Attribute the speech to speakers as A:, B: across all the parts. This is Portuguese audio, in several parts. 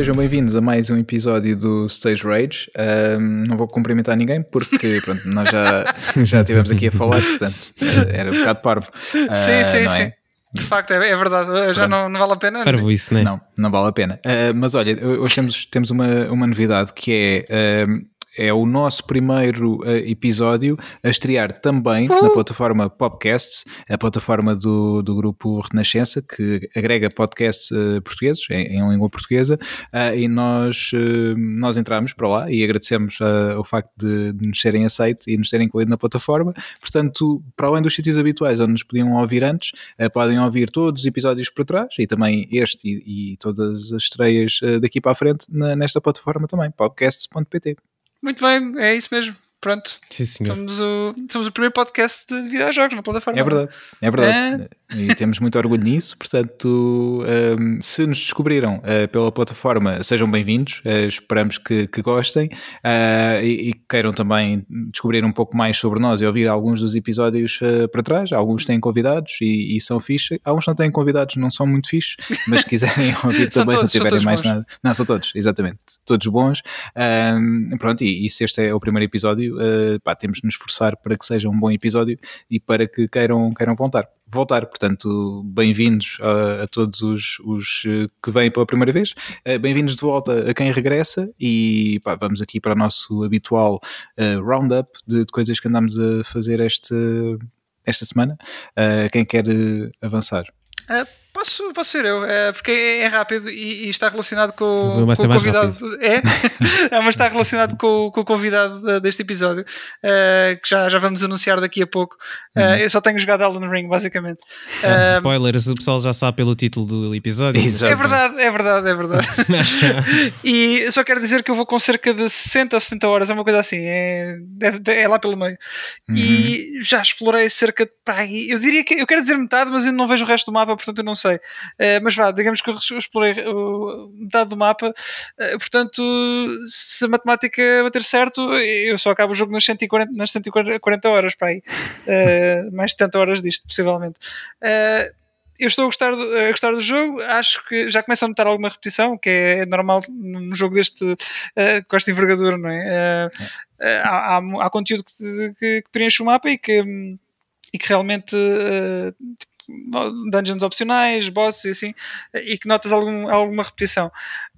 A: sejam bem-vindos a mais um episódio do Stage Rage. Um, não vou cumprimentar ninguém porque pronto, nós já, já estivemos aqui a falar, portanto era um bocado parvo.
B: Uh, sim, sim, sim. É? De facto, é, é verdade, já não, não, vale a pena.
C: Parvo isso,
A: né? Não, não vale a pena. Uh, mas olha, hoje temos, temos uma, uma novidade que é é o nosso primeiro uh, episódio a estrear também uh! na plataforma Podcasts, a plataforma do, do grupo Renascença, que agrega podcasts uh, portugueses, em, em, língua portuguesa, e nós, nós entramos para lá e agradecemos o facto de, de, nos serem aceitos e nos terem incluído na plataforma. Portanto, para além dos sítios habituais onde nos podiam ouvir antes, podem ouvir todos os episódios para trás e também este e, e todas as estreias daqui para a frente na, nesta plataforma também, podcasts.pt.
B: Muito bem, é isso mesmo. Pronto.
C: Sim, senhor.
B: Somos o, somos o primeiro podcast de videojogos na plataforma.
A: É verdade, é verdade. É. E temos muito orgulho nisso. Portanto, um, se nos descobriram uh, pela plataforma, sejam bem-vindos. Uh, esperamos que, que gostem uh, e, e, queiram também descobrir um pouco mais sobre nós e ouvir alguns dos episódios para trás. Alguns têm convidados e, e são fixe. Alguns não têm convidados, não são muito fixes, mas quiserem ouvir também, todos, se não tiverem mais bons. nada. Não, são todos, exatamente. Todos bons. Um, pronto, e, e se este é o primeiro episódio, pá, temos de nos esforçar para que seja um bom episódio e para que queiram, queiram voltar. Voltar, portanto, bem-vindos a, a, todos os, os, eh, que vêm pela primeira vez, uh, bem-vindos de volta a quem regressa e pá, vamos aqui para o nosso habitual uh, roundup de, de, coisas que andamos a fazer este, esta semana. quem quer avançar?
B: Posso, posso ser eu, é, porque é, rápido e, e, está relacionado com, com o convidado. É? é, mas está relacionado com, com o convidado deste episódio, uh, que já, já vamos anunciar daqui a pouco. Uh, uhum. Eu só tenho jogado Elden Ring, basicamente.
C: Uh, Spoilers, o pessoal já sabe pelo título do episódio.
B: Exato. É verdade, é verdade, é verdade. e só quero dizer que eu vou com cerca de 60 a 70 horas, é uma coisa assim, é, é, é lá pelo meio. Uhum. E já explorei cerca de. Pá, eu diria que. Eu quero dizer metade, mas eu não vejo o resto do mapa, portanto eu não sei. Uh, mas vá, digamos que eu explorei metade do mapa, uh, portanto, se a matemática bater certo, eu só acabo o jogo nas 140, nas 140 horas para aí. mais de 70 horas disto, possivelmente eu estou a gostar, do, a gostar do jogo, acho que já começa a notar alguma repetição, que é normal num jogo deste uh, com esta envergadura, não é? Uh, uh, há, há, conteúdo que, que, que, preenche o mapa e que, e que realmente dungeons opcionais, bosses e assim, e que notas algum, alguma repetição.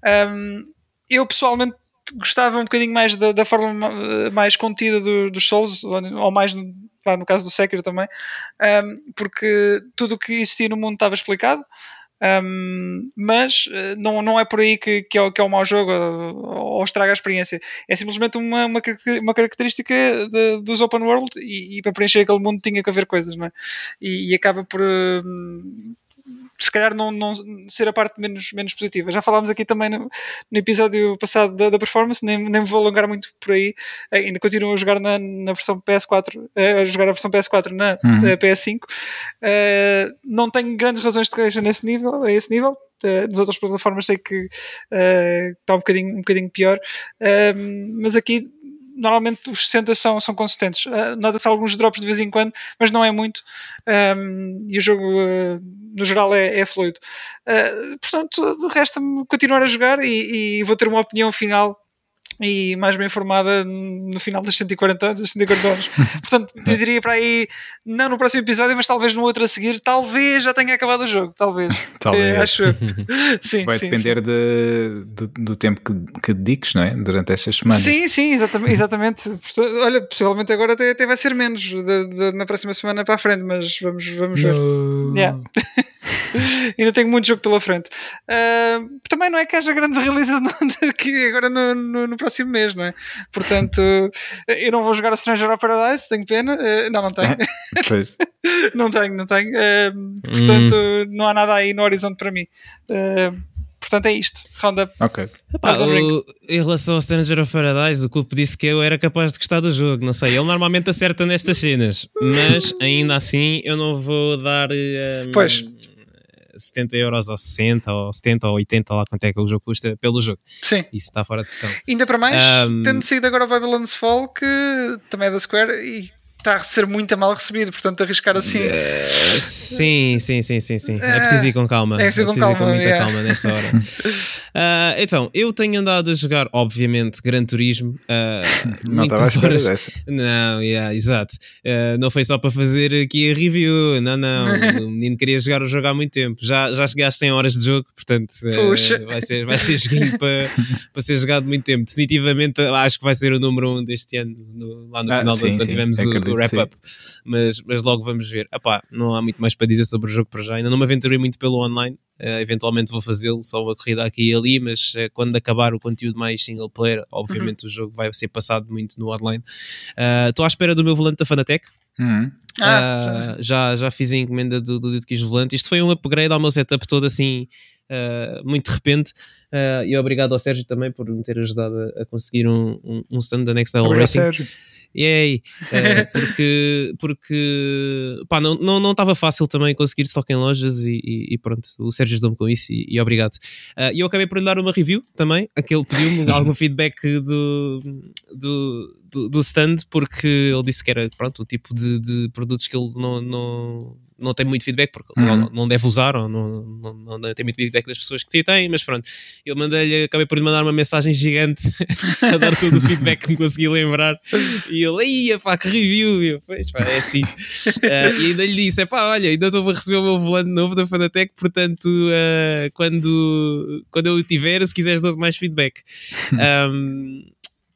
B: Um, eu pessoalmente gostava um bocadinho mais da, da forma mais contida do, dos Souls, ou mais no, no caso do Sekiro também, um, porque tudo o que existia no mundo estava explicado. Um, mas eh, não, não é por aí que, que, é, que é um mau jogo ou, ou estraga a experiência. É simplesmente uma, uma, uma característica de, dos open world e, e, para preencher aquele mundo tinha que haver coisas, não é? E, e acaba por, se calhar não, não ser a parte menos, menos positiva. Já falámos aqui também no, no episódio passado da, da, performance, nem, nem me vou alongar muito por aí. Ainda continuo a jogar na, na versão PS4, eh, a jogar a versão PS4 na uhum. Eh, PS5. Uh, eh, não tenho grandes razões de queixa nesse nível, a esse nível. Uh, nas outras plataformas sei que uh, está um bocadinho, um bocadinho pior, mas aqui normalmente os 60 são, são consistentes. Uh, Nota-se alguns drops de vez em quando, mas não é muito. Um, e o jogo, uh, no geral, é, é fluido. Uh, portanto, resta-me continuar a jogar e, e, vou ter uma opinião final e mais bem informada no final das 140, das 140 horas. Portanto, eu diria para aí, não no próximo episódio, mas talvez no outro a seguir, talvez já tenha acabado o jogo, talvez.
A: talvez.
B: É, acho sim,
A: Vai
B: sim,
A: depender sim. De, do, do, tempo que, que dediques, não é? Durante essas semanas.
B: Sim, sim, exatamente. exatamente. Olha, possivelmente agora até, até vai ser menos de, de, na próxima semana para a frente, mas vamos, vamos ver. Yeah. Ainda tenho muito jogo pela frente. Uh, também não é que haja grandes releases aqui agora no, no, no, próximo mês, não é? Portanto, eu não vou jogar a Stranger of Paradise, tenho pena. Uh, não, não tenho. não tenho, não tenho. Uh, portanto, hum. não há nada aí no horizonte para mim. Portanto, é isto. Roundup.
A: Ok.
C: Epá, o, em relação ao Stranger of Paradise, o Culpo disse que eu era capaz de gostar do jogo. Não sei, ele normalmente acerta nestas cenas, mas ainda assim eu não vou dar. Um,
B: pois
C: 70 euros ou 60 ou 70 ou 80 lá quanto é que o jogo custa pelo jogo.
B: Sim.
C: Isso está fora de questão.
B: Ainda para mais, um, tendo saído agora o Babylon's Fall, que também é da Square e está a ser muito mal recebido, portanto arriscar assim. Uh,
C: sim, sim, sim, sim, sim. É preciso ir com calma. É preciso, é preciso ir com muita yeah. calma nessa hora. Uh, então, eu tenho andado a jogar, obviamente, Gran Turismo. Uh,
A: não estava a horas. Dessa.
C: Não, yeah, exato. Uh, não foi só para fazer aqui a review. Não, não. o menino queria jogar o jogo há muito tempo. Já, já cheguei às 100 horas de jogo, portanto, vai ser, vai ser joguinho para, para ser jogado muito tempo. Definitivamente, acho que vai ser o número 1 um deste ano, no, lá no ah, final, sim, quando sim, tivemos o, o wrap-up. Mas, mas logo vamos ver. Epá, não há muito mais para dizer sobre o jogo para já. Ainda não me aventurei muito pelo online. Uh, eventualmente vou fazê-lo, só uma corrida aqui e ali, mas uh, quando acabar o conteúdo mais single player, obviamente uhum. o jogo vai ser passado muito no online. Eh, estou uh, à espera do meu volante da Fanatec.
A: Uhum.
C: Ah, já, já fiz a encomenda do, do Dito Volante. Isto foi um upgrade ao meu setup todo assim, muito de repente. e obrigado ao Sérgio também por me ter ajudado a, a conseguir um, um, um stand da Next Level obrigado, Racing. Sérgio. Yay! Uh, porque porque pá, não estava não, não fácil também conseguir stock em lojas e, e, e pronto, o Sérgio ajudou-me com isso e, e obrigado. Uh, e eu acabei por lhe dar uma review também, aquele pediu-me algum feedback do, do, do, do, stand, porque ele disse que era pronto, o tipo de, de produtos que ele não, não não tem muito feedback porque uhum. não, não, deve usar ou não, não, não, tem muito feedback das pessoas que têm, mas pronto, eu mandei-lhe, acabei por lhe mandar uma mensagem gigante a dar todo o feedback que me consegui lembrar e ele, ia pá, que review, eu, pois pá, é assim. uh, e ainda lhe disse, é pá, olha, ainda estou a receber o meu volante novo da Fanatec, portanto, uh, quando, quando eu tiver, se quiseres, dou mais feedback. Um,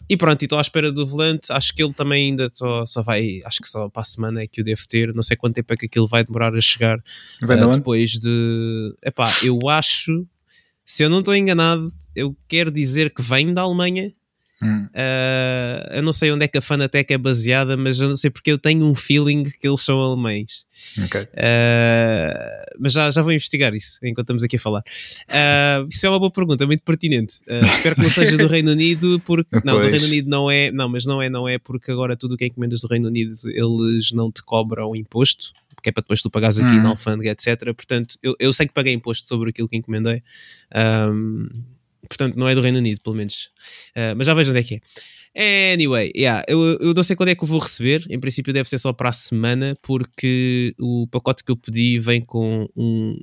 C: E pronto, estou à espera do volante. Acho que ele também ainda só, só vai, acho que só para a semana é que o devo ter. Não sei quanto tempo é que aquilo vai demorar a chegar. Uh, depois de. Epá, eu acho, se eu não estou enganado, eu quero dizer que vem da Alemanha Hum. Uh, eu não sei onde é que a Fanatec é baseada, mas eu não sei porque eu tenho um feeling que eles são alemães.
A: Okay.
C: Uh, mas já, já vou investigar isso enquanto estamos aqui a falar. Uh, isso é uma boa pergunta, muito pertinente. espero que não seja do Reino Unido, porque não, do Reino Unido não é, não, mas não é, não é porque agora tudo o que é encomendas do Reino Unido eles não te cobram imposto. Porque é para depois tu pagares aqui hum. na alfândega, etc. Portanto, eu, eu sei que paguei imposto sobre aquilo que encomendei. Um, Portanto, não é do Reino Unido, pelo menos. Uh, mas já vejo onde é que é. Anyway, yeah, eu, eu não sei quando é que eu vou receber. Em princípio, deve ser só para a semana, porque o pacote que eu pedi vem com um,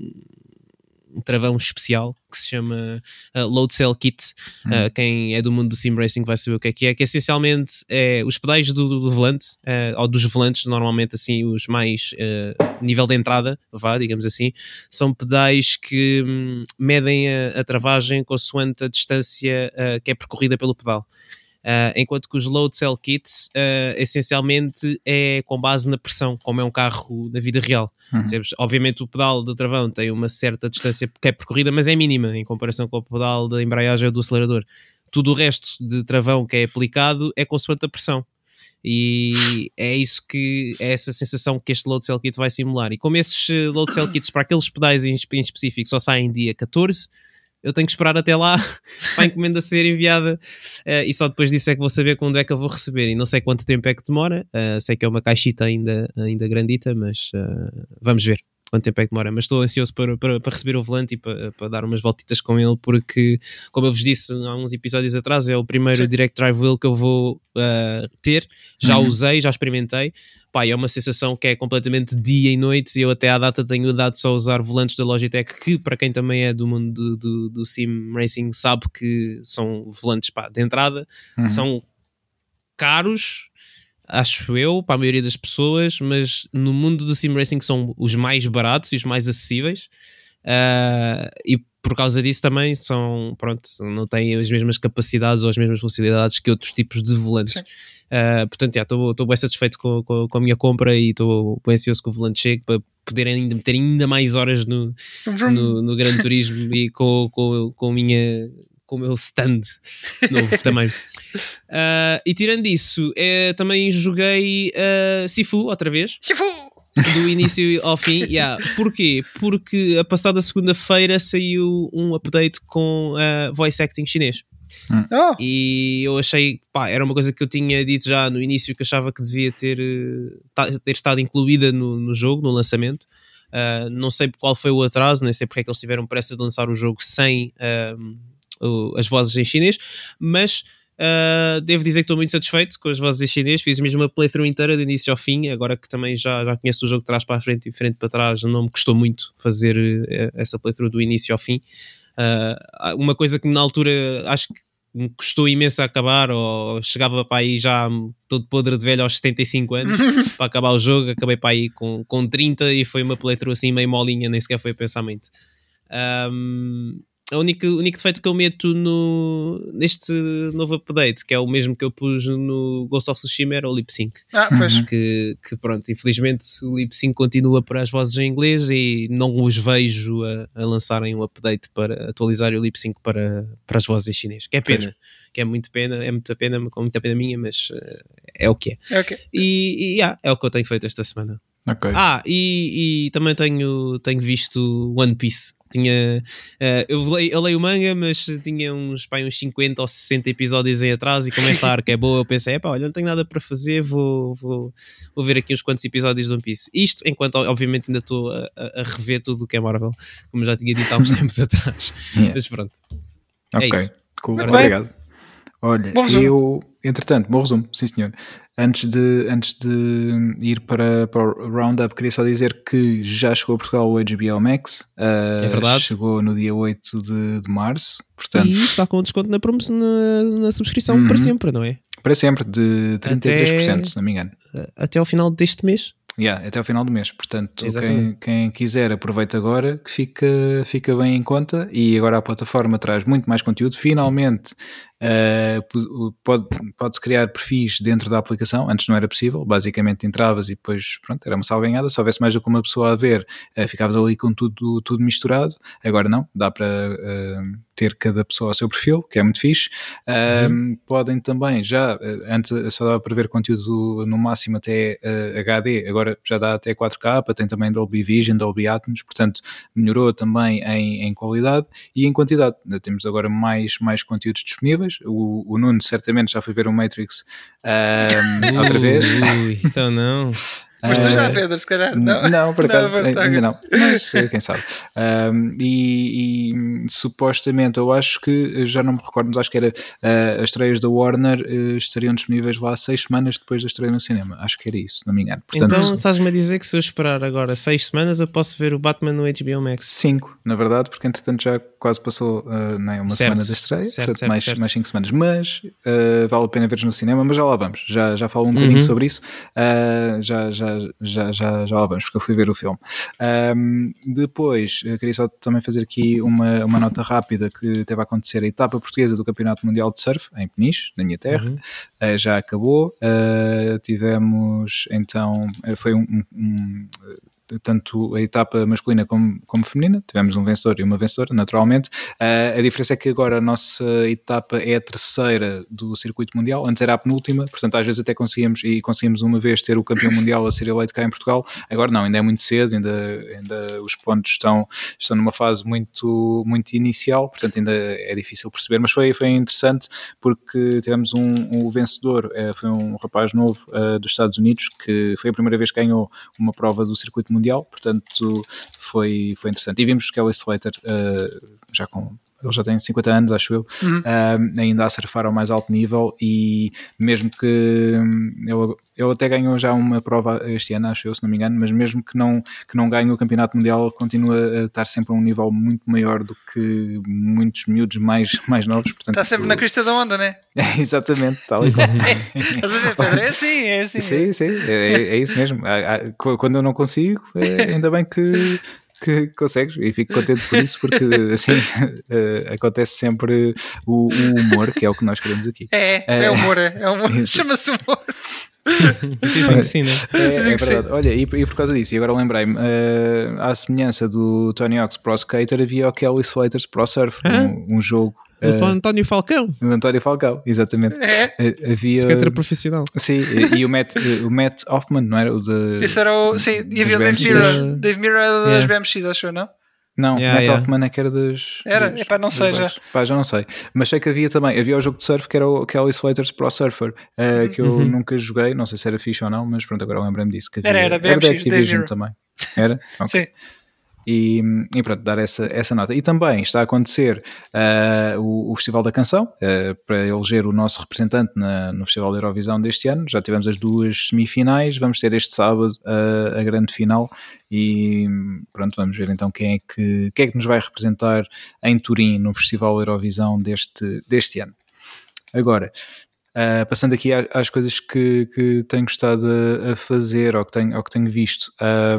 C: um travão especial que se chama uh, Load Cell Kit. Uh, quem é do mundo do sim racing vai saber o que é que é, que essencialmente é os pedais do, do volante, uh, ou dos volantes, normalmente assim, os mais nível de entrada, vá, digamos assim, são pedais que um, medem a, a travagem consoante a distância que é percorrida pelo pedal. Uh, enquanto que os load cell kits uh, essencialmente é com base na pressão, como é um carro na vida real. Uhum. Obviamente o pedal do travão tem uma certa distância que é percorrida, mas é mínima em comparação com o pedal da embreagem ou do acelerador. Tudo o resto de travão que é aplicado é consoante a pressão. E é isso que é essa sensação que este load cell kit vai simular. E como esses eh, load cell kits para aqueles pedais em, em específico só saem dia 14, eu tenho que esperar até lá para a encomenda ser enviada uh, e só depois disso é que vou saber quando é que eu vou receber e não sei quanto tempo é que demora, uh, sei que é uma caixita ainda, ainda grandita, mas uh, vamos ver quanto tempo é que demora, mas estou ansioso para, para, para receber o volante e para, para, dar umas voltitas com ele, porque, como eu vos disse há uns episódios atrás, é o primeiro Sim. Direct Drive Wheel que eu vou uh, ter. Já uhum. usei, já experimentei. Pá, é uma sensação que é completamente dia e noite. Eu, até à data, tenho dado só a usar volantes da Logitech, que para quem também é do mundo do, do, do Sim Racing sabe que são volantes pá, de entrada, uhum. são caros acho eu, para a maioria das pessoas, mas no mundo do sim racing são os mais baratos e os mais acessíveis. Uh, e por causa disso também são, pronto, não têm as mesmas capacidades ou as mesmas funcionalidades que outros tipos de volantes. Uh, portanto, estou bem satisfeito com, com, com, a minha compra e estou bem ansioso que o volante chegue para poder ainda meter ainda mais horas no, no, no Gran Turismo e com, com, com, minha, com o meu stand novo também. Uh, e tirando isso, é, também joguei uh, Sifu outra vez.
B: Sifu!
C: Do início ao fim, yeah. Porquê? Porque a passada segunda-feira saiu um update com uh, voice acting chinês.
B: Hum. Oh.
C: E eu achei, pá, era uma coisa que eu tinha dito já no início que achava que devia ter, ter estado incluída no, no jogo, no lançamento. Uh, não sei qual foi o atraso, nem sei porque é que eles tiveram pressa de lançar o jogo sem uh, as vozes em chinês, mas Uh, devo dizer que estou muito satisfeito com as vozes em chinês. Fiz mesmo uma playthrough inteira do início ao fim. Agora que também já, já conheço o jogo de trás para a frente e de frente para trás, não me custou muito fazer uh, essa playthrough do início ao fim. Uma coisa que na altura acho que me custou imenso a acabar, ou chegava para aí já todo podre de velho aos 75 anos para acabar o jogo. Acabei para aí com, com 30 e foi uma playthrough assim meio molinha, nem sequer foi pensamento. Um, a única, o único defeito que eu meto no, neste novo update, que é o mesmo que eu pus no Ghost of Tsushima, era o lip sync.
B: Ah, pois.
C: Que, que pronto, infelizmente o lip sync continua para as vozes em inglês e não os vejo a, a lançarem um update para atualizar o lip sync para, para as vozes em chinês. Que é pena, pois. que é muito pena, é muita pena, com muita pena minha, mas uh, é o que é.
B: Okay.
C: E, e yeah, é o que eu tenho feito esta semana.
A: Okay.
C: Ah, e, e, também tenho, tenho visto One Piece. Tinha, uh, eu, leio, eu leio o manga, mas tinha uns, pá, uns 50 ou 60 episódios em atrás. E como esta arca é boa, eu pensei: pá, olha, não tenho nada para fazer, vou, vou, vou ver aqui uns quantos episódios de One Piece. Isto, enquanto, obviamente, ainda estou a, a, rever tudo o que é Marvel, como já tinha dito há uns tempos atrás. Yeah. Mas pronto.
A: É ok,
C: é isso.
A: cool. Obrigado. Olha, eu, entretanto, bom resumo, sim senhor. Antes de, antes de ir para, para o Roundup, queria só dizer que já chegou a Portugal o HBO Max.
C: Uh, é verdade.
A: Chegou no dia 8 de, de março. Portanto,
C: e está com desconto na, na, na subscrição uhum. para sempre, não é?
A: Para sempre, de 33%, até, se não me engano.
C: Até ao final deste mês.
A: Yeah, até ao final do mês. Portanto, quem, quem, quiser aproveita agora, que fica, fica bem em conta. E agora a plataforma traz muito mais conteúdo. Finalmente uh, pode, pode-se criar perfis dentro da aplicação. Antes não era possível. Basicamente entravas e depois pronto, era uma sala ganhada. Se houvesse mais do que uma pessoa a ver, uh, ficavas ali com tudo, tudo misturado. Agora não, dá para uh, ter cada pessoa o seu perfil, que é muito fixe. Uhum. podem também, já antes só dava para ver conteúdo no máximo até HD, agora já dá até 4K, tem também Dolby Vision, Dolby Atmos, portanto melhorou também em, em qualidade e em quantidade. Temos agora mais, mais conteúdos disponíveis. O, o Nuno certamente já foi ver o Matrix um, outra vez.
C: Ui, então não.
B: Mas tu já, Pedro, se calhar. Não,
A: não por acaso, não, ainda não. Mas eh, quem sabe. Um, e, e, supostamente, eu acho que, já não me recordo, mas acho que era uh, as estreias da Warner uh, estariam disponíveis lá seis semanas depois da estreia no cinema. Acho que era isso, se não me engano.
C: Portanto, então, estás-me a dizer que se eu esperar agora seis semanas, eu posso ver o Batman no HBO Max?
A: Cinco, na verdade, porque entretanto já quase passou uh, nem uma certo. semana da estreia, certo, portanto, certo, mais, certo. mais cinco semanas. Mas vale a pena ver-nos no cinema, mas já lá vamos. Já, já falo um uhum. bocadinho sobre isso. já, já já, já, já lá vamos, porque eu fui ver o filme. Um, depois, queria só também fazer aqui uma, uma nota rápida que teve a acontecer a etapa portuguesa do Campeonato Mundial de Surf em Peniche, na minha terra, uhum. uh, já acabou. Uh, tivemos então, foi um, um tanto a etapa masculina como, como feminina. Tivemos um vencedor e uma vencedora, naturalmente. Uh, a diferença é que agora a nossa etapa é a terceira do circuito mundial, antes era a penúltima, portanto, às vezes até conseguimos e conseguimos uma vez ter o campeão mundial a ser eleito cá em Portugal. Agora não, ainda é muito cedo, ainda, ainda os pontos estão, estão numa fase muito, muito inicial, portanto, ainda é difícil perceber. Mas foi, foi interessante porque tivemos um, um vencedor, uh, foi um rapaz novo uh, dos Estados Unidos que foi a primeira vez que ganhou uma prova do circuito mundial, portanto foi, foi interessante. E vimos que Kelly Slater, uh, já com ele já tem 50 anos, acho eu, uhum. uh, ainda a surfar ao mais alto nível e mesmo que ele, ele até ganhou já uma prova este ano, acho eu, se não me engano, mas mesmo que não, que não ganhe o Campeonato Mundial, continua a estar sempre a um nível muito maior do que muitos miúdos mais, mais novos.
B: Portanto, está sempre na crista da onda, né?
A: Exatamente, tal e
B: qual. Pedro? É assim, é assim.
A: Sim, sim, é, é isso mesmo. Quando eu não consigo, é, ainda bem que que consegues e fico contente por isso porque assim uh, acontece sempre o, o, humor que é o que nós queremos aqui.
B: É, é humor, é humor chama-se humor.
C: Dizem que sim, né?
A: É, é verdade. Olha, e, e, por causa disso, e agora lembrei-me, uh, à semelhança do Tony Hawk's Pro Skater, havia o Kelly Slater's Pro Surf, um, um, jogo
C: o António Falcão.
A: O António Falcão, exatamente.
B: É.
A: Eh, havia...
C: Skater profissional.
A: Sim, e o Matt, o Matt Hoffman, não era? O de,
B: Isso era o. Sim, e havia o Dave Mirror. Dave Mirror era das yeah. BMX, acho eu, não?
A: Não, yeah, Matt yeah. Hoffman é que era das.
B: Era? Das, Epá, não sei já.
A: Pá, já não sei. Mas sei que havia também. Havia o jogo de surf que era o Kelly Slater's Pro Surfer, uh, que eu uhum. nunca joguei. Não sei se era fixe ou não, mas pronto, agora lembrei-me disso. Que havia,
B: era, era BMX.
A: Era Activision também. Era?
B: Okay. Sim.
A: E, e pronto, dar essa, essa nota. E também está a acontecer uh, o, o, Festival da Canção, uh, para eleger o nosso representante na, no Festival da Eurovisão deste ano. Já tivemos as duas semifinais, vamos ter este sábado uh, a grande final e pronto, vamos ver então quem é que, quem é que nos vai representar em Turim no Festival Eurovisão deste, deste ano. Agora, Uh, passando aqui às, coisas que, que tenho gostado a, fazer ou que tenho, ou que tenho visto,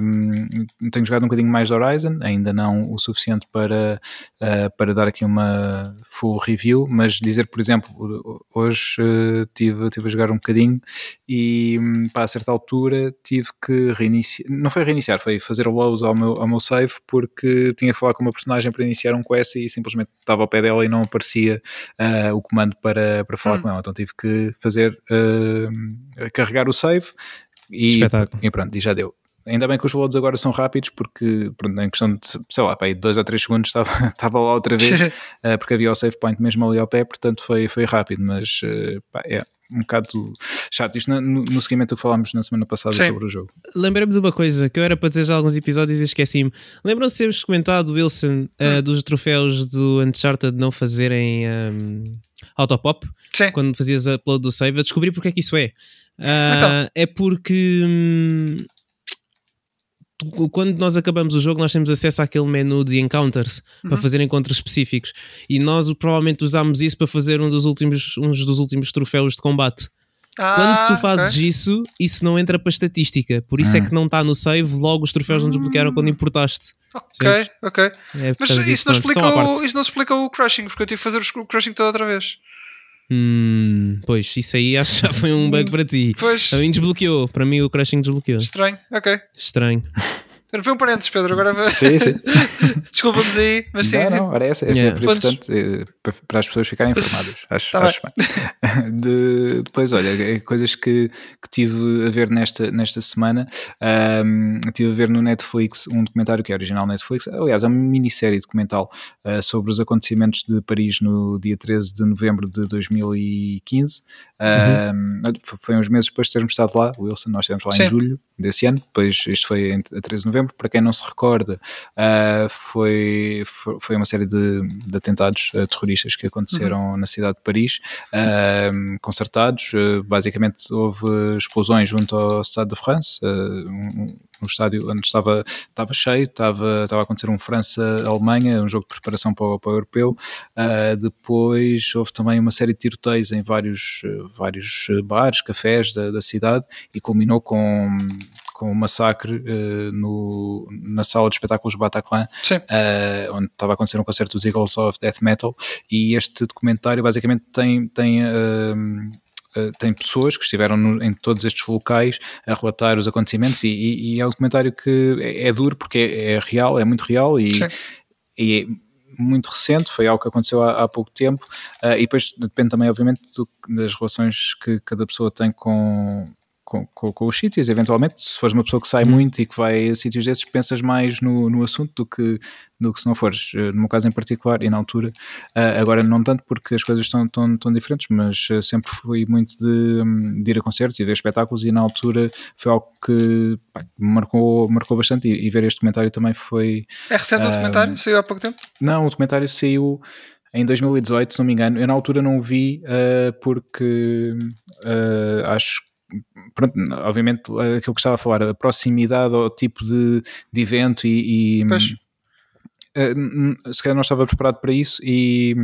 A: um, tenho jogado um bocadinho mais de Horizon, ainda não o suficiente para, uh, para dar aqui uma full review, mas dizer, por exemplo, hoje uh, tive, tive a jogar um bocadinho e para a certa altura tive que reiniciar, não foi reiniciar, foi fazer o load ao meu, ao meu save porque tinha que falar com uma personagem para iniciar um quest e simplesmente estava ao pé dela e não aparecia o comando para, para falar hum. com ela, então tive que que fazer uh, carregar o save e, e, pronto, e já deu. Ainda bem que os loads agora são rápidos porque pronto, em questão de, sei lá, aí dois ou três segundos estava, estava lá outra vez uh, porque havia o save point mesmo ali ao pé, portanto foi, foi rápido, mas uh, pá, é um bocado chato. Isto no, no seguimento que falámos na semana passada Sim. sobre o jogo.
C: Lembrei-me de uma coisa que eu era para dizer já alguns episódios e esqueci-me. Lembram-se de termos comentado, Wilson, uh, dos troféus do Uncharted não fazerem um, autopop? Sim. Quando fazias upload do save. Eu descobri porque é que isso é. Uh, então. É porque. Hum, quando nós acabamos o jogo, nós temos acesso àquele menu de encounters uhum. para fazer encontros específicos e nós provavelmente usámos isso para fazer um dos últimos, uns dos últimos troféus de combate. Ah, Quando tu fazes okay. isso, isso não entra para estatística, por isso é hum. é que não está no save. Logo, os troféus não desbloquearam quando importaste.
B: Ok, ok. É Mas isso não, explica o, isso não explica o crushing, porque eu tive que fazer o crushing toda outra vez.
C: Hum, pois, isso aí acho que já foi um bug para ti. Pois. A mim desbloqueou, para mim o crashing desbloqueou.
B: Estranho, ok.
C: Estranho.
B: Foi um parênteses, Pedro. Agora
A: sim, sim.
B: Desculpa-nos aí, mas sim.
A: Não, não, era essa. É yeah. sempre importante eh, para as pessoas ficarem informadas. Acho, tá acho bem. De, depois, olha, é coisas que, que tive a ver nesta, nesta semana. Um, tive a ver no Netflix um documentário que é original Netflix. Aliás, é uma minissérie documental uh, sobre os acontecimentos de Paris no dia 13 de novembro de 2015. Uhum. Um, foi uns meses depois de termos estado lá, Wilson. Nós estivemos lá sim. em julho desse ano. Depois, isto foi a 13 de novembro para quem não se recorda, uh, foi, foi uma série de, de atentados uh, terroristas que aconteceram uhum. na cidade de Paris, uh, concertados. basicamente, houve explosões junto ao Stade de France, um, um estádio onde estava, estava cheio, estava, estava a acontecer um França-Alemanha, um jogo de preparação para o, para o europeu. Uh, depois houve também uma série de tiroteios em vários, vários bares, cafés da, da cidade e culminou com com o massacre uh, no, na sala de espetáculos Bataclan, uh, onde estava a acontecer um concerto dos Eagles of Death Metal, e este documentário basicamente tem, tem uh, tem pessoas que estiveram no, em todos estes locais a relatar os acontecimentos. E, e, e é um documentário que é, é duro porque é, é, real, é muito real e, e é muito recente, foi algo que aconteceu há, há pouco tempo. Uh, e depois depende também obviamente do, das relações que cada pessoa tem com, com, com, com, os sítios, eventualmente, se fores uma pessoa que sai uhum. muito e que vai a sítios desses, pensas mais no, no assunto do que, do que se não fores, eh, no meu caso em particular e na altura, uh, agora não tanto porque as coisas estão, estão, estão diferentes, mas uh, sempre fui muito de, de, ir a concertos e ver espetáculos e na altura foi algo que pá, marcou, marcou bastante e, e, ver este documentário também foi...
B: É recente uh, o documentário? Saiu há pouco tempo?
A: Não, o documentário saiu em 2018, se não me engano. Eu na altura não o vi uh, porque uh, acho pronto, obviamente aquilo que estava a falar, a proximidade ao tipo de, de evento e, e uh, se calhar não estava preparado para isso e,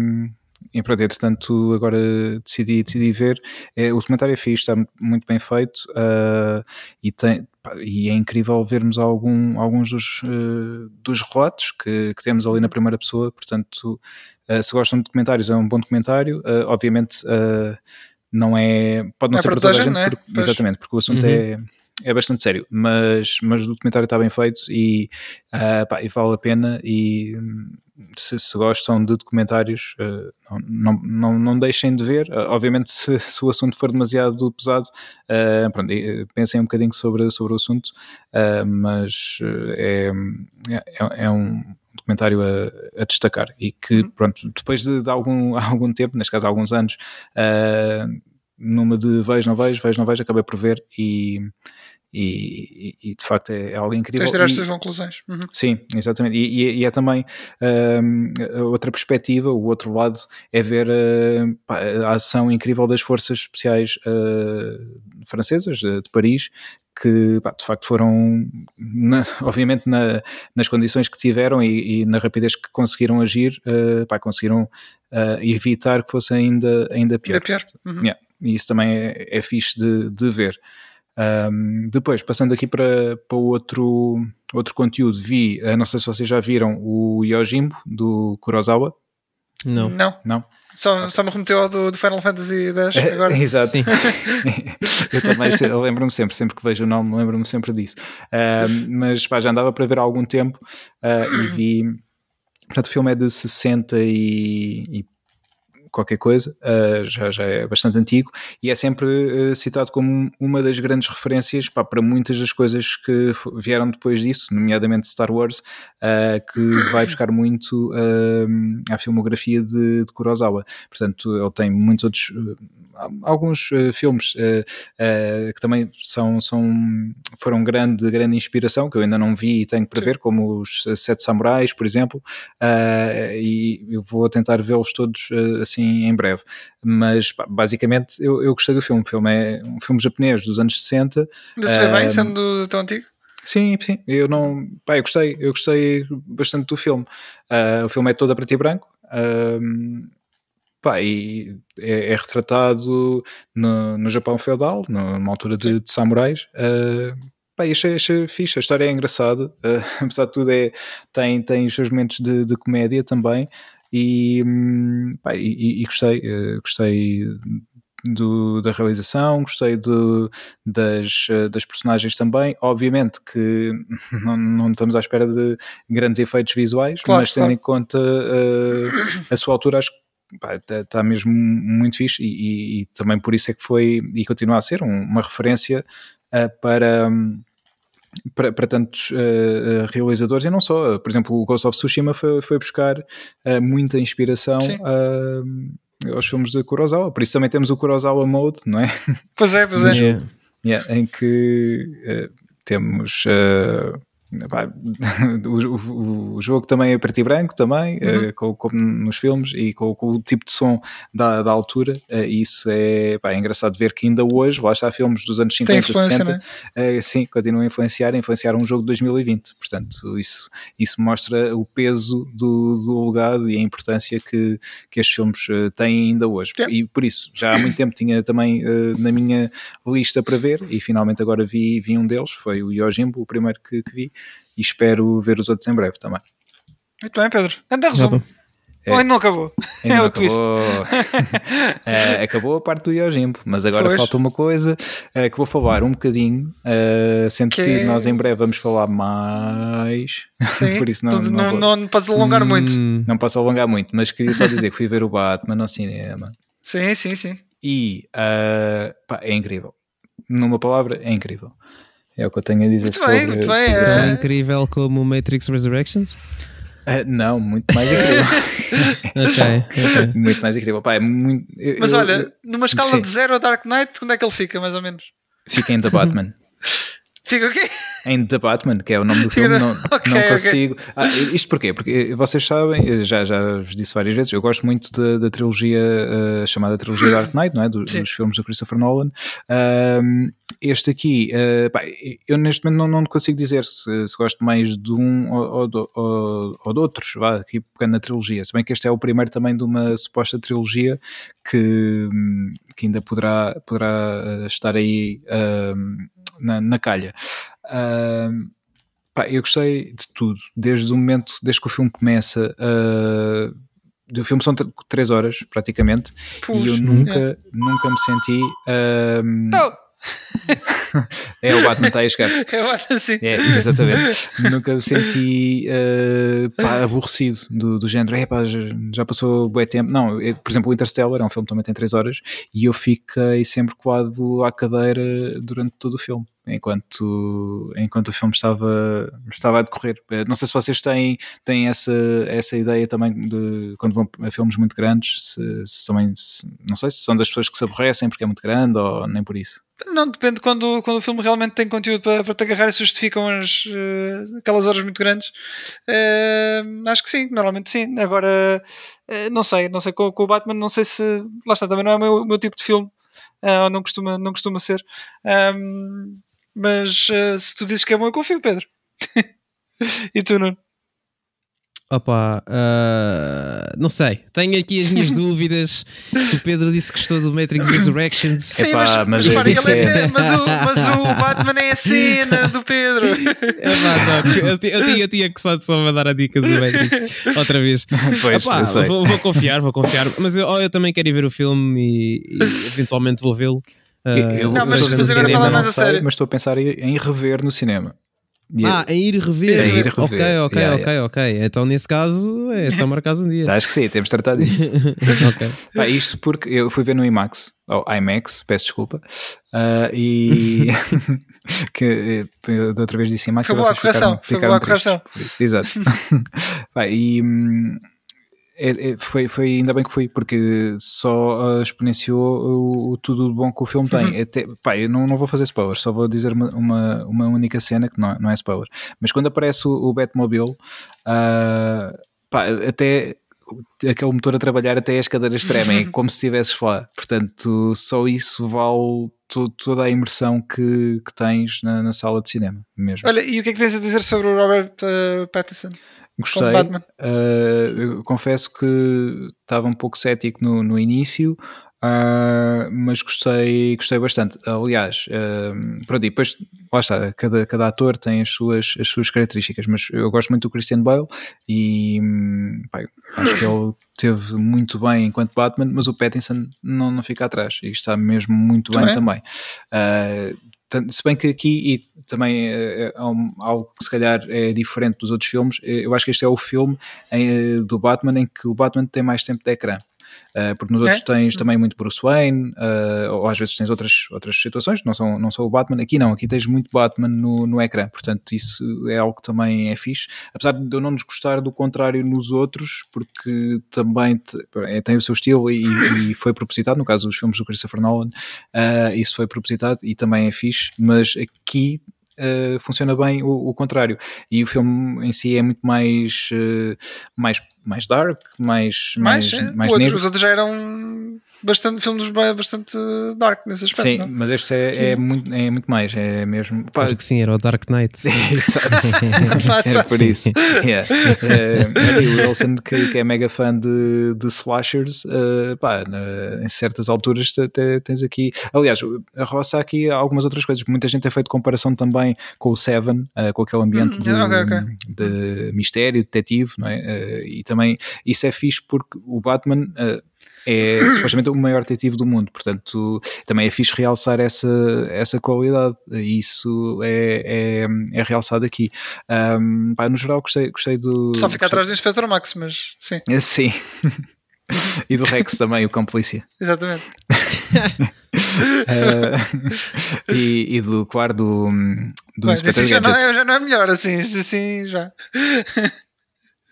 A: e pronto, entretanto agora decidi, decidi ver, é, o documentário é fixe, está muito bem feito uh, e, tem, e é incrível vermos algum, alguns dos, uh, dos relatos que, que, temos ali na primeira pessoa, portanto se gostam de documentários é um bom documentário, obviamente não é. Pode não é ser para toda a gente, é? porque, exatamente, porque o assunto uhum. é, é bastante sério, mas, mas o documentário está bem feito e, uh, pá, e vale a pena. E se, se gostam de documentários, uh, não, não, não deixem de ver. Uh, obviamente, se, se, o assunto for demasiado pesado, pronto, pensem um bocadinho sobre, sobre o assunto, mas é, é, é um documentário a, a, destacar e que, uhum. pronto, depois de, de, algum, algum tempo, neste caso alguns anos, uh, numa de vejo, não vejo, vejo, não vejo, acabei por ver e, e, e, de facto é, é algo incrível.
B: Tens de tirar as tuas conclusões. Uhum.
A: Sim, exatamente. E, e, é também uh, outra perspectiva, o outro lado é ver uh, a ação incrível das forças especiais uh, francesas de, de Paris, que pá, de facto foram, na, obviamente, na, nas condições que tiveram e, e, na rapidez que conseguiram agir, uh, pá, conseguiram uh, evitar que fosse ainda, ainda pior.
B: Ainda pior. Uhum.
A: Yeah. E isso também é, é fixe de, de ver. Um, depois, passando aqui para, para outro, outro conteúdo, vi, uh, não sei se vocês já viram o Yojimbo do Kurosawa.
C: Não.
B: Não.
A: Não?
B: Só, só me remeteu ao do, do Final Fantasy X agora.
A: Exato. eu também lembro-me sempre, sempre que vejo o nome, lembro-me sempre disso. Uh, mas pá, já andava para ver há algum tempo uh, e vi. Portanto, o filme é de 60 e, e qualquer coisa, uh, já, já é bastante antigo, e é sempre uh, citado como uma das grandes referências pá, para muitas das coisas que vieram depois disso, nomeadamente Star Wars, uh, que vai buscar muito à filmografia de, de, Kurosawa. Portanto, ele tem muitos outros. Alguns filmes que também são, são, foram grande, grande inspiração, que eu ainda não vi e tenho para Sim. ver, como os Sete Samurais, por exemplo, e eu vou tentar vê-los todos assim assim em breve. Mas basicamente eu, eu gostei do filme. O filme é um filme japonês dos anos 60.
B: Mas um, bem, sendo tão antigo?
A: Sim, sim. Eu não. Pá, eu gostei, eu gostei bastante do filme. Uh, o filme é todo a preto e branco. Uh, pá, e é, é retratado no, no, Japão feudal, numa altura de, de samurais. Uh, pá, achei, achei fixe, a história é engraçada, uh, apesar de tudo é, tem, tem os seus momentos de, de comédia também, e, hum, pá, e, e, gostei, uh, gostei do, da realização, gostei do, das, eh, das personagens também. Obviamente que não, não, estamos à espera de grandes efeitos visuais, claro, mas tendo claro. em conta uh, a sua altura, acho que está tá mesmo muito fixe e, e, e, também por isso é que foi e continua a ser um, uma referência uh, para. Um, para, para tantos uh, realizadores e não só. Por exemplo, o Ghost of Tsushima foi, foi buscar uh, muita inspiração uh, aos filmes de Kurosawa. Por isso também temos o Kurosawa Mode, não é?
B: Pois é, pois é.
A: Yeah. Yeah, em que temos o, o, o, jogo também é preto e branco também, uhum. uh, com, como nos filmes e com, com, o tipo de som da, da altura, uh, isso é, pá, é, engraçado ver que ainda hoje, lá está filmes dos anos 50, 60, uh, sim, continuam a influenciar, a influenciar um jogo de 2020, portanto isso, isso mostra o peso do, do legado e a importância que, que estes filmes têm ainda hoje, e por isso, já há muito tempo tinha também na minha lista para ver e finalmente agora vi, vi um deles, foi o Yojimbo, o primeiro que, que vi, e espero ver os outros em breve também.
B: Muito bem, Pedro. Anda resumo. É. Ainda não acabou?
A: Ainda é o twist. é, acabou a parte do Yojimbo, mas agora pois. falta uma coisa é, que vou falar um bocadinho, uh, sendo que... que... nós em breve vamos falar mais.
B: Sim, por isso não, não, não, vou... não, posso alongar hum, muito.
A: Não posso alongar muito, mas queria só dizer que fui ver o Batman no cinema.
B: Sim, sim, sim.
A: E uh, pá, é incrível. Numa palavra, é incrível. É o que eu tenho a dizer muito sobre, bem, sobre
C: bem, Tão é... incrível como Matrix Resurrections?
A: Uh, não, muito mais incrível.
C: okay, okay.
A: Muito mais incrível. Pá, é muito,
B: eu, Mas olha, eu, numa escala sim. de 0 a Dark Knight, onde é que ele fica, mais ou menos?
A: Fica em The Batman.
B: Fica o quê?
A: Em The Batman, que é o nome do filme, não, okay, não consigo. Okay. Ah, isto porquê? Porque vocês sabem, já, já vos disse várias vezes, eu gosto muito da, da trilogia uh, chamada trilogia Dark Knight, não é? Do, dos filmes do Christopher Nolan. Uh, este aqui, uh, pá, eu neste momento não, não consigo dizer se, se gosto mais de um ou, ou, ou, ou de outros, vá, aqui pegando na trilogia. Se bem que este é o primeiro também de uma suposta trilogia que, que ainda poderá, poderá eh, estar aí na, na calha. Uh, pá, eu gostei de tudo, desde o momento, desde que o filme começa. Uh, o filme são 3 horas praticamente Puxa, e eu nunca, é. nunca me senti. Uh, é o Batman está a chegar.
B: É o Batman, sim.
A: É, exatamente. Nunca me senti uh, pá, aborrecido do, do género. É, pá, já, já passou bué tempo. Não, por exemplo, o Interstellar é um filme que também tem 3 horas e eu fiquei sempre coado à cadeira durante todo o filme. Enquanto, enquanto o filme estava, estava a decorrer. Eh, não sei se vocês têm, têm essa, essa ideia também de quando vão a filmes muito grandes, se, se também, se, não sei se são das pessoas que se aborrecem porque é muito grande ou nem por isso.
B: Não, depende quando, quando o filme realmente tem conteúdo para, para te agarrar e justificam as, uh, aquelas horas muito grandes. Uh, acho que sim, normalmente sim. Agora, não sei, não sei com, com, o Batman, não sei se. Lá está, também não é o meu, meu tipo de filme. Uh, não, costuma, não costuma ser. Um, mas se tu dizes que é bom, eu confio, Pedro. e tu, Nuno?
C: Opa, uh, não sei. Tenho aqui as minhas dúvidas. O Pedro disse que gostou do Matrix Resurrections.
B: Sim, Epá, mas, mas, é é, mas, o, mas, o, Batman é a cena do Pedro.
C: Epá, não, eu, eu, tinha, eu tinha que só, só mandar a dica do Matrix outra vez.
A: Pois, Epá,
C: vou, vou, confiar, vou confiar. Mas eu, eu também quero ir ver o filme e, e eventualmente vou vê-lo.
A: Uh, eu vou não, mas, mas agora falar mais a sério. Mas estou a pensar em rever no cinema.
C: Ah, em ir rever. Em ir rever. Ok, ok, yeah, ok, yeah. ok. Então nesse caso é só marcar um dia.
A: Acho que sim, temos de tratar disso. ok. Pá, isto porque eu fui ver no IMAX, ou IMAX, peço desculpa, uh, e que eu da outra vez disse IMAX
B: Acabou e vocês a correção. ficaram, ficaram tristes.
A: Exato. Pá, e hum, é, é, foi, foi ainda bem que fui, porque só uh, exponenciou o, o, tudo bom que o filme tem. Uhum. Até, pá, eu não, não vou fazer spoiler, só vou dizer uma, uma, uma única cena que não, não é spoiler. Mas quando aparece o, o Batmobile, uh, pá, até aquele motor a trabalhar até as cadeiras tremem, é como se estivesses lá. Portanto, só isso vale toda a imersão que, que tens na, na, sala de cinema mesmo.
B: Olha, e o que é que tens a dizer sobre o Robert uh, Pattinson?
A: Gostei. Uh, confesso que estava um pouco cético no, no início, uh, mas gostei, gostei bastante. Aliás, uh, pronto, e depois, lá está, cada, cada ator tem as suas, as suas características, mas eu gosto muito do Christian Bale e pá, acho que ele teve muito bem enquanto Batman, mas o Pattinson não, não fica atrás e está mesmo muito bem também. Uh, se bem que aqui, e também é, algo que se calhar é diferente dos outros filmes, eh, eu acho que este é o filme do Batman em que o Batman tem mais tempo de ecrã. Uh, porque nos outros tens também muito Bruce Wayne, uh, ou às vezes tens outras, outras situações, não são, não são o Batman, aqui não, aqui tens muito Batman no, no ecrã, portanto isso é algo que também é fixe, apesar de eu não desgostar do contrário nos outros, porque também te, é, tem o seu estilo e, e, foi propositado, no caso dos filmes do Christopher Nolan, uh, isso foi propositado e também é fixe, mas aqui Uh, funciona bem o, o, contrário. E o filme em si é muito mais, uh, mais mais dark, mais, mais, mais, mais
B: outros, Os outros já eram bastante filmes bastante dark nesse aspecto.
A: Sim,
B: não?
A: mas este é, é, muito, é muito mais, é mesmo.
C: Pá, claro que sim, era o Dark Knight.
A: Exato, era por isso. Yeah. Uh, o Wilson, que, que, é mega fã de, de slashers, uh, pá, uh, em certas alturas até tens aqui. Aliás, a roça há aqui algumas outras coisas. Muita gente tem feito comparação também com o Seven, uh, com aquele ambiente hum, de, okay, okay. de, mistério, detetive, não é? e também isso é fixe porque o Batman é supostamente o maior detetive do mundo, portanto também é fixe realçar essa, essa qualidade, isso é, é, é realçado aqui. Um, pá, no geral gostei, gostei do...
B: Só fica atrás do Inspector Max, mas sim.
A: Sim. e do Rex também, o cão polícia.
B: Exatamente.
A: uh, e, e, do quarto do, do Bem, Inspector
B: já não, é, já não é melhor assim, assim já.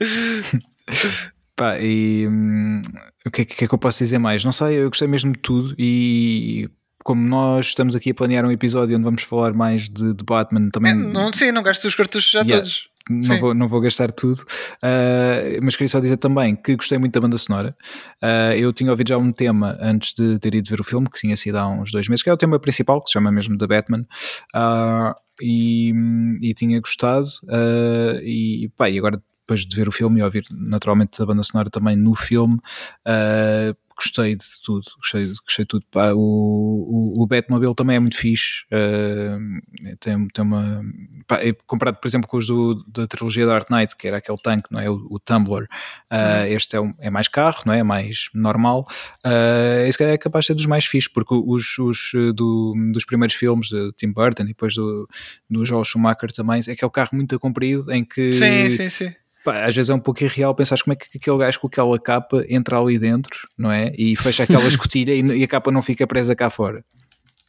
A: Pá, e hum, o que, que, é que eu posso dizer mais? Não sei, eu gostei mesmo de tudo e como nós estamos aqui a planear um episódio onde vamos falar mais de, de Batman também. É,
B: não, sim, não gastes os cartuchos já yeah, todos.
A: Não vou, não vou gastar tudo, uh, mas queria só dizer também que gostei muito da banda sonora. Uh, eu tinha ouvido já um tema antes de ter ido ver o filme, que tinha sido há uns dois meses, que é o tema principal, que se chama mesmo The Batman. Uh, e, e, tinha gostado, e, pá, e agora depois de ver o filme e ouvir naturalmente a banda sonora também no filme, uh, gostei de tudo, gostei, gostei de tudo. Pá, o, o, o Batmobile também é muito fixe, uh, tem, tem uma. Pá, é comparado, por exemplo, com os do, da trilogia Dark Knight, que era aquele tanque, não é? O, o Tumbler. Uh, Este é, um, é mais carro, não é? É mais normal. Uh, esse é capaz de ser dos mais fixes, porque os, os do, dos primeiros filmes de Tim Burton e depois do, do Joel Schumacher também, é que é o carro muito comprido em que.
B: Sim, sim, sim
A: pá, às vezes é um pouco irreal pensar como é que aquele gajo com aquela capa entra ali dentro, não é? E fecha aquela escotilha e, e, a capa não fica presa cá fora.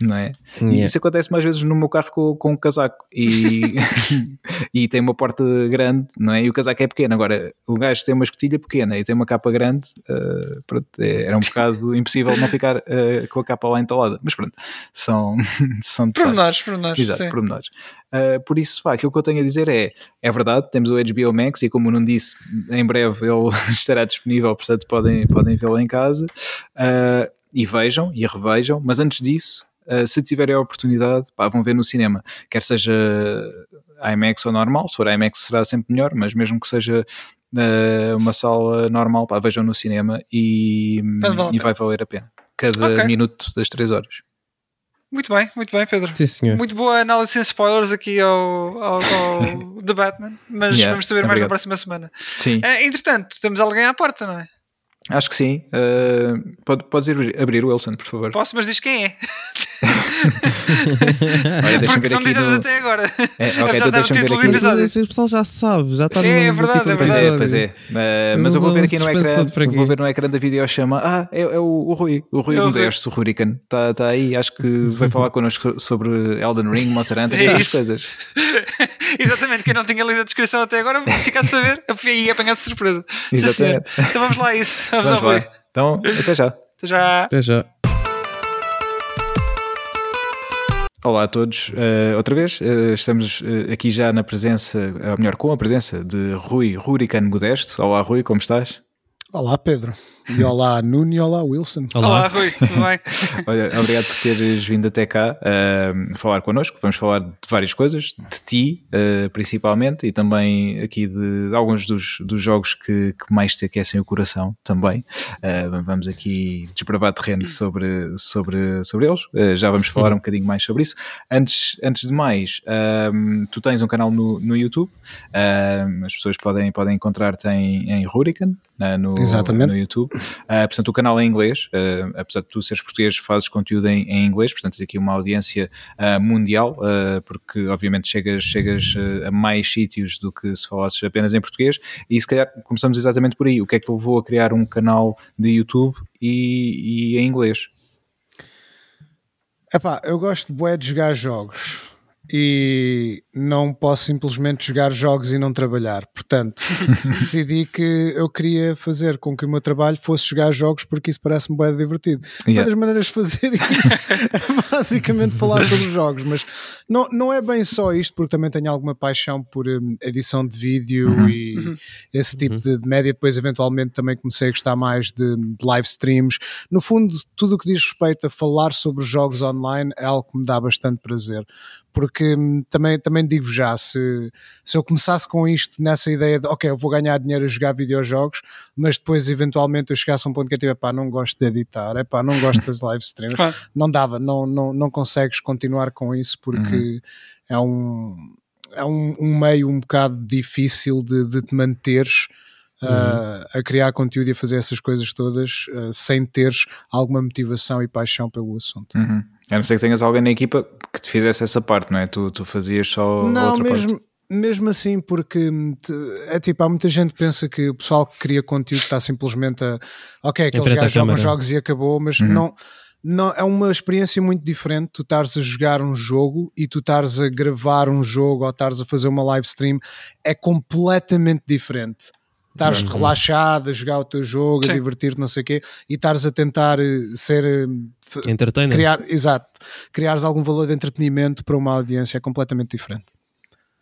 A: Não é? Yeah. E isso acontece mais vezes no meu carro com, com um casaco e, e tem uma porta grande, não é? E o casaco é pequeno. Agora, o gajo tem uma escotilha pequena e tem uma capa grande, uh, pronto, é, era um bocado impossível não ficar uh, com a capa lá entalada. Mas pronto, são, são
B: pormenores, pormenores.
A: Exato, sim. pormenores. Uh, por isso, pá, aquilo que eu tenho a dizer é: é verdade, temos o HBO Max e, como não disse, em breve ele estará disponível, portanto podem, podem vê-lo em casa. Uh, e vejam e revejam, mas antes disso, uh, se tiverem a oportunidade, pá, vão ver no cinema, quer seja IMAX ou normal, se for IMAX será sempre melhor, mas mesmo que seja uh, uma sala normal, pá, vejam no cinema e, e vai valer a pena. Cada okay. minuto das 3 horas.
B: Muito bem, muito bem, Pedro.
C: Sim, senhor.
B: Muito boa análise sem spoilers aqui ao, ao, ao The Batman, mas yeah, vamos saber mais na próxima semana.
A: Sim.
B: Uh, entretanto, temos alguém à porta, não é?
A: Acho que sim. Uh, pode, podes ir abrir o Wilson, por favor.
B: Posso, mas diz quem é.
A: Olha, deixa-me ver
B: não
A: aqui.
B: No... até agora.
A: É, ok, então deixa-me ver aqui.
C: Mas, o pessoal já sabe, já está
B: é, no, é verdade,
C: é
A: Pois é, pois é. Uh, mas eu vou ver aqui no ecrã. Vou ver no ecrã da videochama. Ah, é, é o, o Rui. O Rui é Modesto, o Hurricane. Está tá aí. Acho que vai falar connosco sobre Elden Ring, Monster Hunter e é essas coisas.
B: Exatamente. Quem não tinha lido a descrição até agora, fica a saber e apanhar de surpresa.
A: Exatamente.
B: Então vamos lá a isso. Vamos,
A: vamos lá. Então, até já.
B: Até já.
C: Até já.
A: Olá a todos, uh, outra vez uh, estamos uh, aqui já na presença, ou melhor, com a presença de Rui Rurican Modesto. Olá Rui, como estás?
D: Olá Pedro, e olá Nuno e olá Wilson.
B: Olá, olá Rui, tudo bem?
A: Olha, obrigado por teres vindo até cá uh, falar connosco. Vamos falar de várias coisas, de ti uh, principalmente, e também aqui de, de alguns dos, dos jogos que, que, mais te aquecem o coração também. Uh, vamos aqui desbravar terreno sobre, sobre, sobre eles. já vamos falar um bocadinho mais sobre isso. Antes, antes de mais, tu tens um canal no, no YouTube, as pessoas podem, podem encontrar-te em, em Hurricane, no,
D: Exatamente.
A: no YouTube. Uh, portanto, o canal é em inglês, uh, apesar de tu seres português, fazes conteúdo em, em inglês, portanto, tens aqui uma audiência uh, mundial, porque obviamente chegas, chegas a mais sítios do que se falasses apenas em português. E se calhar começamos exatamente por aí. O que é que te levou a criar um canal de YouTube e, e em inglês?
D: Epá, eu gosto de jogar jogos e não posso simplesmente jogar jogos e não trabalhar. Portanto, decidi que eu queria fazer com que o meu trabalho fosse jogar jogos porque isso parece-me bem divertido. Yeah. Uma das maneiras de fazer isso é basicamente falar sobre jogos, mas não, não é bem só isto, porque também tenho alguma paixão por um, edição de vídeo uhum. e uhum. esse tipo uhum. de, de, média. Depois, eventualmente, também comecei a gostar mais de, de live streams. No fundo, tudo o que diz respeito a falar sobre jogos online é algo que me dá bastante prazer porque hum, também, também digo já, se, se eu começasse com isto nessa ideia de ok, eu vou ganhar dinheiro a jogar videojogos, mas depois eventualmente eu chegasse a um ponto que eu tive, pá, não gosto de editar, é pá, não gosto de fazer live stream, claro. não dava, não, não, não consegues continuar com isso porque uhum. é um é um, um, meio um bocado difícil de, de te manteres uhum. uh, a criar conteúdo e a fazer essas coisas todas uh, sem teres alguma motivação e paixão pelo assunto.
A: Uhum. A não ser que tenhas alguém na equipa que te fizesse essa parte, não é? Tu, tu fazias só
D: não,
A: outra
D: mesmo,
A: parte.
D: Mesmo assim, porque é tipo, há muita gente que pensa que o pessoal que cria conteúdo está simplesmente a ok, aqueles gajos jogam jogos e acabou, mas uhum. não, não é uma experiência muito diferente. Tu estares a jogar um jogo e tu estares a gravar um jogo ou estares a fazer uma live stream é completamente diferente estares uhum. relaxado a jogar o teu jogo, Sim. a divertir-te, não sei o quê, e estares a tentar eh, ser
C: eh, entertainer.
D: Criar, exato, criares algum valor de entretenimento para uma audiência é completamente diferente.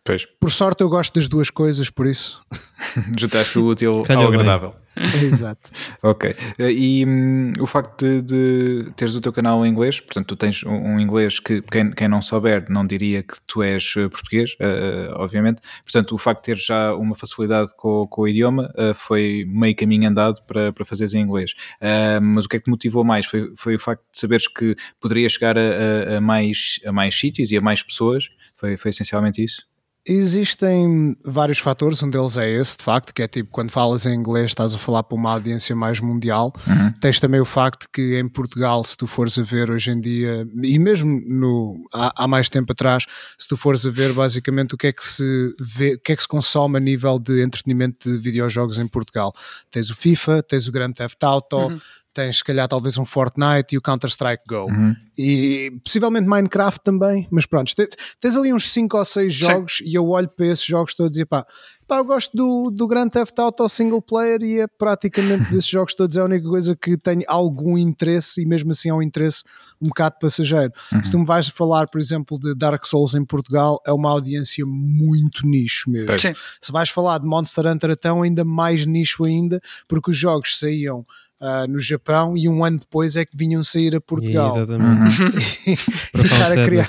A: Pois.
D: Por sorte eu gosto das duas coisas, por isso.
A: Juntaste o útil Calhou ao agradável.
D: Exato.
A: ok. E um, o facto de, de, teres o teu canal em inglês, portanto, tu tens um, um inglês que quem, quem, não souber não diria que tu és eh, português, uh, obviamente. Portanto, o facto de teres já uma facilidade com, com o idioma uh, foi meio caminho andado para, para fazeres em inglês. Uh, mas o que é que te motivou mais? Foi, foi o facto de saberes que poderia chegar a, a, a mais, a mais sítios e a mais pessoas? Foi, foi essencialmente isso?
D: Existem vários fatores, um deles é esse, de facto, que é tipo, quando falas em inglês estás a falar para uma audiência mais mundial. Uhum. Tens também o facto que em Portugal, se tu fores a ver hoje em dia, e mesmo no, há, há, mais tempo atrás, se tu fores a ver basicamente o que é que se vê, o que é que se consome a nível de entretenimento de videojogos em Portugal. Tens o FIFA, tens o Grand Theft Auto, uhum tens se calhar talvez um Fortnite e o Counter-Strike Go. Uhum. E possivelmente Minecraft também, mas pronto, tens ali uns 5 ou 6 jogos Sim. e eu olho para esses jogos todos e pá, pá, eu gosto do, do Grand Theft Auto single player e é praticamente desses jogos todos é a única coisa que tenho algum interesse e mesmo assim é um interesse um bocado passageiro. Uhum. Se tu me vais falar, por exemplo, de Dark Souls em Portugal, é uma audiência muito nicho mesmo. Sim. Se vais falar de Monster Hunter, então ainda mais nicho ainda, porque os jogos saíam uh, no Japão e um ano depois é que vinham sair a Portugal.
C: Exatamente. Uhum.
D: e, estar a criar,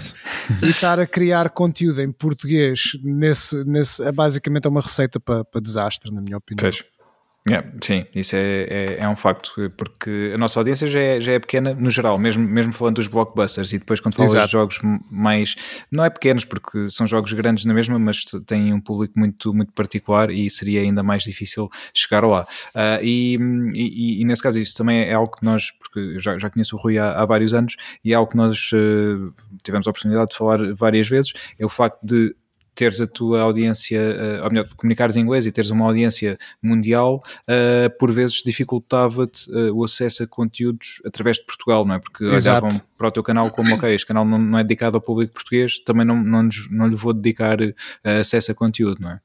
D: e estar a criar conteúdo em português nesse, nesse é basicamente é uma receita para, para desastre, na minha opinião.
A: Yeah, sim, isso é, é, é, um facto, porque a nossa audiência já é, já é pequena no geral, mesmo, mesmo falando dos blockbusters, e depois quando falas de jogos mais, não é pequenos, porque são jogos grandes na mesma, mas têm um público muito, muito particular e seria ainda mais difícil chegar lá. Uh, e, e, e, nesse caso, isso também é algo que nós, porque eu já, já conheço o Rui há, há vários anos, e é algo que nós uh, tivemos a oportunidade de falar várias vezes, é o facto de teres a tua audiência, uh, ou melhor, comunicares em inglês e teres uma audiência mundial, uh, por vezes dificultava-te uh, o acesso a conteúdos através de Portugal, não é? Porque Exato. olhavam para o teu canal como, ok, este canal não, não é dedicado ao público português, também não, não, não lhe vou dedicar acesso a conteúdo, não é?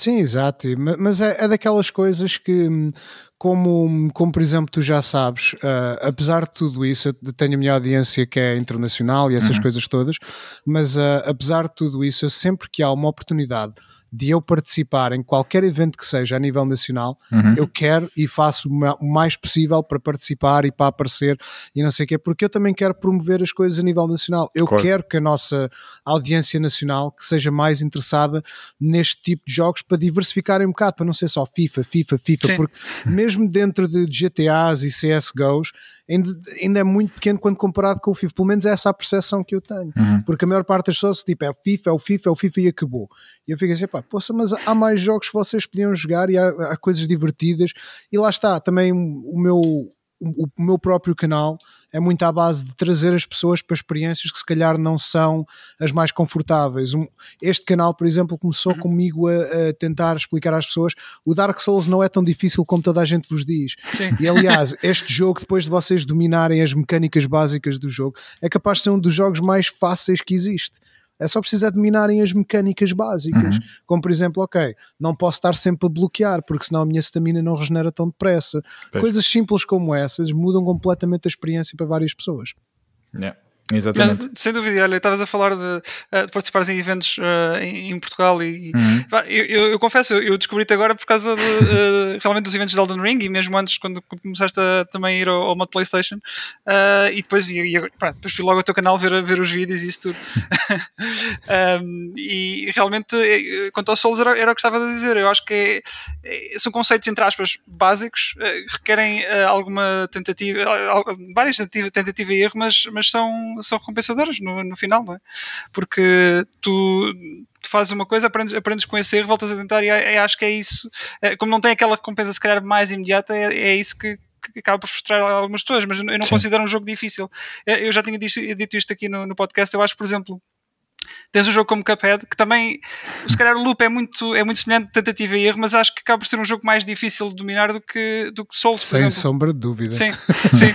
D: Sim, exato, mas é, é daquelas coisas que hum, como, como por exemplo tu já sabes, uh, apesar de tudo isso, eu tenho a minha audiência que é internacional e essas uhum. coisas todas, mas uh, apesar de tudo isso, eu sempre que há uma oportunidade de eu participar em qualquer evento que seja a nível nacional, uhum. eu quero e faço o mais possível para participar e para aparecer e não sei o quê, porque eu também quero promover as coisas a nível nacional. Eu claro. quero que a nossa audiência nacional que seja mais interessada neste tipo de jogos para diversificarem um bocado, para não ser só FIFA, FIFA, FIFA, Sim. porque mesmo dentro de GTAs e CSGOs, ainda, ainda é muito pequeno quando comparado com o FIFA. Pelo menos é essa a percepção que eu tenho. Uhum. Porque a maior parte das pessoas, tipo, é o FIFA, é o FIFA, é o FIFA e acabou. E eu fico assim, pá, poxa, mas há mais jogos que vocês podiam jogar e há, há coisas divertidas. E lá está, também o meu o, meu próprio canal é muito à base de trazer as pessoas para experiências que se calhar não são as mais confortáveis. Este canal, por exemplo, começou uhum. comigo a, a, tentar explicar às pessoas o Dark Souls não é tão difícil como toda a gente vos diz. Sim. E aliás, este jogo, depois de vocês dominarem as mecânicas básicas do jogo, é capaz de ser um dos jogos mais fáceis que existe. É só precisar dominarem as mecânicas básicas. Uhum. Como por exemplo, ok, não posso estar sempre a bloquear, porque senão a minha stamina não regenera tão depressa. Pois. Coisas simples como essas mudam completamente a experiência para várias pessoas.
A: Yeah. Exatamente.
B: Mas, sem dúvida, olha, estavas a falar de, eh, de participares em eventos uh, em, em, Portugal e uhum. eu, eu, eu, confesso, eu descobri-te agora por causa de, uh, realmente dos eventos de Elden Ring e mesmo antes quando começaste a também ir ao, ao modo Playstation uh, e depois, e, e, pá, depois fui logo ao teu canal ver, ver os vídeos e isso tudo um, e realmente quanto ao Souls era, era o que estava a dizer, eu acho que é, é, são conceitos entre aspas básicos, requerem alguma tentativa, várias tentativas tentativa e erro, mas, mas são são recompensadoras no, no final, não é? Porque tu, tu fazes uma coisa, aprendes, aprendes com esse erro, voltas a tentar e é, é, acho que é isso. É, como não tem aquela recompensa se calhar mais imediata, é, é isso que, que acaba por frustrar algumas pessoas, mas eu não Sim. considero um jogo difícil. Eu já tinha dito, dito isto aqui no, no podcast, eu acho, por exemplo, tens um jogo como Cuphead, que também, se calhar o loop é muito, é muito semelhante, tentativa e erro, mas acho que acaba por ser um jogo mais difícil de dominar do que, do que Souls,
D: Sem sombra de dúvida.
B: Sim, sim.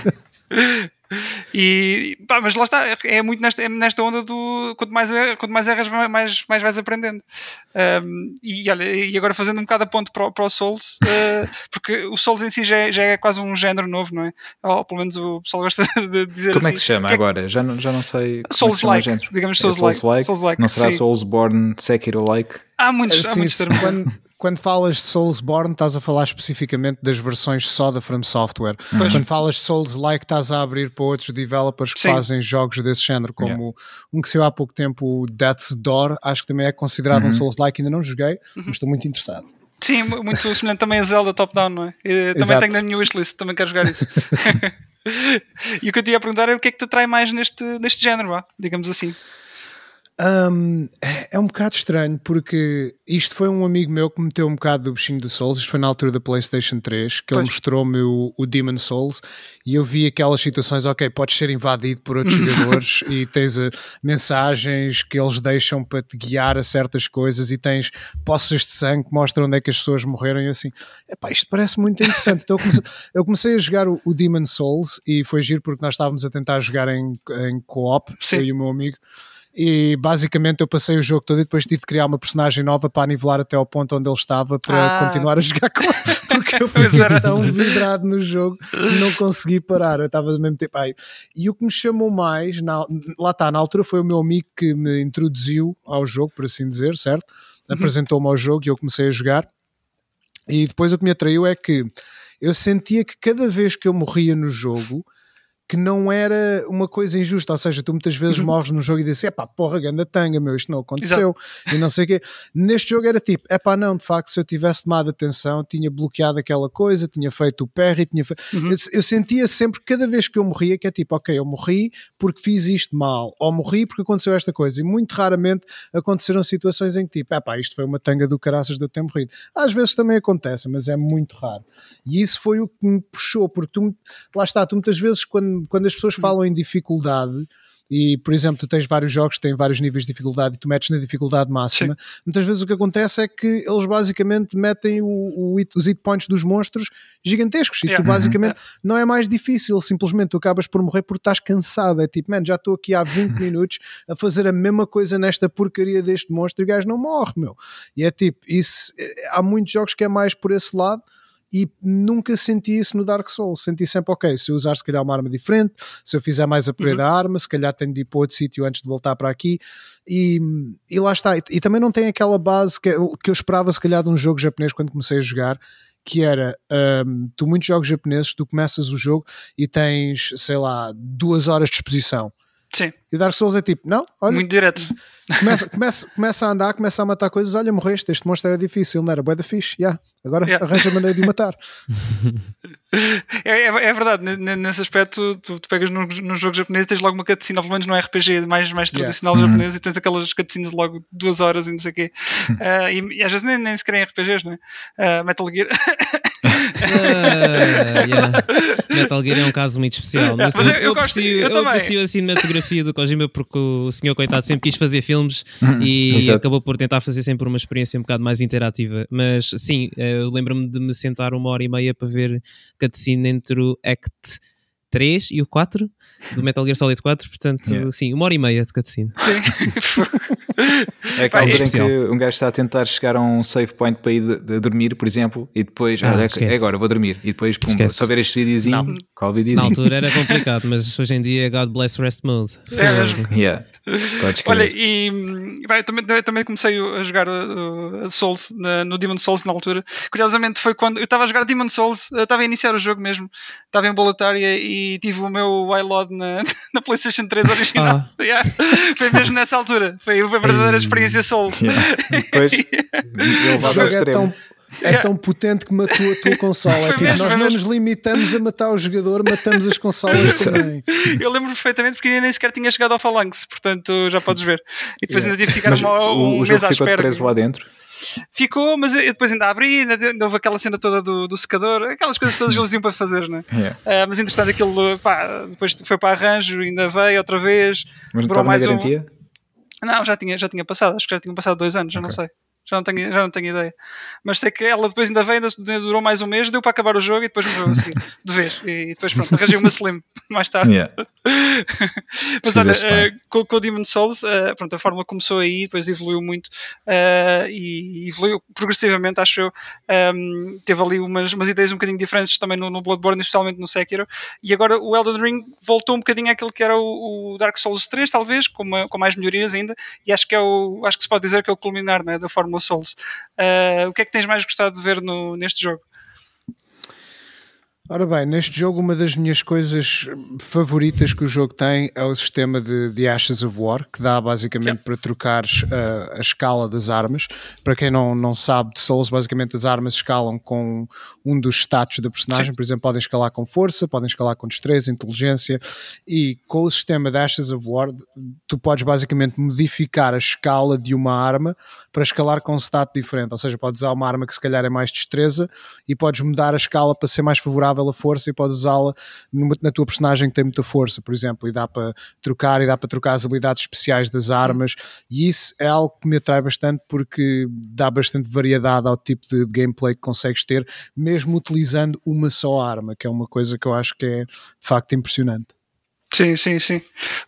B: E, pá, mas lá está, é muito nesta, é nesta onda do quanto mais, quanto mais erras, mais, mais vais aprendendo. Um, e, olha, e agora fazendo um bocado a ponto para, para o Souls, uh, porque o Souls em si já é, já é, quase um género novo, não é? Ou pelo menos o pessoal gosta de dizer
A: Como
B: assim.
A: é que se chama que agora? Já, não, já não sei.
B: Souls-like, é digamos Souls-like.
A: Souls Souls não será Soulsborne Sekiro-like?
B: Há muitos, há muitos termos.
D: Quando, quando falas de Soulsborne, estás a falar especificamente das versões só da From Software. Pois. Quando falas de Souls-like, estás a abrir para outros developers que Sim. fazem jogos desse género, como yeah. um que saiu há pouco tempo, o Death's Door, acho que também é considerado uhum. um Souls-like, ainda não joguei, uhum. mas estou muito interessado.
B: Sim, muito semelhante também a Zelda top-down, não é? Eu também tenho na minha wishlist, também quero jogar isso. e o que eu te ia perguntar é o que é que te atrai mais neste, neste género, vá, digamos assim.
D: Um, é um bocado estranho porque isto foi um amigo meu que meteu um bocado do bichinho do Souls. Isto foi na altura da PlayStation 3 que pois. ele mostrou-me o, o Demon Souls e eu vi aquelas situações. Ok, podes ser invadido por outros jogadores e tens uh, mensagens que eles deixam para te guiar a certas coisas e tens poças de sangue que mostram onde é que as pessoas morreram. E assim, epá, isto parece muito interessante. Então eu comecei, eu comecei a jogar o, o, Demon Souls e foi giro porque nós estávamos a tentar jogar em, em co-op, eu e o meu amigo e basicamente eu passei o jogo todo e depois tive de criar uma personagem nova para nivelar até ao ponto onde ele estava para ah. continuar a jogar com ele, porque eu fui tão vidrado no jogo que não consegui parar, eu estava ao mesmo tempo aí. E o que me chamou mais, na, lá está, na altura foi o meu amigo que me introduziu ao jogo, por assim dizer, certo? Uhum. Apresentou-me ao jogo e eu comecei a jogar. E depois o que me atraiu é que eu sentia que cada vez que eu morria no jogo que não era uma coisa injusta, ou seja, tu muitas vezes uhum. morres no jogo e dizes, epá, porra, ganda tanga, meu, isto não aconteceu, Exato. e não sei o quê. Neste jogo era tipo, epá, não, de facto, se eu tivesse tomado atenção, tinha bloqueado aquela coisa, tinha feito o parry, tinha feito... Uhum. Eu, eu, sentia sempre, cada vez que eu morria, que é tipo, ok, eu morri porque fiz isto mal, ou morri porque aconteceu esta coisa, e muito raramente aconteceram situações em que tipo, epá, isto foi uma tanga do caraças de eu ter morrido. Às vezes também acontece, mas é muito raro. E isso foi o que me puxou, porque tu, lá está, tu muitas vezes quando quando, as pessoas falam em dificuldade, e por exemplo, tu tens vários jogos que têm vários níveis de dificuldade e tu metes na dificuldade máxima, Sim. muitas vezes o que acontece é que eles basicamente metem o, o os hit points dos monstros gigantescos e yeah. tu basicamente não é mais difícil, simplesmente tu acabas por morrer porque estás cansado. É tipo, man, já estou aqui há 20 minutos a fazer a mesma coisa nesta porcaria deste monstro e o gajo não morre, meu. E é tipo, isso, eh, há muitos jogos que é mais por esse lado e nunca senti isso no Dark Souls. Senti sempre, ok, se eu usar se calhar uma arma diferente, se eu fizer mais upgrade uhum. da arma, se calhar tenho de ir para outro sítio antes de voltar para aqui. E, e lá está. E, e, também não tem aquela base que, que eu esperava se calhar de um jogo japonês quando comecei a jogar, que era um, tu muitos jogos japoneses, tu começas o jogo e tens, sei lá, duas horas de exposição.
B: Sim.
D: E Dark Souls é tipo, não, olha.
B: Muito direto.
D: Começa, começa, começa a andar, começa a matar coisas. Olha, morreste, este monstro era difícil, não era? Boa da fixe, yeah. agora yeah. arranja a maneira de o matar.
B: é, é, é, verdade, nesse aspecto, tu, tu pegas num, num jogo japonês e tens logo uma cutscene, pelo menos no RPG mais, mais tradicional yeah. japonês, uhum. e tens aquelas cutscenes logo duas horas e não sei o quê. Uh, e, e, às vezes nem, nem sequer em RPGs, não é? Uh, Metal Gear.
C: Uh, yeah. Metal Gear é um caso muito especial. Mas, mas eu, eu, eu, aprecio, eu, eu aprecio a cinematografia do Kojima porque o senhor, coitado, sempre quis fazer filmes uhum, e exato. acabou por tentar fazer sempre uma experiência um bocado mais interativa. Mas sim, eh, eu lembro-me de me sentar uma hora e meia para ver cutscene entre o Act 3 e o 4 do Metal Gear Solid 4, portanto, yeah. sim, uma hora e meia de cutscene. Sim.
A: é aquela altura em que um gajo está a tentar chegar a um save point para ir de, de dormir, por exemplo, e depois, ah, olha, é agora, vou dormir, e depois, pum, só ver este videozinho, qual videozinho?
C: Na altura era complicado, mas hoje em dia é God Bless Rest Mode.
A: É, yeah.
B: Olha, e bem, eu também, eu também comecei a jogar uh, Souls na, no Demon Souls na altura. Curiosamente foi quando eu estava a jogar Demon Souls, estava a iniciar o jogo mesmo, estava em Bolatária e tive o meu iLod na, na PlayStation 3 original. Ah. Yeah. Foi mesmo nessa altura, foi a verdadeira experiência Souls. Yeah.
A: Depois,
D: vou ao extremo é yeah. tão potente que matou a tua consola. É tipo, nós não nos limitamos a matar o jogador, matamos as consolas também.
B: Eu lembro perfeitamente porque nem sequer tinha chegado ao Phalanx, portanto já podes ver. E depois yeah. ainda tive que ficar Mas uma, um o, mês jogo à espera.
A: preso lá dentro?
B: Ficou, mas eu depois ainda abri, ainda houve aquela cena toda do, do secador, aquelas coisas todas que eles iam para fazer, né? Yeah. Uh, mas interessante aquilo, pá, depois foi para arranjo, ainda veio outra vez.
A: Mas não estava mais na garantia?
B: Um... Não, já tinha, já tinha passado, acho que já tinha passado dois anos, okay. já não sei. Já não, tenho, já não tenho ideia. Mas sei que ela depois ainda veio, ainda durou mais um mês, deu para acabar o jogo e depois morreu a seguir, de vez. E depois pronto, arranjei uma Slim mais tarde. Yeah. Mas olha, uh, com, com o Demon Souls, uh, pronto, a fórmula começou aí, depois evoluiu muito uh, e evoluiu progressivamente, acho eu. Um, teve ali umas, umas ideias um bocadinho diferentes também no, no, Bloodborne, especialmente no Sekiro. E agora o Elden Ring voltou um bocadinho àquilo que era o, o Dark Souls 3, talvez, com, uma, com mais melhorias ainda. E acho que é o, acho que se pode dizer que é o culminar né, da fórmula Souls. Uh, o que é que tens mais gostado de ver no, neste jogo?
D: Ora bem, neste jogo uma das minhas coisas favoritas que o jogo tem é o sistema de, de Ashes of War, que dá basicamente para trocar uh, a escala das armas. Para quem não, não sabe de Souls, basicamente as armas escalam com um dos status da personagem. Sim. Por exemplo, podem escalar com força, podem escalar com destreza, inteligência. E com o sistema de Ashes of War, tu podes basicamente modificar a escala de uma arma para escalar com um stat diferente. Ou seja, podes usar uma arma que se calhar é mais destreza e podes mudar a escala para ser mais favorável a força e podes usá-la na tua personagem que tem muita força, por exemplo, e dá para trocar e dá para trocar as habilidades especiais das armas, e isso é algo que me atrai bastante porque dá bastante variedade ao tipo de gameplay que consegues ter, mesmo utilizando uma só arma, que é uma coisa que eu acho que é de facto impressionante.
B: Sim, sim, sim.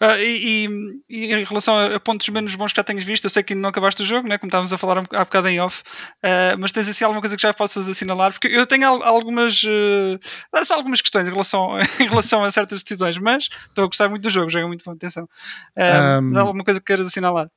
B: Uh, e, e, e, em relação a, pontos menos bons que já tenhas visto, eu sei que não acabaste o jogo, né? como estávamos a falar há bocado em off, uh, mas tens assim alguma coisa que já possas assinalar? Porque eu tenho algumas, uh, só algumas questões em relação, em relação a certas decisões, mas estou a gostar muito do jogo, joga muito bom, atenção. Uh, um, alguma coisa que queiras assinalar?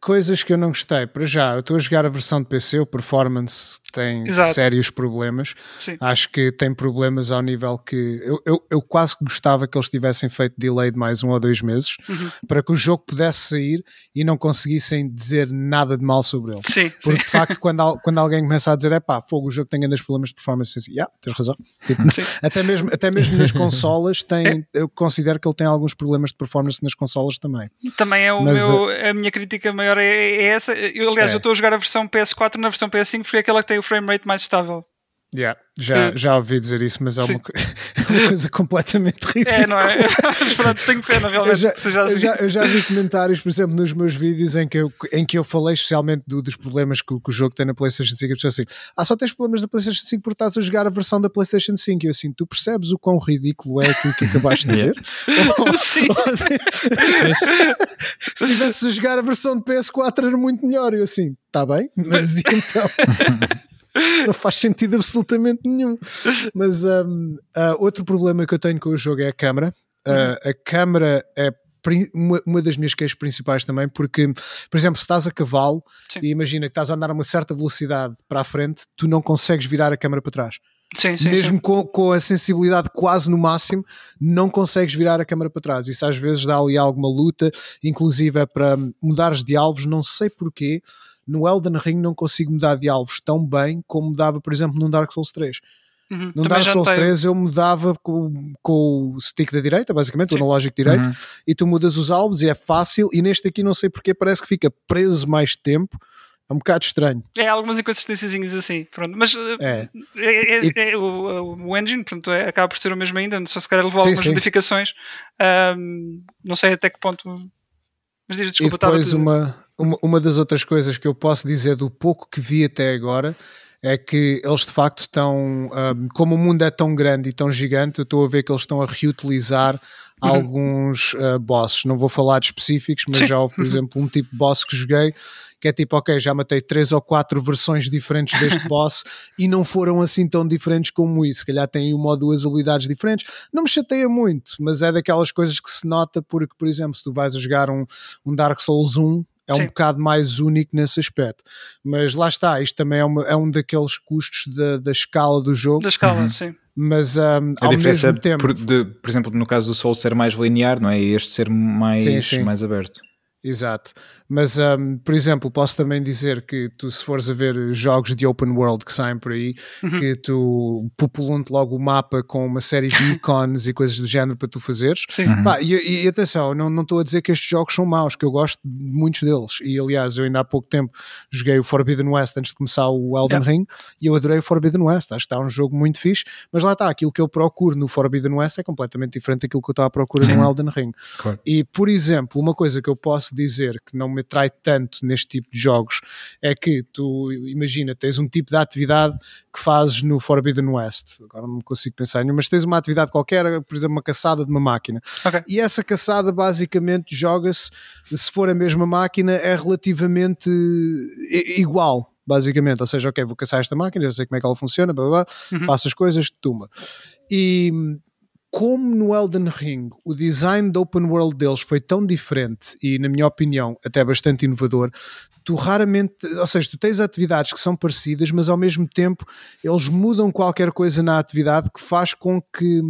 D: Coisas que eu não gostei, para já, eu estou a jogar a versão de PC, o performance tem Exato. sérios problemas. Sim. Acho que tem problemas ao nível que eu, eu, eu, quase gostava que eles tivessem feito delay de mais um ou dois meses uhum. para que o jogo pudesse sair e não conseguissem dizer nada de mal sobre ele.
B: Sim,
D: Porque sim. de facto, quando, quando alguém começa a dizer é pá, fogo, o jogo tem grandes problemas de performance, assim, yeah, tens razão. Tipo, até, mesmo, até mesmo nas consolas, tem, é. eu considero que ele tem alguns problemas de performance nas consolas também.
B: Também é o Mas, meu, eh, a minha crítica maior é, é essa. Eu, aliás, é. eu estou a jogar a versão PS4 na versão PS5 porque é aquela que tem o frame rate mais estável.
D: Yeah, já, uh, já ouvi dizer isso, mas é uma, é uma coisa completamente ridícula.
B: É, não é? Pronto, tenho pena realmente. Eu já,
D: já, eu, já, eu já, vi comentários, por exemplo, nos meus vídeos em que eu, em que eu falei especialmente do, dos problemas que, que, o jogo tem na PlayStation 5. E assim: Ah, só tens problemas na PlayStation 5 porque estás a jogar a versão da PlayStation 5. E eu assim: Tu percebes o quão ridículo é aquilo que acabaste de dizer? Sim. Se estivesses a jogar a versão de PS4 era muito melhor. Eu assim: Está bem, mas então. Isso não faz sentido absolutamente nenhum. Mas um, uh, outro problema que eu tenho com o jogo é a câmera. Uh, a câmera é uma, uma, das minhas queixas principais também, porque, por exemplo, se estás a cavalo sim. e imagina que estás a andar a uma certa velocidade para a frente, tu não consegues virar a câmera para trás.
B: Sim, sim,
D: Mesmo. Com, com a sensibilidade quase no máximo, não consegues virar a câmera para trás. Isso às vezes dá ali alguma luta, inclusive é para mudares de alvos, não sei porquê no Elden Ring não consigo mudar de alvos tão bem como mudava, por exemplo, no Dark Souls 3. Uhum, no Dark Souls 3 eu mudava com, com o stick da direita, basicamente, Sim. o analógico direito, uhum. e tu mudas os alvos e é fácil, e neste aqui não sei porque parece que fica preso mais tempo. É um bocado estranho.
B: É, algumas inconsistências assim, pronto. Mas eh, é. É, é, e... é o, o, engine, é, acaba por ser o mesmo ainda, só se calhar levou sim, algumas sim. modificações. Um, não sei até que ponto. Mas diz, desculpa,
D: e depois uma, uma, uma das outras coisas que eu posso dizer do pouco que vi até agora é que eles de facto estão, um, como o mundo é tão grande e tão gigante, eu estou a ver que eles estão a reutilizar uhum. alguns uh, bosses. Não vou falar de específicos, mas já houve, por exemplo, um tipo de boss que joguei que é tipo, ok, já matei três ou quatro versões diferentes deste boss e não foram assim tão diferentes como isso. Se calhar têm uma ou duas habilidades diferentes. Não me chateia muito, mas é daquelas coisas que se nota porque, por exemplo, se tu vais a jogar um, um Dark Souls 1 é Sim. um bocado mais único nesse aspecto. Mas lá está, isto também é, uma, é um daqueles custos da, da escala do jogo.
B: Da escala, uhum. sim.
D: Mas um, a ao diferença mesmo tempo.
A: Por, de, por exemplo, no caso do Soul ser mais linear, não é? E este ser mais, sim, sim. mais aberto.
D: Exato. Mas, um, por exemplo, posso também dizer que tu, se fores a ver jogos de open world que saem por aí, uhum. que tu populam-te logo o mapa com uma série de icons e coisas do género para tu fazeres.
B: Sim. Uhum.
D: Bah, e, e, atenção, não estou a dizer que estes jogos são maus, que eu gosto de muitos deles. E aliás, eu ainda há pouco tempo joguei o Forbidden West antes de começar o Elden yeah. Ring e eu adorei o Forbidden West. Acho que está um jogo muito fixe, mas lá está, aquilo que eu procuro no Forbidden West é completamente diferente daquilo que eu estava à procura no Elden Ring. Claro. E, por exemplo, uma coisa que eu posso dizer que não me atrai tanto neste tipo de jogos é que tu, imagina, tens um tipo de atividade que fazes no Forbidden West, agora não consigo pensar em nenhuma, mas tens uma atividade qualquer, por exemplo, uma caçada de uma máquina.
B: Okay.
D: E essa caçada basicamente joga-se, se for a mesma máquina, é relativamente igual basicamente. Ou seja, ok, vou caçar esta máquina, já sei como é que ela funciona, blá, blá, uhum. faço as coisas, toma. E como no Elden Ring o design da open world deles foi tão diferente e, na minha opinião, até bastante inovador, tu raramente, ou seja, tu tens atividades que são parecidas, mas ao mesmo tempo eles mudam qualquer coisa na atividade que faz com que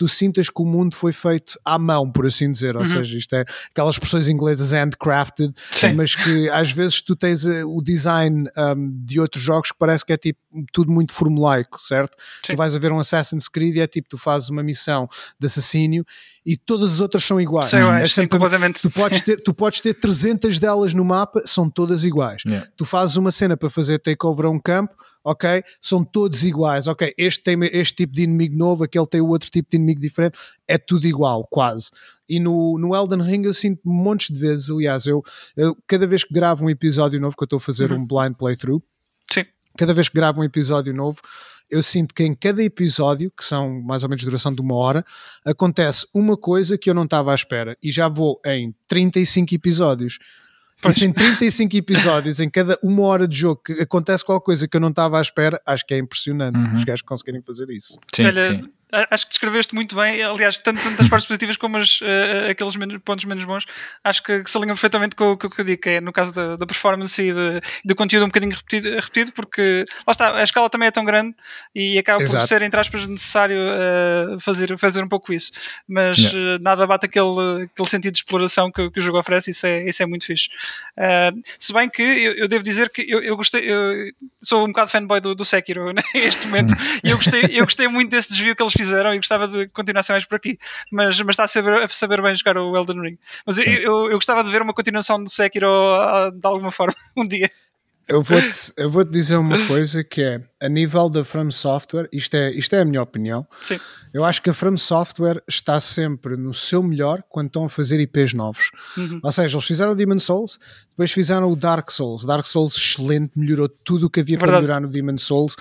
D: tu sintas que o mundo foi feito à mão, por assim dizer. Ou uhum. seja, isto é aquelas expressões inglesas handcrafted, Sim. mas que às vezes tu tens uh, o design um, de outros jogos que parece que é tipo tudo muito formulaico, certo? Sim. Tu vais a ver um Assassin's Creed e é tipo, tu fazes uma missão de assassínio e todas as outras são iguais.
B: Sim, é sempre, completamente.
D: Tu podes, ter, tu podes ter 300 delas no mapa, são todas iguais. Yeah. Tu fazes uma cena para fazer takeover a um campo, ok? São todos iguais, ok? Este tem este tipo de inimigo novo, aquele tem outro tipo de inimigo diferente, é tudo igual, quase. E no, no Elden Ring eu sinto montes de vezes, aliás, eu, eu cada vez que gravo um episódio novo, que eu estou a fazer uhum. um blind playthrough,
B: Sim.
D: cada vez que gravo um episódio novo, eu sinto que em cada episódio, que são mais ou menos duração de uma hora, acontece uma coisa que eu não estava à espera. E já vou em 35 episódios. Pois. E se em 35 episódios, em cada uma hora de jogo, que acontece qualquer coisa que eu não estava à espera, acho que é impressionante uhum. os gajos conseguirem fazer isso.
B: Sim, Olha, sim acho que descreveste muito bem, aliás, tanto, tanto as partes positivas como as, uh, aqueles menos, pontos menos bons, acho que, que se alinham perfeitamente com, com o que eu digo, que é no caso da, da performance e de, do conteúdo um bocadinho repetido, repetido, porque lá está, a escala também é tão grande e acaba Exato. por ser, entre aspas, necessário uh, fazer, fazer um pouco isso. Mas yeah. uh, nada bate aquele, aquele sentido de exploração que, que o jogo oferece, isso é, isso é muito fixe. se bem que eu, eu, devo dizer que eu, eu gostei, eu sou um bocado fanboy do, do Sekiro neste momento, e eu gostei, eu gostei muito desse desvio que eles fizeram e gostava de continuação mais por aqui. Mas, mas está a saber, a saber bem jogar o Elden Ring. Mas eu, eu, eu, gostava de ver uma continuação de Sekiro de alguma forma um dia.
D: Eu vou-te eu vou -te dizer uma coisa que é a nível da From Software, isto é, isto é a minha opinião.
B: Sim.
D: Eu acho que a From Software está sempre no seu melhor quando estão a fazer IPs novos. Uhum. Ou seja, eles fizeram o Demon Souls, depois fizeram o Dark Souls. Dark Souls excelente, melhorou tudo o que havia é para melhorar no Demon Souls.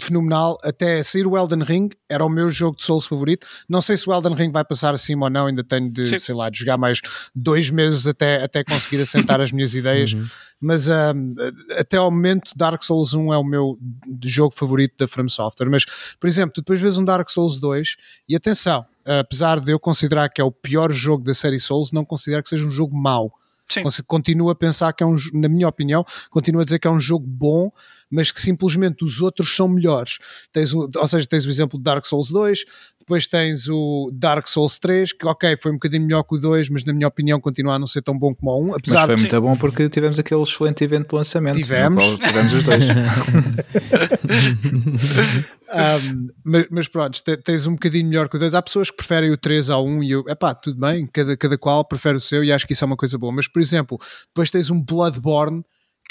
D: Fenomenal. Até sair o Elden Ring, era o meu jogo de Souls favorito. Não sei se o Elden Ring vai passar acima ou não, ainda tenho de, Sim. sei lá, de jogar mais dois meses até, até conseguir assentar as minhas ideias. Uhum. Mas um, até ao momento, Dark Souls 1 é o meu jogo favorito da From Software. Mas, por exemplo, tu depois vês um Dark Souls 2 e atenção, apesar de eu considerar que é o pior jogo da série Souls, não considero que seja um jogo mau. Sim. Continuo a pensar que é um, na minha opinião, continuo a dizer que é um jogo bom, mas que simplesmente os outros são melhores. Tens o, ou seja, tens o exemplo de Dark Souls 2, depois tens o Dark Souls 3, que ok, foi um bocadinho melhor que o 2, mas na minha opinião continua a não ser tão bom como o 1.
A: Apesar mas foi de... muito bom porque tivemos aquele excelente evento de lançamento.
D: Tivemos.
A: Tivemos os dois.
D: um, mas, mas pronto, tens um bocadinho melhor que o 2. Há pessoas que preferem o 3 ao 1 e eu, epá, tudo bem, cada, cada qual prefere o seu e acho que isso é uma coisa boa. Mas, por exemplo, depois tens um Bloodborne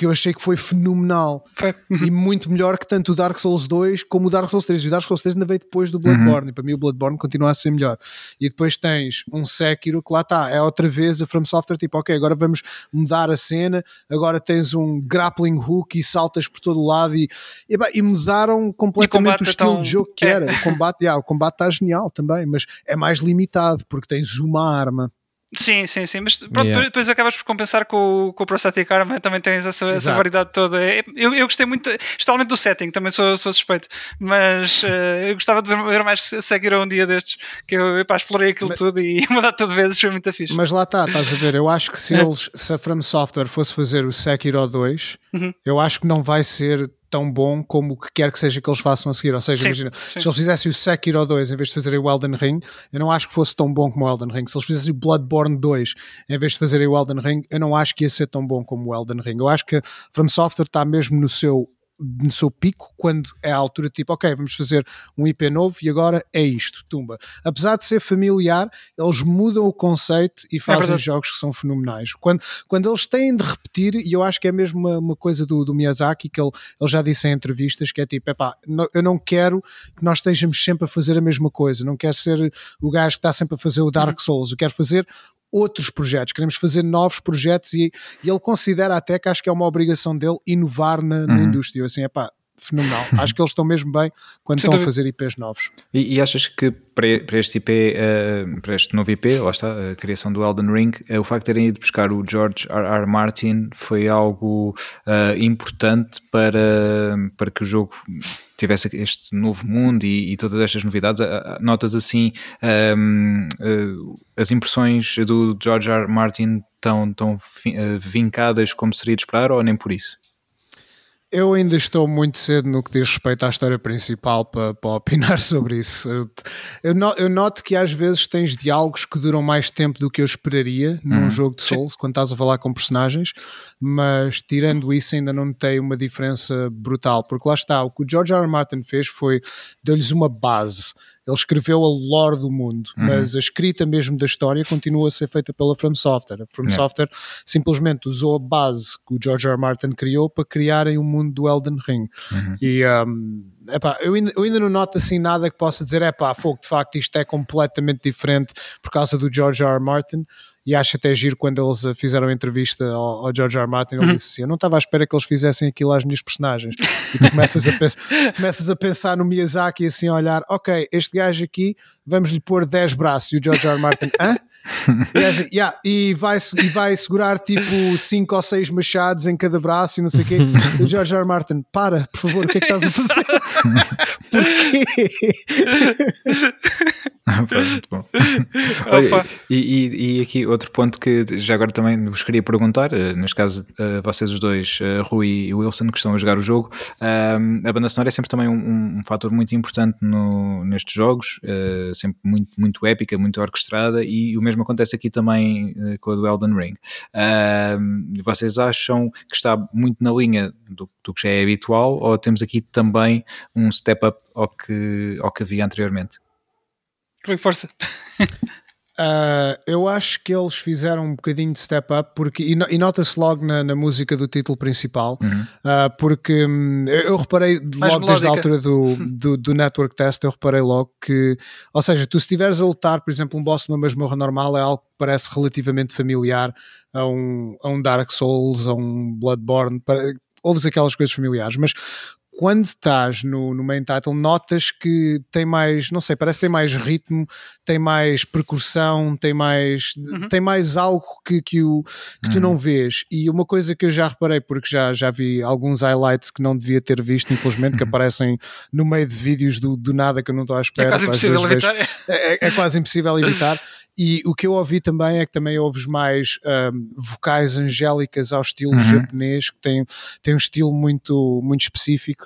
D: que eu achei que foi fenomenal
B: foi.
D: e muito melhor que tanto o Dark Souls 2 como o Dark Souls 3. E o Dark Souls 3 ainda veio depois do Bloodborne, uhum. e para mim o Bloodborne continua a ser melhor. E depois tens um Sekiro que lá está, é outra vez a From Software, tipo, ok, agora vamos mudar a cena, agora tens um grappling hook e saltas por todo o lado e, e, e mudaram completamente o estilo tão... de jogo que é. era. O combate, yeah, o combate está genial também, mas é mais limitado porque tens uma arma.
B: Sim, sim, sim. Mas pronto, yeah. depois acabas por compensar com, o, com o Prosthetic Arm, também tens essa, essa variedade toda. É, eu, eu gostei muito, especialmente do setting, também sou, sou suspeito, mas uh, eu gostava de ver, ver mais Sekiro um dia destes, que eu pá, explorei aquilo mas, tudo e mudar tudo vezes, foi muito fixe.
D: Mas lá está, estás a ver, eu acho que se é. eles, se a From Software fosse fazer o Sekiro 2, uhum. eu acho que não vai ser tão bom como o que quer que seja que eles façam a seguir. Ou seja, sim, imagina, sim. se eles fizessem o Sekiro 2 em vez de fazerem o Elden Ring, eu não acho que fosse tão bom como o Elden Ring. Se eles fizessem o Bloodborne 2 em vez de fazerem o Elden Ring, eu não acho que ia ser tão bom como o Elden Ring. Eu acho que a From Software está mesmo no seu no seu pico, quando é a altura tipo, ok, vamos fazer um IP novo e agora é isto, tumba. Apesar de ser familiar, eles mudam o conceito e é fazem é jogos que são fenomenais. Quando, quando eles têm de repetir, e eu acho que é mesmo uma, uma coisa do, do, Miyazaki, que ele, ele já disse em entrevistas, que é tipo, epá, eu não quero que nós estejamos sempre a fazer a mesma coisa, não quero ser o gajo que está sempre a fazer o Dark uhum. Souls, eu quero fazer outros projetos, queremos fazer novos projetos e, e, ele considera até que acho que é uma obrigação dele inovar na, uhum. na indústria. Eu assim, é pá, fenomenal. Acho que eles estão mesmo bem quando estão a fazer IPs novos.
A: E, e achas que para, para este IP, uh, eh, para este novo IP, lá está, a criação do Elden Ring, uh, o facto de terem ido buscar o George R. R. Martin foi algo uh, importante para, para que o jogo tivesse este novo mundo e, e todas estas novidades. Notas assim um, ehm, as impressões do George R. R. Martin tão, tão vincadas como seria de esperar ou nem por isso?
D: Eu ainda estou muito cedo no que diz respeito à história principal para, para opinar sobre isso. Eu, eu, noto que às vezes tens diálogos que duram mais tempo do que eu esperaria num uhum. jogo de Souls, quando estás a falar com personagens, mas tirando isso ainda não notei uma diferença brutal, porque lá está, o que o George R. R. Martin fez foi deu-lhes uma base ele escreveu a lore do mundo, uhum. mas a escrita mesmo da história continua a ser feita pela From Software. A From yeah. Software simplesmente usou a base que o George R. R. Martin criou para criarem o mundo do Elden Ring. Uhum. E um, epá, eu, ainda, eu ainda não noto assim nada que possa dizer, é pá, fogo, de facto isto é completamente diferente por causa do George R. R. Martin e acho até giro quando eles fizeram a entrevista ao, ao George R. R. Martin, ele uhum. disse assim, eu não estava à espera que eles fizessem aquilo às minhas personagens e tu começas a, pensar, começas a pensar no Miyazaki assim a olhar, ok, este gajo aqui vamos lhe pôr 10 braços e o George R. R. Martin, hã? E, assim, yeah, e, vai, e vai segurar tipo 5 ou 6 machados em cada braço e não sei o quê. E o George R. R. Martin, para, por favor, o que é que estás a fazer? Porquê?
A: Ah, muito bom. Olha, e, e, e, aqui outro ponto que já agora também vos queria perguntar, eh, neste caso uh, vocês os dois, uh, Rui e Wilson, que estão a jogar o jogo, uh, a banda sonora é sempre também um, um fator muito importante no, nestes jogos, sempre muito, muito épica, muito orquestrada, e o mesmo acontece aqui também com a do Elden Ring. vocês acham que está muito na linha do, do que já é habitual, ou temos aqui também um step up ao que, ao que havia anteriormente?
B: Rui, força.
D: Uh, eu acho que eles fizeram um bocadinho de step up porque, e, e nota-se logo na, na, música do título principal, uhum. uh, porque um, eu, eu, reparei Mais logo melódica. desde a altura do, do, do, network test, eu reparei logo que, ou seja, tu se estiveres a lutar, por exemplo, um boss numa masmorra normal é algo que parece relativamente familiar a um, a um Dark Souls, a um Bloodborne, para, ouves aquelas coisas familiares, mas quando estás no, no main title, notas que tem mais, não sei, parece que tem mais ritmo, tem mais percussão, tem mais, uhum. tem mais algo que, que, o, que uhum. tu não vês. E uma coisa que eu já reparei, porque já, já vi alguns highlights que não devia ter visto, infelizmente, que aparecem no meio de vídeos do, do nada que eu não estou à espera. É
B: quase impossível evitar. Vejo,
D: é, é, é quase impossível evitar. E o que eu ouvi também é que também ouves mais um, vocais angélicas ao estilo uhum. japonês, que tem, tem um estilo muito, muito específico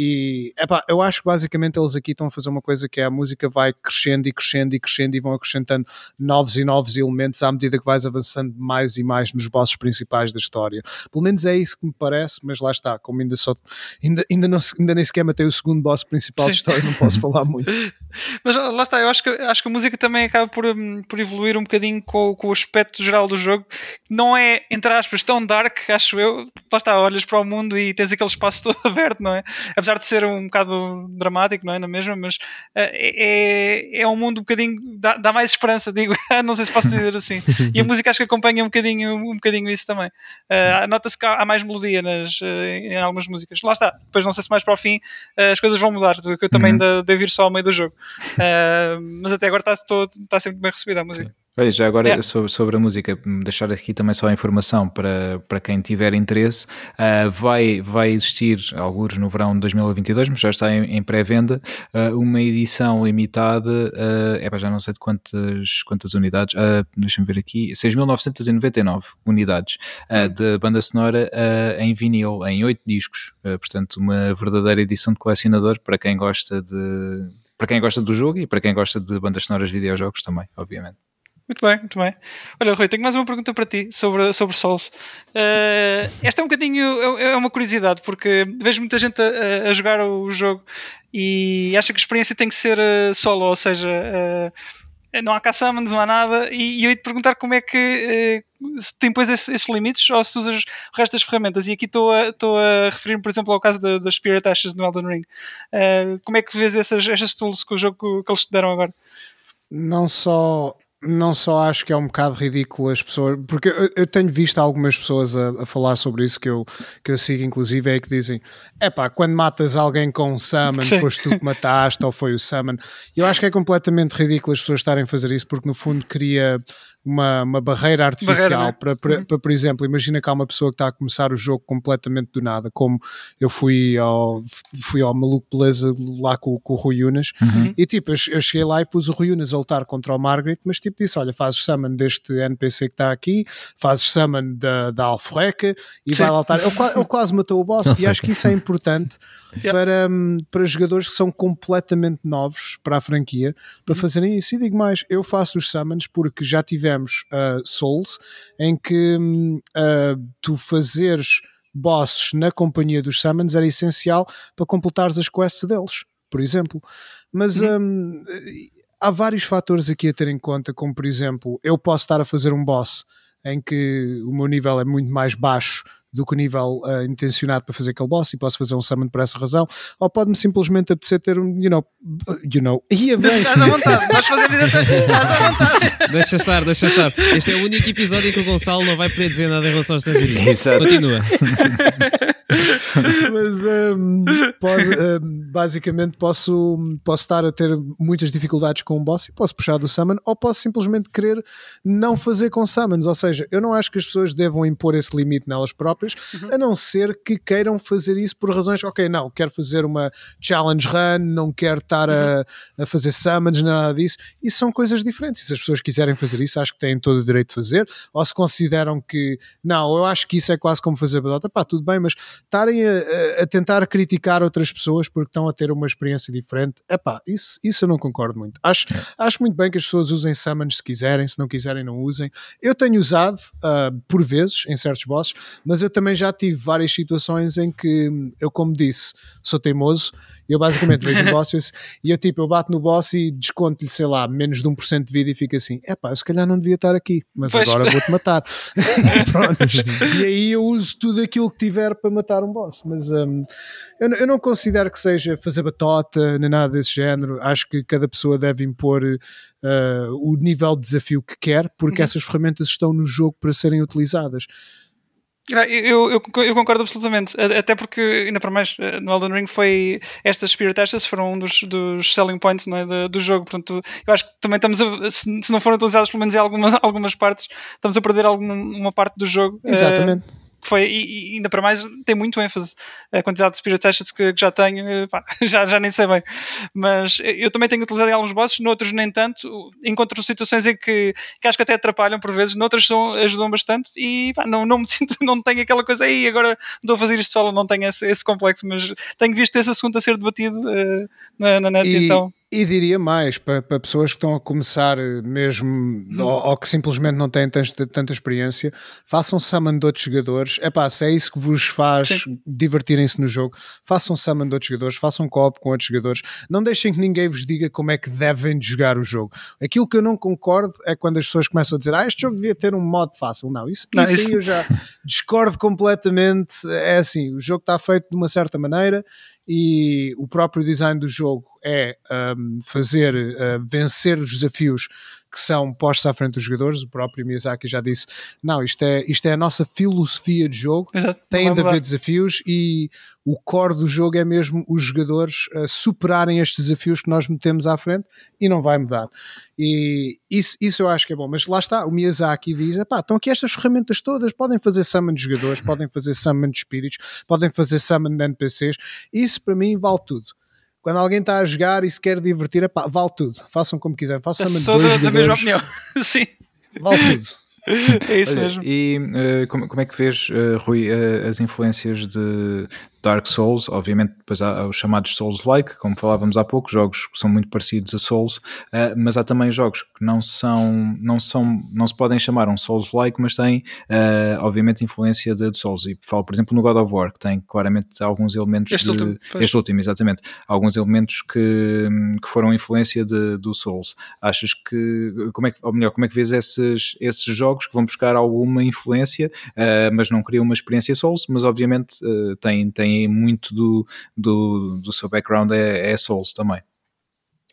D: e epá, eu acho que basicamente eles aqui estão a fazer uma coisa que é a música vai crescendo e crescendo e crescendo e vão acrescentando novos e novos elementos à medida que vais avançando mais e mais nos bosses principais da história. Pelo menos é isso que me parece, mas lá está, como ainda só ainda, ainda, não, ainda nem sequer matei o segundo boss principal Sim. de história, não posso falar muito.
B: Mas lá está, eu acho que, acho que a música também acaba por, hum, por evoluir um bocadinho com, com o aspecto geral do jogo. Não é, entre aspas, tão dark, acho eu. Lá está, olhas para o mundo e tens aquele espaço todo aberto, não é? Apesar de ser um bocado dramático, não é? Na mesma, mas é, é, é um mundo um bocadinho. dá, dá mais esperança, digo. não sei se posso dizer assim. E a música acho que acompanha um bocadinho, um bocadinho isso também. Uh, Nota-se que há mais melodia nas, uh, em algumas músicas. Lá está. Depois não sei se mais para o fim uh, as coisas vão mudar, que eu também uhum. devo ir só ao meio do jogo. mas até agora está, está sempre bem recebida a música. Sim.
A: Olha, já agora é. sobre, sobre, a música, deixar aqui também só a informação para, para quem tiver interesse, uh, vai, vai existir, alguns no verão de 2022, mas já está em, em pré-venda, uh, uma edição limitada, uh, é já não sei de quantas, quantas unidades, uh, deixa-me ver aqui, 6.999 unidades uh, de banda sonora em vinil, em 8 discos, portanto uma verdadeira edição de colecionador para quem gosta de... Para quem gosta do jogo e para quem gosta de bandas sonoras de videojogos também, obviamente.
B: Muito bem, muito bem. Olha, Rui, tenho mais uma pergunta para ti sobre, sobre Souls. Uh, esta é um bocadinho, é, é uma curiosidade, porque vejo muita gente a, a, jogar o jogo e acha que a experiência tem que ser uh, solo, ou seja, uh, não há caçamas, não há nada, e, e eu ia te perguntar como é que se tem depois esses, esses, limites ou se usas o resto das ferramentas. E aqui estou a, estou a referir-me, por exemplo, ao caso das Spirit Ashes no Elden Ring. como é que vês essas, essas tools que o jogo que eles te deram agora?
D: Não só não só acho que é um bocado ridículo as pessoas, porque eu, eu tenho visto algumas pessoas a, a, falar sobre isso que eu, que eu sigo, inclusive, é que dizem: é pá, quando matas alguém com um summon, Sim. foste tu que mataste ou foi o summon. Eu acho que é completamente ridículo as pessoas estarem a fazer isso, porque no fundo cria uma, uma barreira artificial barreira, né? para, para, uhum. para, por exemplo, imagina que há uma pessoa que está a começar o jogo completamente do nada, como eu fui ao, fui ao Maluco Beleza lá com, com o Rui Unas, uhum. e tipo, eu, eu, cheguei lá e pus o Rui Unas a lutar contra o Margaret, mas tipo disse, olha, fazes summon deste NPC que está aqui, fazes summon da, da Alfreca e Sim. vai lutar. Ele, ele, quase matou o boss e acho que isso é importante para, hum, para jogadores que são completamente novos para a franquia, para uhum. fazerem isso. E digo mais, eu faço os summons porque já tivemos tivemos uh, Souls, em que uh, tu fazeres bosses na companhia dos summons era essencial para completares as quests deles, por exemplo. Mas uhum. um, há vários fatores aqui a ter em conta, como por exemplo, eu posso estar a fazer um boss em que o meu nível é muito mais baixo do que o nível uh, intencionado para fazer aquele boss e posso fazer um summon por essa razão, ou pode-me simplesmente apetecer ter um, you know, you know, ia bem.
B: Estás à vontade, vais fazer vida estás à vontade.
C: Deixa estar, deixa estar. Este é o único episódio em que o Gonçalo não vai poder dizer nada em relação aos estrangeiros. Continua.
D: Mas um, pode, um, basicamente posso, posso estar a ter muitas dificuldades com um boss e posso puxar do summon, ou posso simplesmente querer não fazer com summons. Ou seja, eu não acho que as pessoas devam impor esse limite nelas próprias, uhum. a não ser que queiram fazer isso por razões, ok, não, quero fazer uma challenge run, não quero estar a, uhum. a fazer summons, nada disso. Isso são coisas diferentes. Se as pessoas quiserem fazer isso, acho que têm todo o direito de fazer, ou se consideram que não, eu acho que isso é quase como fazer batota, pá, tudo bem, mas estarem a, a, tentar criticar outras pessoas porque estão a ter uma experiência diferente, epá, isso, isso eu não concordo muito. Acho, é. acho muito bem que as pessoas usem summons se quiserem, se não quiserem, não usem. Eu tenho usado uh, por vezes em certos bosses, mas eu também já tive várias situações em que eu, como disse, sou teimoso e eu basicamente vejo um boss e eu tipo, eu bato no boss e desconto-lhe, sei lá, menos de 1% de vida e fico assim, é pá, eu se calhar não devia estar aqui, mas pois agora vou-te matar. e, e aí eu uso tudo aquilo que tiver para matar um boss. Mas um, eu, eu, não considero que seja fazer batota nem nada desse género. Acho que cada pessoa deve impor uh, o nível de desafio que quer, porque uhum. essas ferramentas estão no jogo para serem utilizadas.
B: Eu, eu, eu, concordo absolutamente, até porque, ainda para mais, eh, no Elden Ring foi estas Spirit Ashes foram um dos, dos selling points é, do, do, jogo, portanto, eu acho que também estamos a, se, se não forem utilizadas pelo menos em algumas, algumas partes, estamos a perder alguma parte do jogo.
D: Exatamente. Uh,
B: que foi, e, e, ainda para mais, tem muito ênfase a quantidade de Spirit Ashes que, que já tenho, eh, pá, já, já nem sei bem. Mas eu também tenho utilizado em alguns bosses, noutros nem tanto. Encontro situações em que, que acho que até atrapalham por vezes, noutras são, ajudam bastante e pá, não, não me sinto, não tenho aquela coisa aí, agora estou a fazer isto solo, não tenho esse, esse complexo, mas tenho visto esse assunto a ser debatido uh, na, na net,
D: e...
B: então.
D: E diria mais, para, para, pessoas que estão a começar eh, mesmo, hum. ou, ou, que simplesmente não têm tanta, tanta experiência, façam summon de outros jogadores. É pá, se é isso que vos faz divertirem-se no jogo, façam summon de outros jogadores, façam co-op com outros jogadores. Não deixem que ninguém vos diga como é que devem jogar o jogo. Aquilo que eu não concordo é quando as pessoas começam a dizer, ah, este jogo devia ter um modo fácil. Não, isso, não, isso, isso... aí eu já discordo completamente. É assim, o jogo está feito de uma certa maneira e o próprio design do jogo é um, fazer uh, vencer os desafios que são postos à frente dos jogadores. O próprio Miyazaki já disse: não, isto é, isto é a nossa filosofia de jogo, Exato, tem de haver desafios e o core do jogo é mesmo os jogadores uh, superarem estes desafios que nós metemos à frente e não vai mudar. E isso, isso eu acho que é bom. Mas lá está, o Miyazaki diz: pá, estão aqui estas ferramentas todas, podem fazer summon de jogadores, podem fazer summon de espíritos, podem fazer summon de NPCs. Isso para mim vale tudo quando alguém está a jogar e se quer divertir, epá, vale tudo. Façam como quiserem. Façam
B: Sou
D: dois
B: da, da mesma opinião. Sim.
D: Vale tudo.
B: É isso Olha, mesmo.
A: E uh, como, como, é que vês, uh, Rui, uh, as influências de, Dark Souls, obviamente depois há os chamados Souls-like, como falávamos há pouco, jogos que são muito parecidos a Souls, uh, mas há também jogos que não são, não são, não se podem chamar um Souls-like, mas têm uh, obviamente influência de, de, Souls. E falo, por exemplo, no God of War, que tem claramente alguns elementos
B: este
A: de,
B: último,
A: este último, exatamente, alguns elementos que, que foram influência de, do Souls. Achas que, como é que, ou melhor, como é que vês esses, esses jogos que vão buscar alguma influência, uh, mas não criam uma experiência Souls, mas obviamente têm, têm muito do, do, do seu background é, é Souls também.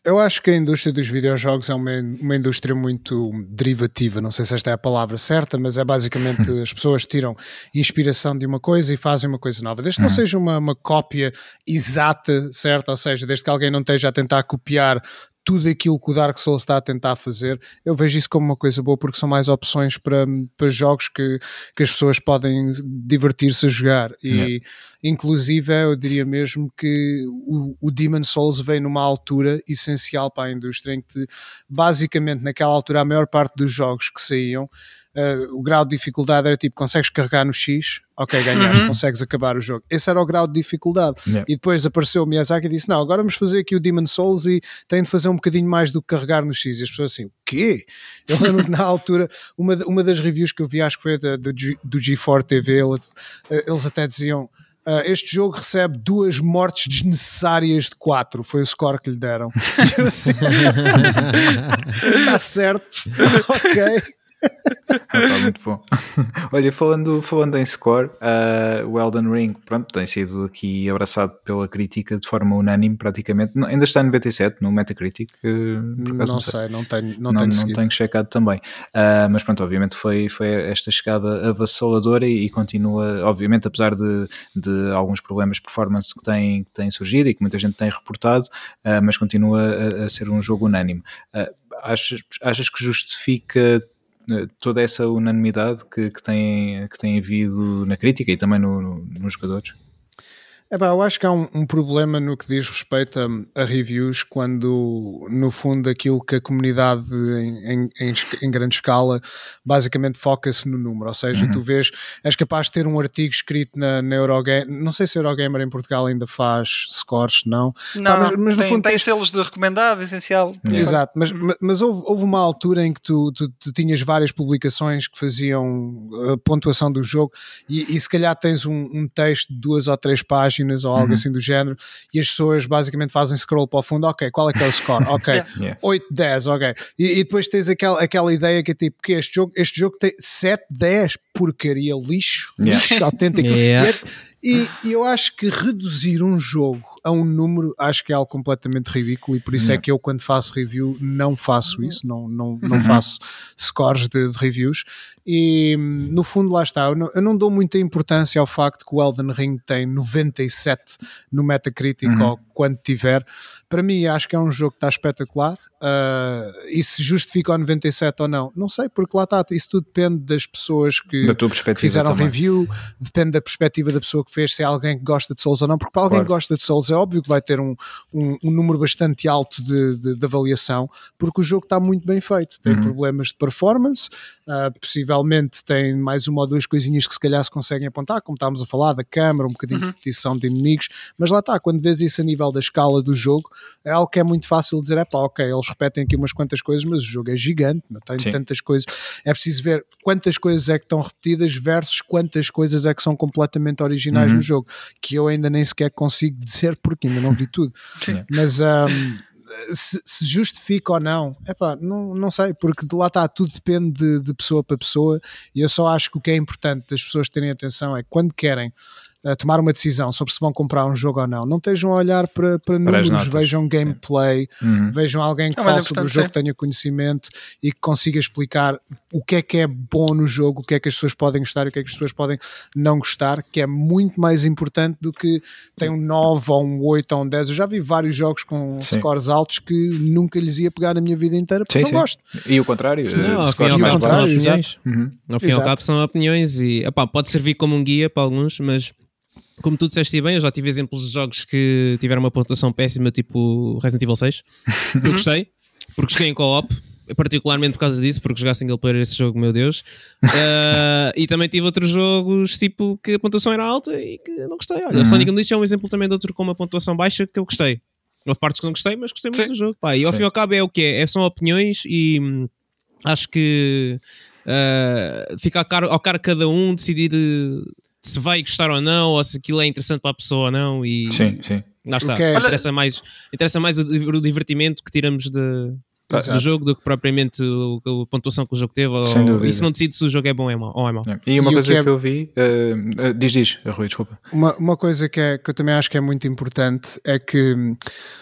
D: Eu acho que a indústria dos videojogos é uma, uma indústria muito derivativa. Não sei se esta é a palavra certa, mas é basicamente as pessoas tiram inspiração de uma coisa e fazem uma coisa nova. Desde que não uhum. seja uma, uma cópia exata, certo? Ou seja, desde que alguém não esteja a tentar copiar tudo aquilo que o Dark Souls está a tentar fazer, eu vejo isso como uma coisa boa porque são mais opções para, para jogos que, que as pessoas podem divertir-se a jogar. E inclusive eu diria mesmo que o, o Demon Souls veio numa altura essencial para a indústria em que basicamente naquela altura a maior parte dos jogos que saíam uh, o grau de dificuldade era tipo, consegues carregar no X, ok, ganhaste, uhum. consegues acabar o jogo. Esse era o grau de dificuldade. Yeah. E depois apareceu o Miyazaki e disse, não, agora vamos fazer aqui o Demon Souls e tem de fazer um bocadinho mais do que carregar no X. E as pessoas assim, o quê? Eu lembro que na altura, uma, uma das reviews que eu vi, acho que foi da, do, G, do G4 TV, eles, eh, eles até diziam... Uh, este jogo recebe duas mortes desnecessárias de quatro. Foi o score que lhe deram. Assim, está certo, ok
A: ah, muito bom. Olha, falando, falando em score, uh, o Elden Ring pronto, tem sido aqui abraçado pela crítica de forma unânime, praticamente. Não, ainda está em 97 no Metacritic. Uh,
D: não, não sei, não tenho, não,
A: não
D: tenho,
A: não tenho checado também. Uh, mas pronto, obviamente foi, foi esta chegada avassaladora e, e continua, obviamente, apesar de, de alguns problemas de performance que têm, que têm surgido e que muita gente tem reportado, mas continua a, a, ser um jogo unânime. achas, achas que justifica toda essa unanimidade que, que, tem, que tem havido na crítica e também no, no, nos jogadores?
D: É eu acho que há um, um, problema no que diz respeito a, a, reviews quando, no fundo, aquilo que a comunidade em, em, em grande escala basicamente foca-se no número. Ou seja, uhum. tu vês, és capaz de ter um artigo escrito na, na Eurogamer, não sei se a Eurogamer em Portugal ainda faz scores, não?
B: Não, mas, mas, no tem, fundo tem tens... selos de recomendado, essencial.
D: Exato, mas, mas houve, houve uma altura em que tu, tu, tu, tinhas várias publicações que faziam a pontuação do jogo e, e se calhar tens um, um texto de duas ou três páginas páginas ou algo uhum. assim do género, e as pessoas basicamente fazem scroll para o fundo, ok, qual é que é o score? Ok, yeah. 8, 10, ok. E, e, depois tens aquela, aquela ideia que é tipo, que este jogo, este jogo tem 7, 10, porcaria, lixo, yeah. lixo autêntico. Yeah. E, e, eu acho que reduzir um jogo a um número acho que é algo completamente ridículo e por isso é que eu quando faço review não faço isso, não, não, não uhum. faço scores de, de, reviews. E no fundo lá está, eu não, eu não, dou muita importância ao facto que o Elden Ring tem 97 no Metacritic uhum. ou quando tiver, para mim acho que é um jogo que está espetacular Uh, e se justifica o 97 ou não, não sei, porque lá está, isso tudo depende das pessoas que, que fizeram também. review, depende da perspectiva da pessoa que fez, se é alguém que gosta de Souls ou não, porque para alguém claro. que gosta de Souls é óbvio que vai ter um, um, um número bastante alto de, de, de, avaliação, porque o jogo está muito bem feito, tem uhum. problemas de performance, uh, possivelmente tem mais uma ou duas coisinhas que se calhar se conseguem apontar, como estávamos a falar, da câmara, um bocadinho uhum. de repetição de inimigos, mas lá está, quando vês isso a nível da escala do jogo, é algo que é muito fácil dizer, é pá, ok, eles repetem aqui umas quantas coisas, mas o jogo é gigante, não tem Sim. tantas coisas. É preciso ver quantas coisas é que estão repetidas versus quantas coisas é que são completamente originais uhum. no jogo, que eu ainda nem sequer consigo dizer porque ainda não vi tudo. Mas um, se, se, justifica ou não, epá, não, não sei, porque de lá está, tudo depende de, de pessoa para pessoa, e eu só acho que o que é importante das pessoas terem atenção é quando querem tomar uma decisão sobre se vão comprar um jogo ou não, não estejam a olhar para, para números, vejam gameplay, uhum. vejam alguém que é fale sobre o jogo, que tenha conhecimento e que consiga explicar o que é que é bom no jogo, o que é que as pessoas podem gostar e o que é que as pessoas podem não gostar, que é muito mais importante do que tem um 9 ou um 8 ou um 10. Eu já vi vários jogos com sim. scores altos que nunca lhes ia pegar na minha vida inteira porque sim, não sim. gosto.
A: E o contrário,
C: não, ao fim e ao cabo são opiniões. Uhum. Ao fim e ao cabo são opiniões e pode servir como um guia para alguns, mas como tu disseste bem, eu já tive exemplos de jogos que tiveram uma pontuação péssima, tipo Resident Evil 6. Eu gostei, porque joguei em co-op, particularmente por causa disso, porque jogar single player esse jogo, meu Deus. Uh, e também tive outros jogos, tipo, que a pontuação era alta e que não gostei. Olha, uhum. o Sonic Unleashed é um exemplo também de outro com uma pontuação baixa que eu gostei. Houve partes que não gostei, mas gostei muito Sim. do jogo. Pá, e ao Sim. fim e ao cabo é o que é, é são opiniões e hum, acho que uh, fica ao caro, ao caro cada um decidir se vai gostar ou não, ou se aquilo é interessante para a pessoa ou não. E
A: sim, sim.
C: Lá está. Okay. Interessa mais, interessa mais o, o divertimento que tiramos de. Do jogo do que propriamente a pontuação que o jogo teve. Ou, isso não decide se o jogo é bom ou é mau. Ou é mau.
A: E uma e coisa que, é... que, eu vi, uh, diz, diz, Rui, desculpa.
D: Uma, uma coisa que, é, que eu também acho que é muito importante é que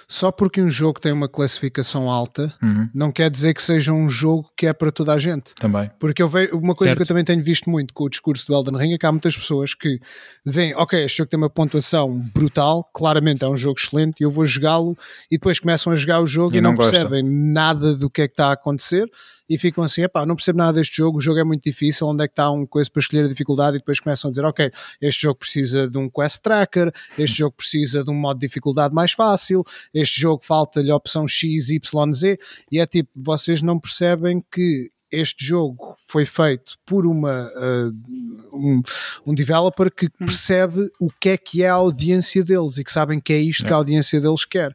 D: só porque um jogo tem uma classificação alta, uhum. não quer dizer que seja um jogo que é para toda a gente.
A: Também.
D: Porque eu vejo uma coisa certo. que eu também tenho visto muito com o discurso do Elden Ring é que há muitas pessoas que veem, ok, este jogo tem uma pontuação brutal, claramente é um jogo excelente, e eu vou jogá-lo, e depois começam a jogar o jogo e, e não, não percebem nada do que é que está a acontecer e ficam assim, epá, não percebo nada deste jogo, o jogo é muito difícil, onde é que está um coisa para escolher a dificuldade e depois começam a dizer, ok, este jogo precisa de um quest tracker, este jogo precisa de um modo de dificuldade mais fácil, este jogo falta-lhe a opção X, Y, Z, e é tipo, vocês não percebem que este jogo foi feito por uma, uh, um, um, developer que hum. percebe o que é que é a audiência deles e que sabem que é isto é. que a audiência deles quer.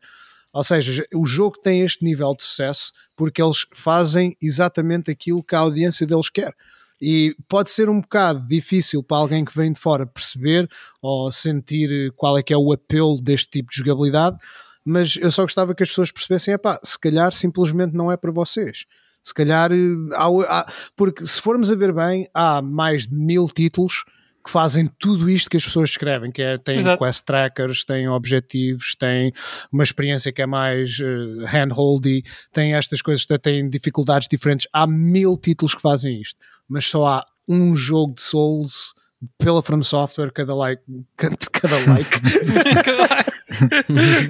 D: Ou seja, o jogo tem este nível de sucesso porque eles fazem exatamente aquilo que a audiência deles quer. E pode ser um bocado difícil para alguém que vem de fora perceber ou sentir qual é que é o apelo deste tipo de jogabilidade, mas eu só gostava que as pessoas percebessem, epá, se calhar simplesmente não é para vocês. Se calhar, eh, há, há, porque se formos a ver bem, há mais de mil títulos que fazem tudo isto que as pessoas escrevem, que é, têm Exato. quest trackers, têm objetivos, têm uma experiência que é mais uh, handholdy, têm estas coisas, têm dificuldades diferentes. Há mil títulos que fazem isto, mas só há um jogo de Souls pela From Software, cada like, cada like.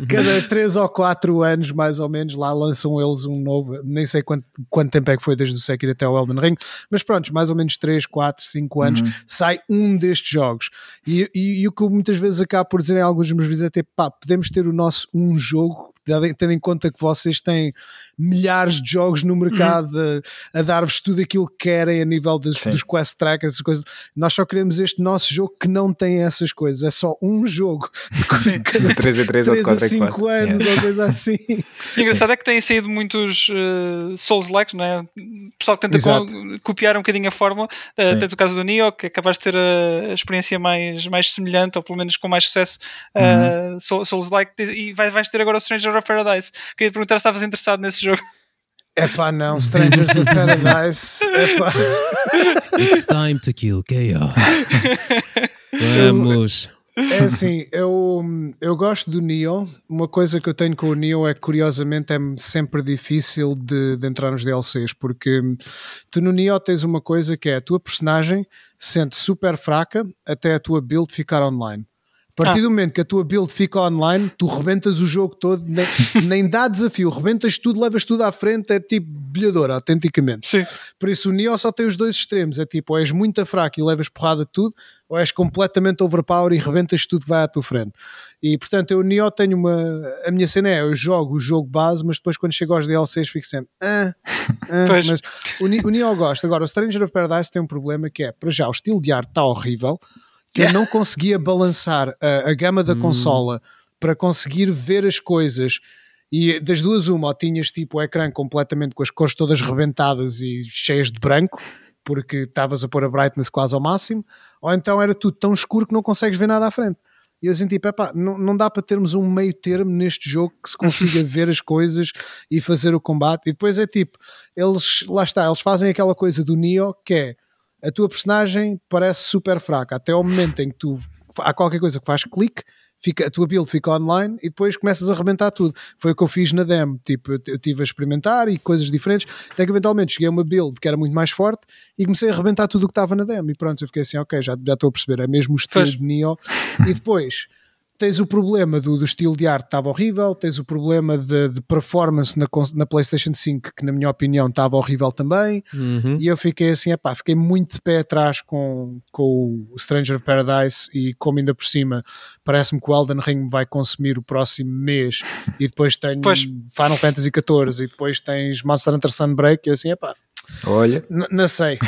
D: Cada 3 ou 4 anos, mais ou menos, lá lançam eles um novo. Nem sei quanto, quanto tempo é que foi desde o Sekiro até o Elden Ring, mas pronto, mais ou menos 3, 4, 5 anos uhum. sai um destes jogos. E, e, e, o que eu muitas vezes acabo por dizer em alguns dos meus vídeos é ter, pá, podemos ter o nosso um jogo tendo em conta que vocês têm milhares de jogos no mercado uhum. a, a dar-vos tudo aquilo que querem a nível dos, dos quest trackers, essas coisas. Nós só queremos este nosso jogo que não tem essas coisas, é só um jogo.
A: Cada 3 a 3, 3 ou 4
D: a 5 anos yeah. ou coisa assim.
B: E engraçado é que têm saído muitos uh, Souls-likes, não é? O pessoal que tenta co copiar um bocadinho a fórmula. Uh, tens o caso do Nioh, que acabaste de ter a, a, experiência mais, mais semelhante, ou pelo menos com mais sucesso, uh, uhum. Souls-like, e vais, vais ter agora o Stranger of Paradise. Queria te perguntar se estavas interessado nesse jogo.
D: É pá, não, Strangers of Paradise. Epá.
C: It's time to kill chaos. Vamos.
D: É assim, eu, eu gosto do Neo. Uma coisa que eu tenho com o Neo é que, curiosamente, é sempre difícil de, de entrar nos DLCs, porque tu no Neo tens uma coisa que é a tua personagem sente super fraca até a tua build ficar online. A partir ah. do momento que a tua build fica online, tu rebentas o jogo todo, nem, nem dá desafio, rebentas tudo, levas tudo à frente, é tipo bilhadora, autenticamente.
B: Sim.
D: Por isso o Neo só tem os dois extremos: é tipo, ou és muito fraco e levas porrada de tudo, ou és completamente overpower e rebentas tudo que vai à tua frente. E portanto, eu o Neo tenho uma. A minha cena é: eu jogo o jogo base, mas depois quando chego aos DLCs fico sempre. Ah, ah, mas o, o Neo gosta. Agora, o Stranger of Paradise tem um problema que é, para já, o estilo de arte está horrível que eu não conseguia balançar a, a gama da hum. consola para conseguir ver as coisas. E das duas, uma, ou tinhas tipo o ecrã completamente com as cores todas rebentadas e cheias de branco, porque estavas a pôr a brightness quase ao máximo, ou então era tudo tão escuro que não consegues ver nada à frente. E eu senti, epá, não, não dá para termos um meio termo neste jogo que se consiga ver as coisas e fazer o combate. E depois é tipo, eles, lá está, eles fazem aquela coisa do Neo que é a tua personagem parece super fraca até ao momento em que tu há qualquer coisa que faz clique, fica, a tua build fica online e depois começas a arrebentar tudo. Foi o que eu fiz na demo. Tipo, eu estive a experimentar e coisas diferentes, até que eventualmente cheguei a uma build que era muito mais forte e comecei a arrebentar tudo o que estava na demo. E pronto, eu fiquei assim, ok, já, já estou a perceber, é mesmo o estilo pois. de Neo. E depois tens o problema do, do estilo de arte estava horrível, tens o problema de, de, performance na, na PlayStation 5 que na minha opinião estava horrível também uhum. e eu fiquei assim, epá, fiquei muito de pé atrás com, com o Stranger of Paradise e como ainda por cima parece-me que o Elden Ring vai consumir o próximo mês e depois tenho pois. Final Fantasy XIV e depois tens Monster Hunter Sunbreak e assim, epá,
A: Olha.
D: não sei,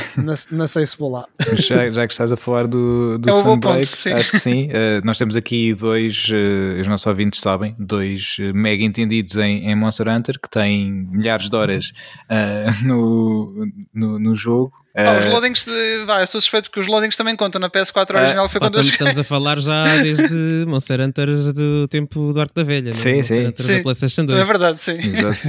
D: não sei se vou lá.
A: Já, já que estás a falar do, do é Sunbreak, ponto, acho que sim. Uh, nós temos aqui dois, uh, os nossos ouvintes sabem, dois uh, mega entendidos em, em, Monster Hunter que têm milhares de horas no, no, no, jogo
B: Ah, os loadings, vai, eu sou suspeito que os loadings também contam na PS4 original. Foi quando
C: estamos, estamos a falar já desde Monster Hunters do tempo do Arco da Velha,
A: sim,
C: né?
A: sim.
C: Monster sim. da PlayStation 2.
B: É verdade, sim.
A: Exato.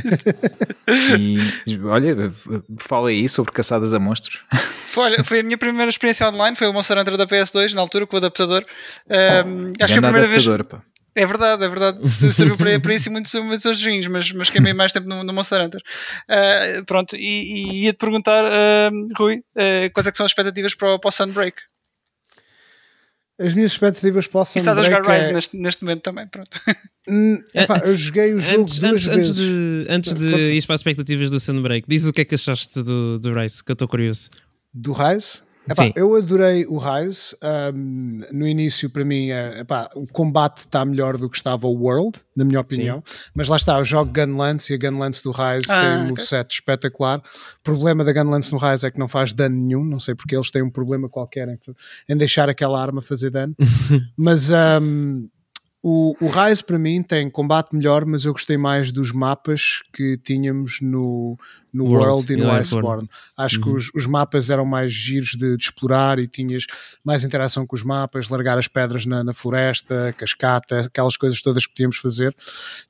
A: e, olha, fala aí sobre caçadas a monstros.
B: Foi, foi a minha primeira experiência online, foi o Monster Hunter da PS2, na altura, com o adaptador. Um, acho que a primeira vez. Pá. É verdade, é verdade. Serviu para, para isso e muitos, muitos outros joguinhos, mas, mas queimei mais tempo no, no Monster Hunter. Uh, pronto, e, e ia-te perguntar, uh, Rui, uh, quais é que são as expectativas para o, para o Sunbreak?
D: As minhas expectativas para o Sunbreak.
B: E estás a jogar Rise é... neste, neste momento também, pronto.
D: Hum, epá, eu joguei o jogo
C: antes,
D: duas
C: antes,
D: vezes.
C: Antes de, antes de ir para as expectativas do Sunbreak, diz o que é que achaste do, do Rise, que eu estou curioso.
D: Do Rise? Epá, eu adorei o Rise. Um, no início, para mim, é, epá, o combate está melhor do que estava o World, na minha opinião. Sim. Mas lá está, eu jogo Gunlance e a Gunlance do Rise ah, tem um moveset okay. espetacular. O problema da Gunlance no Rise é que não faz dano nenhum. Não sei porque eles têm um problema qualquer em, em deixar aquela arma fazer dano. mas. Um, o, o Rise para mim tem combate melhor, mas eu gostei mais dos mapas que tínhamos no, no World, World e no Iceborne. Acho uhum. que os, os, mapas eram mais giros de, de, explorar e tinhas mais interação com os mapas, largar as pedras na, na, floresta, cascata, aquelas coisas todas que podíamos fazer.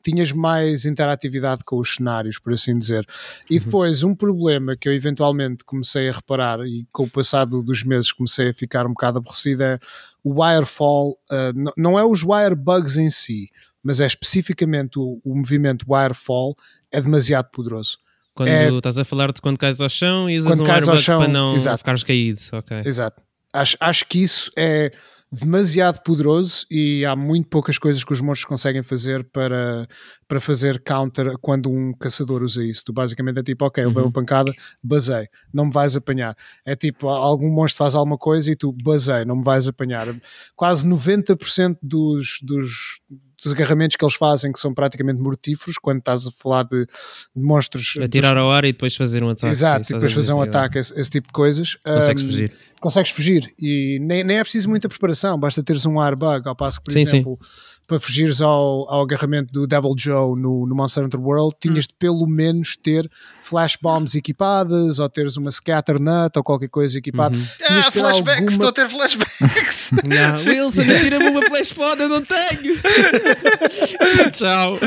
D: Tinhas mais interatividade com os cenários, por assim dizer. E uhum. depois, um problema que eu eventualmente comecei a reparar e com o passado dos meses comecei a ficar um bocado aborrecido é o wirefall, uh, não é os wire bugs em si, mas é especificamente o, o movimento wirefall é demasiado poderoso.
C: Quando
D: é,
C: estás a falar de quando cais ao chão e usas um airbag chão, para não exato. ficares caído. Okay.
D: Exato. Acho, acho que isso é demasiado poderoso e há muito poucas coisas que os monstros conseguem fazer para, para fazer counter quando um caçador usa isso. Tu basicamente é tipo, ok, ele uhum. uma pancada, basei, não me vais apanhar. É tipo, algum monstro faz alguma coisa e tu basei, não me vais apanhar. Quase 90% dos, dos dos agarramentos que eles fazem que são praticamente mortíferos quando estás a falar de, de monstros.
C: Atirar ao ar e depois fazer um ataque.
D: Exato, e depois fazer um ataque, esse, esse, tipo de coisas.
C: Consegues um, fugir.
D: Consegues fugir e nem, nem é preciso muita preparação, basta teres um airbag, ao passo que, por sim, exemplo. Sim para fugires ao, ao agarramento do Devil Joe no, no Monster Hunter World, tinhas de pelo menos ter flash bombs equipadas ou teres uma scatter nut ou qualquer coisa equipada. Uhum.
B: Ah, flashbacks, alguma... estou a ter flashbacks.
C: Não, Wilson, tira-me uma flash pod, eu não tenho. Tchau.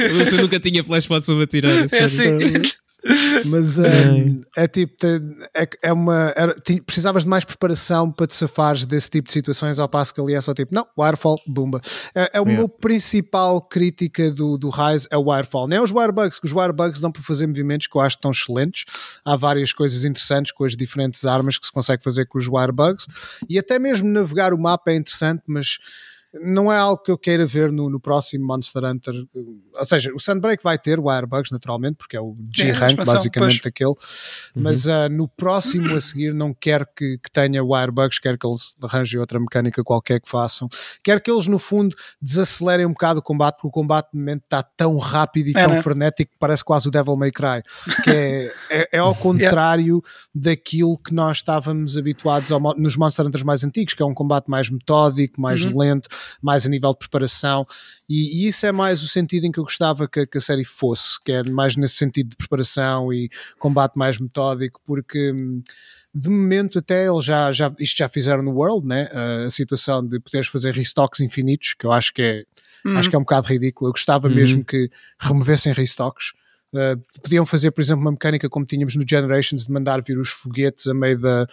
C: Wilson nunca tinha flash pods para me tirar.
B: É assim.
D: Mas um, é tipo, é, é uma. Era, precisavas de mais preparação para te safares desse tipo de situações, ao passo que ali é só tipo, não, wirefall, bumba. É, é o yeah. meu principal crítica do, do Rise é o wirefall. Nem é os wirebugs, que os wirebugs dão para fazer movimentos que eu acho tão excelentes. Há várias coisas interessantes com as diferentes armas que se consegue fazer com os wirebugs, e até mesmo navegar o mapa é interessante, mas não é algo que eu queira ver no, no, próximo Monster Hunter. Ou seja, o Sunbreak vai ter wirebugs, naturalmente, porque é o G-Rank, é, basicamente, pois. aquele. Uhum. Mas uh, no próximo a seguir, não quero que, que tenha wirebugs, quero que eles arranjem outra mecânica qualquer que façam. Quero que eles, no fundo, desacelerem um bocado o combate, porque o combate, no momento, está tão rápido e é, tão né? frenético que parece quase o Devil May Cry. Que é, é, é ao contrário yeah. daquilo que nós estávamos habituados ao, nos Monster Hunters mais antigos, que é um combate mais metódico, mais uhum. lento mais a nível de preparação, e, e, isso é mais o sentido em que eu gostava que, que, a série fosse, que é mais nesse sentido de preparação e combate mais metódico, porque hum, de momento até eles já, já, isto já fizeram no World, né? a situação de poderes fazer restocks infinitos, que eu acho que é, uhum. acho que é um bocado ridículo, eu gostava uhum. mesmo que removessem restocks, Uh, podiam fazer, por exemplo, uma mecânica como tínhamos no Generations de mandar vir os foguetes a meio da,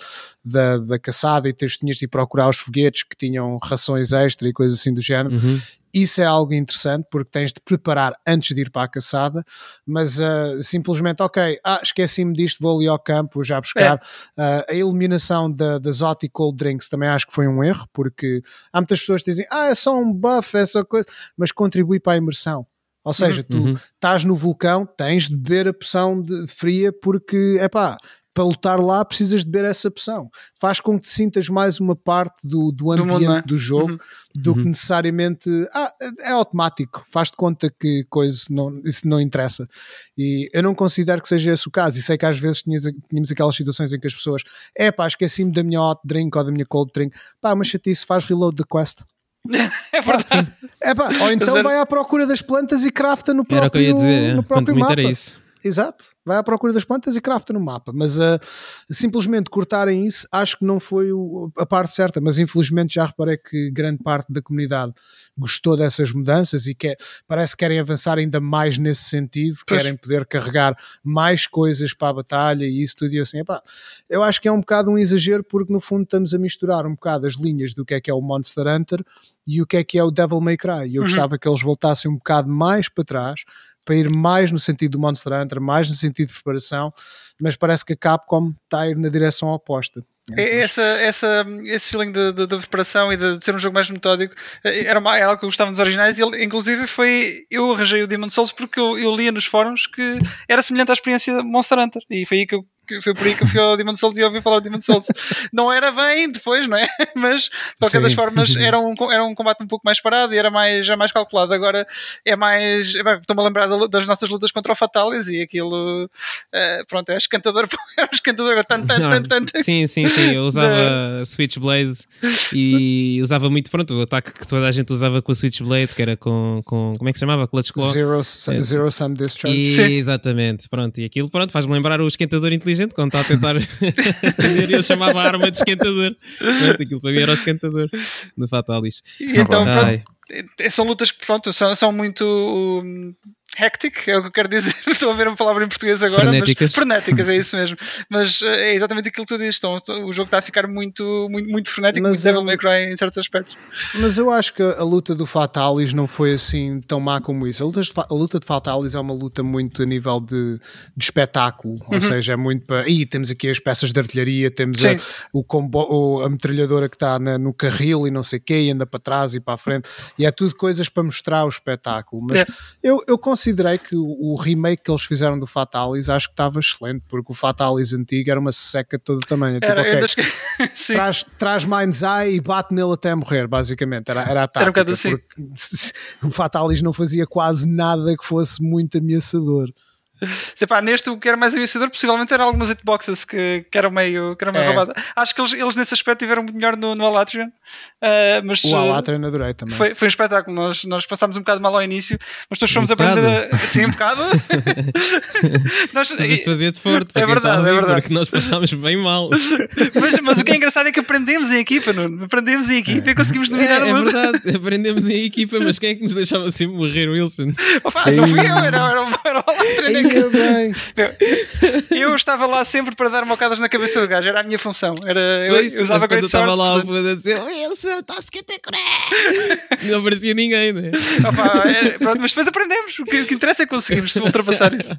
D: da, da caçada e tens, tinhas de ir procurar os foguetes que tinham rações extra e coisas assim do género. Uhum. Isso é algo interessante porque tens de preparar antes de ir para a caçada, mas uh, simplesmente, ok, ah, esqueci-me disto, vou ali ao campo já buscar. É. Uh, a eliminação da, das hot e cold drinks também acho que foi um erro, porque há muitas pessoas que dizem, ah, é só um buff, é só coisa, mas contribui para a imersão. Ou seja, tu uhum. estás no vulcão, tens de beber a poção de fria porque, é pá, para lutar lá precisas de beber essa poção. Faz com que te sintas mais uma parte do, do ambiente do, mundo, é? do jogo uhum. do uhum. que necessariamente. Ah, é automático, faz de conta que coisa não, isso não interessa. E eu não considero que seja esse o caso. E sei que às vezes tinhas, tínhamos aquelas situações em que as pessoas, é pá, esqueci-me da minha hot drink ou da minha cold drink, pá, mas chatice, faz reload da quest.
B: É verdade.
D: É pá, ou então vai à procura das plantas e crafta no próprio, Era o que eu ia dizer, é. no próprio mapa. Era isso. Exato. Vai à procura das plantas e crafta no mapa. Mas uh, simplesmente cortarem isso, acho que não foi o, a parte certa. Mas infelizmente já reparei que grande parte da comunidade gostou dessas mudanças e que parece que querem avançar ainda mais nesse sentido, pois. querem poder carregar mais coisas para a batalha e isso tudo. E assim, epá, eu acho que é um bocado um exagero porque no fundo estamos a misturar um bocado as linhas do que é que é o Monster Hunter e o que é que é o Devil May Cry. E eu uhum. gostava que eles voltassem um bocado mais para trás, para ir mais no sentido do Monster Hunter, mais no sentido de preparação, mas parece que a Capcom está a ir na direção oposta.
B: É, essa, essa, esse feeling de, de, de preparação e de, de, ser um jogo mais metódico eh, era uma, é algo que eu gostava nos originais. E ele, inclusive, foi. Eu arranjei o Demon Souls porque eu, eu lia nos fóruns que era semelhante à experiência Monster Hunter. E foi aí que eu foi por aí que eu fui ao Demon Souls e ouvi falar do Demon Souls. não era bem depois, não é? Mas, de qualquer das formas, era um, era um combate um pouco mais parado e era mais, já mais calculado. Agora é mais. Estou-me a lembrar das nossas lutas contra o Fatalis e aquilo. Uh, pronto, é escantador. É escantador. Tan, tan, tan, tan,
C: sim, sim, sim. Eu usava da... Switchblade e usava muito. Pronto, o ataque que toda a gente usava com a Switchblade, que era com. com como é que se chamava? Clutch Claw.
D: Zero, é. zero Sum Discharge.
C: E, exatamente. Pronto, e aquilo, pronto, faz-me lembrar o esquentador inteligente inteligente quando está a tentar acender e eu chamava a arma de esquentador. Pronto, aquilo para mim era o esquentador do Fatalis.
B: E então, pronto, são lutas que pronto, são, são muito um, hectic, é o que eu quero dizer. Estou a ver uma palavra em português agora.
C: Frenéticas.
B: Mas, frenéticas, é isso mesmo. Mas eh, é exatamente aquilo que tu dizes. Então, o jogo está a ficar muito, muito, muito frenético, mas, muito Devil May Cry em certos aspectos.
D: Mas eu acho que a luta do Fatalis não foi assim tão má como isso. A luta de, a luta de Fatalis é uma luta muito a nível de, de espetáculo, ou uhum. seja, é muito para. Ih, temos aqui as peças de artilharia, temos a, o combo, a metralhadora que está na, no carril e não sei o quê, e anda para trás e para a frente, e é tudo coisas para mostrar o espetáculo. Mas é. eu, eu considero considerei que o, remake que eles fizeram do Fatalis acho que estava excelente, porque o Fatalis antigo era uma seca de todo o tamanho. Tipo, era, tipo, okay, que... traz, traz Mind's Eye e bate nele até morrer, basicamente. Era, era a tática. Era um assim. o Fatalis não fazia quase nada que fosse muito ameaçador.
B: Epá, neste o que era mais ameaçador possivelmente era algumas hitboxes que, que eram meio, que eram meio é. roubadas. Acho que eles, eles nesse aspecto tiveram muito melhor no, no Alatrian. Uh, mas,
D: o Alatrian adorei também.
B: Foi, foi um espetáculo. Nós, nós passámos um bocado mal ao início, mas todos fomos um aprender a. Sim, um bocado.
C: nós, mas isto fazia-te forte. É verdade, é verdade. Porque nós passámos bem mal.
B: mas, mas o que é engraçado é que aprendemos em equipa, Nuno. Aprendemos em equipa é. e conseguimos dominar
C: é, é verdade, aprendemos em equipa, mas quem é que nos deixava sempre morrer, Wilson?
B: Opa, não fui eu, era, era, era o Alatrian eu estava lá sempre para dar mocadas na cabeça do gajo, era a minha função. Era, eu, eu usava
C: quando eu estava lá a dizer Wilson, está-se que te Não aparecia ninguém, né?
B: Opa, é, pronto, mas depois aprendemos. O que, o que interessa é conseguirmos ultrapassar isso.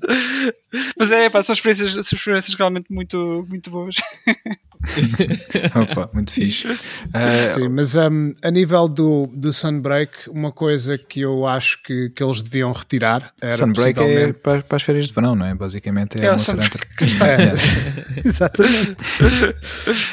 B: Mas é, pá, são experiências, são experiências realmente muito, muito boas.
A: Opa, muito fixe. Uh,
D: Sim, mas um, a nível do, do Sunbreak, uma coisa que eu acho que, que eles deviam retirar era
A: Sunbreak possivelmente... é para, para, as férias de verão, não é? Basicamente é, é uma
D: é, Exatamente.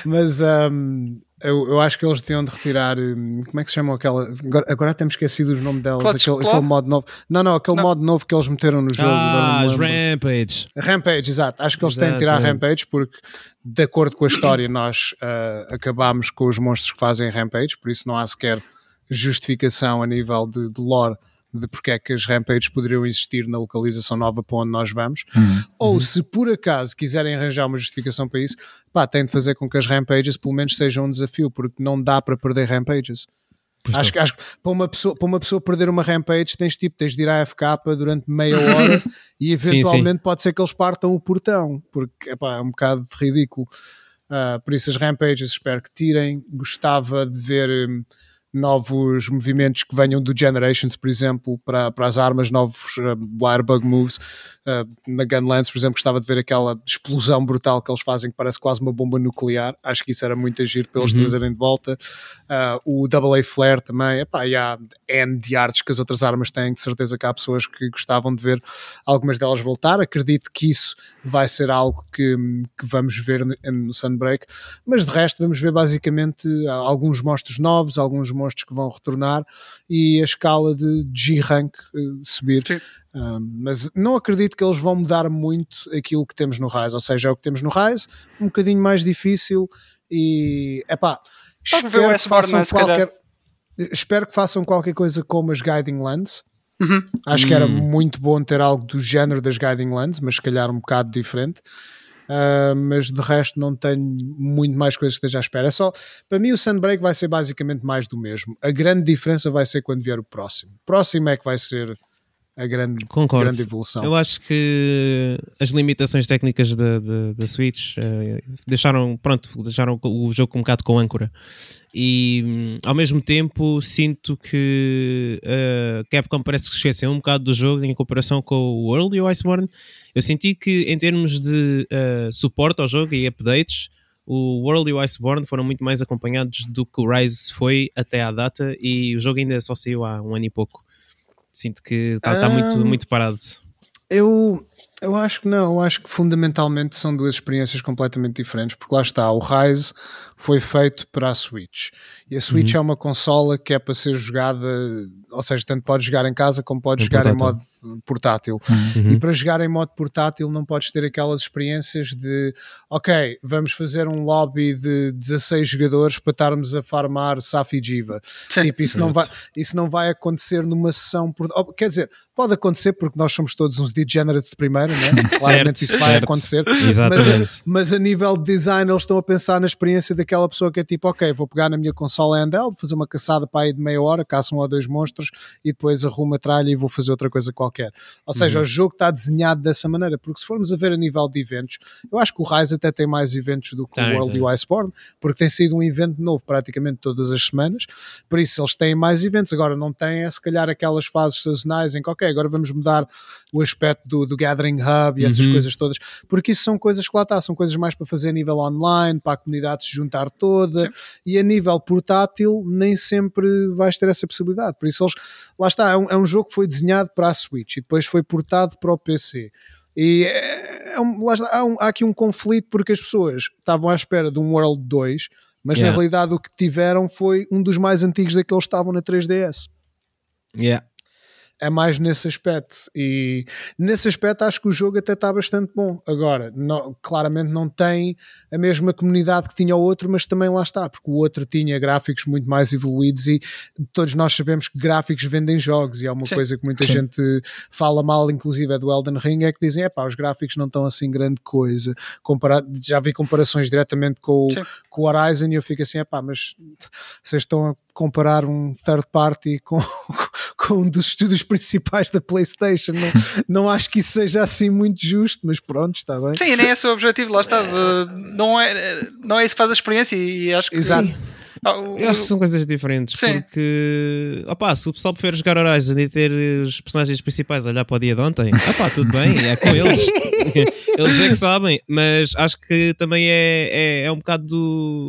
D: mas um, eu, eu, acho que eles deviam de retirar. Como é que se chama aquela. Agora, agora temos esquecido os nomes delas. aquele, aquele modo novo. Não, não, aquele não. modo novo que eles meteram no jogo.
C: Ah, as Rampage.
D: Rampage, exato. Acho que eles exato, têm de tirar é. Rampage porque, de acordo com a história, nós uh, acabámos com os monstros que fazem Rampage, por isso não há sequer justificação a nível de, de lore de porque é que as rampages poderiam existir na localização nova para onde nós vamos, uhum. ou uhum. se por acaso quiserem arranjar uma justificação para isso, pá, tem de fazer com que as rampages pelo menos sejam um desafio, porque não dá para perder rampages. acho que, acho que para, uma pessoa, para uma pessoa perder uma rampage tens tipo, tens de ir à FK durante meia hora e eventualmente sim, sim. pode ser que eles partam o portão, porque epá, é um bocado ridículo. Uh, por isso as rampages espero que tirem. Gostava de ver. Um, novos movimentos que venham do Generations, por exemplo, para, para as armas, novos uh, Wirebug moves. Uh, na Gunlance, por exemplo, gostava de ver aquela explosão brutal que eles fazem, que parece quase uma bomba nuclear. Acho que isso era muito agir para eles uhum. trazerem de volta. Uh, o AA Flare também. Epá, e há N de artes que as outras armas têm, de certeza que há pessoas que gostavam de ver algumas delas voltar. Acredito que isso vai ser algo que, que vamos ver no, no Sunbreak, mas de resto vamos ver basicamente alguns monstros novos, alguns monstros monstros que vão retornar e a escala de G-Rank uh, subir. Um, mas não acredito que eles vão mudar muito aquilo que temos no Rise, ou seja, é o que temos no Rise, um bocadinho mais difícil e é pá, espero que façam qualquer espero que façam qualquer coisa como as Guiding Lands
B: Uhum.
D: Acho que era muito bom ter algo do género das Guiding Lands, mas se calhar um bocado diferente. Uh, mas de resto não tenho muito mais coisas que esteja à espera. É só, para mim o Sunbreak vai ser basicamente mais do mesmo. A grande diferença vai ser quando vier o próximo. Próximo é que vai ser a grande,
C: Concordo.
D: grande evolução.
C: Eu acho que as limitações técnicas da, da, da Switch uh, deixaram, pronto, deixaram o jogo um bocado com âncora. E hum, ao mesmo tempo sinto que uh, Capcom parece que esqueceu um bocado do jogo em comparação com o World e o Iceborne. Eu senti que em termos de uh, suporte ao jogo e updates, o World e o Iceborne foram muito mais acompanhados do que o Rise foi até à data e o jogo ainda só saiu há um ano e pouco. Sinto que está tá muito, muito parado.
D: Eu, eu acho que não, eu acho que fundamentalmente são duas experiências completamente diferentes, porque lá está, o Rise foi feito para a Switch. E a Switch uhum. é uma consola que é para ser jogada, ou seja, tanto pode jogar em casa como pode jogar portátil. em modo portátil. Uhum. E para jogar em modo portátil não podes ter aquelas experiências de, ok, vamos fazer um lobby de 16 jogadores para estarmos a farmar Safi Jiva. Tipo, isso não, vai, isso não vai acontecer numa sessão por. Quer dizer, pode acontecer porque nós somos todos uns degenerates de primeira, né? claramente certo, isso vai certo. acontecer.
C: Exatamente.
D: Mas, mas a nível de design eles estão a pensar na experiência daquele aquela pessoa que é tipo, ok, vou pegar na minha consola handheld, fazer uma caçada para aí de meia hora, caço um ou dois monstros e depois arrumo a tralha e vou fazer outra coisa qualquer. Ou seja, uhum. o jogo está desenhado dessa maneira, porque se formos a ver a nível de eventos, eu acho que o Rise até tem mais eventos do que o World e o Iceborne, porque tem sido um evento novo praticamente todas as semanas, por isso eles têm mais eventos, agora não têm é se calhar aquelas fases sazonais em que, ok, agora vamos mudar o aspecto do, do Gathering Hub e essas uhum. coisas todas, porque isso são coisas que lá está, são coisas mais para fazer a nível online, para a comunidade se juntar toda, Sim. e a nível portátil nem sempre vais ter essa possibilidade. Por isso, eles, lá está, é um, é um jogo que foi desenhado para a Switch e depois foi portado para o PC. E é, é um, está, há, um, há, aqui um conflito porque as pessoas estavam à espera de um World 2, mas yeah. na realidade o que tiveram foi um dos mais antigos daqueles que estavam na 3DS.
C: Yeah
D: é mais nesse aspecto. E nesse aspecto acho que o jogo até está bastante bom. Agora, não, claramente não tem a mesma comunidade que tinha o outro, mas também lá está, porque o outro tinha gráficos muito mais evoluídos e todos nós sabemos que gráficos vendem jogos e é uma Sim. coisa que muita Sim. gente fala mal, inclusive é do Elden Ring, é que dizem, é pá, os gráficos não estão assim grande coisa. Comparado, já vi comparações diretamente com, com o Horizon e eu fico assim, é pá, mas vocês estão a comparar um third party com, com um dos estúdios principais da PlayStation. Não, não acho que isso seja assim muito justo, mas pronto, está bem.
B: Sim, nem é esse o objetivo, lá está. Não é, não é isso que faz a experiência e acho que.
D: Exato.
C: Sim. Ah, eu acho que são coisas diferentes Sim. porque opa, se o pessoal prefere jogar Horizon e ter os personagens principais a olhar para o dia de ontem, opa, tudo bem, é com eles. eles é que sabem, mas acho que também é, é, é um bocado do,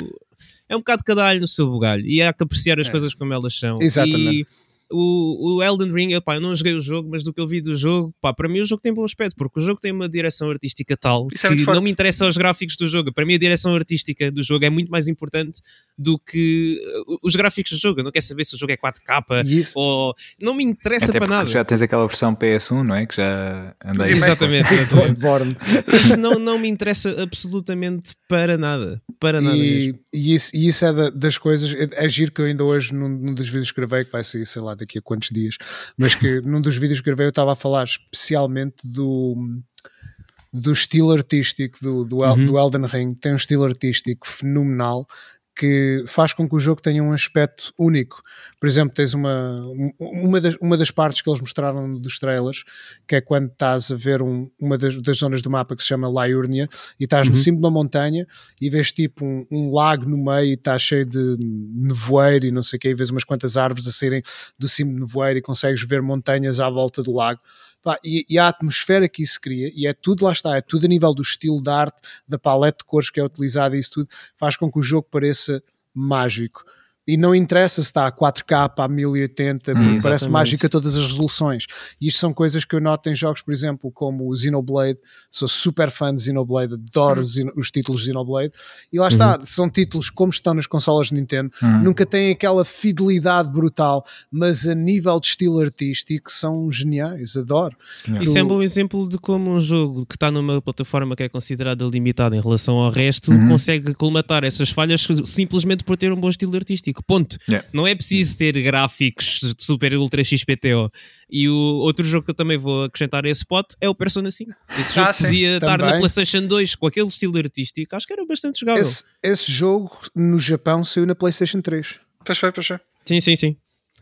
C: é um bocado cada alho no seu bugalho e há que apreciar as é. coisas como elas são.
D: Exatamente.
C: E o, o Elden Ring, eu não joguei o jogo, mas do que eu vi do jogo, pá, para mim o jogo tem bom aspecto, porque o jogo tem uma direção artística tal Isso é que é não me interessa os gráficos do jogo. Para mim a direção artística do jogo é muito mais importante do que uh, os gráficos do jogo. Eu não quero saber se o jogo é 4K Isso. ou. Não me interessa Até para nada.
A: Já tens aquela versão PS1, não é? Que já andei.
C: Exatamente. isso não, não me interessa absolutamente para nada. Para nada
D: e, e, isso, e isso é das coisas. É, é giro que eu ainda hoje, num, num dos vídeos que gravei, que vai sair, sei lá, daqui a quantos dias, mas que num dos vídeos que gravei eu estava a falar especialmente do do estilo artístico do, do, uhum. do Elden Ring, tem um estilo artístico fenomenal que faz com que o jogo tenha um aspecto único. Por exemplo, tens uma, uma, das, uma das partes que eles mostraram dos trailers, que é quando estás a ver um, uma das, das, zonas do mapa que se chama Liurnia e estás uhum. no cimo de uma montanha e vês tipo um, um lago no meio e está cheio de nevoeiro e não sei o que, e vês umas quantas árvores a saírem do cimo de nevoeiro e consegues ver montanhas à volta do lago. Pá, e, e, a atmosfera que isso cria, e é tudo lá está, é tudo a nível do estilo de arte, da paleta de cores que é utilizada, isso tudo faz com que o jogo pareça mágico e não interessa se está a 4K a 1080, hum, parece mágica todas as resoluções. E isto são coisas que eu noto em jogos, por exemplo, como o Xenoblade. Sou super fã de Xenoblade, adoro hum. os títulos de Xenoblade. E lá está, uhum. são títulos como estão nas consolas de Nintendo, uhum. nunca têm aquela fidelidade brutal, mas a nível de estilo artístico são geniais, adoro.
C: Isso é um bom exemplo de como um jogo que está numa plataforma que é considerada limitada em relação ao resto uhum. consegue colmatar essas falhas simplesmente por ter um bom estilo artístico. Realistático, ponto.
A: Yeah.
C: Não é preciso ter gráficos de super ultra XPTO. E o outro jogo que eu também vou acrescentar a esse spot é o Persona 5. Esse
B: Ah,
C: jogo
B: sim.
C: podia estar na. PlayStation 2 com aquele estilo artístico, acho que era bastante jogável.
D: Esse, esse jogo no Japão saiu na PlayStation 3.
B: Pois foi, pois foi.
C: Sim, sim, sim.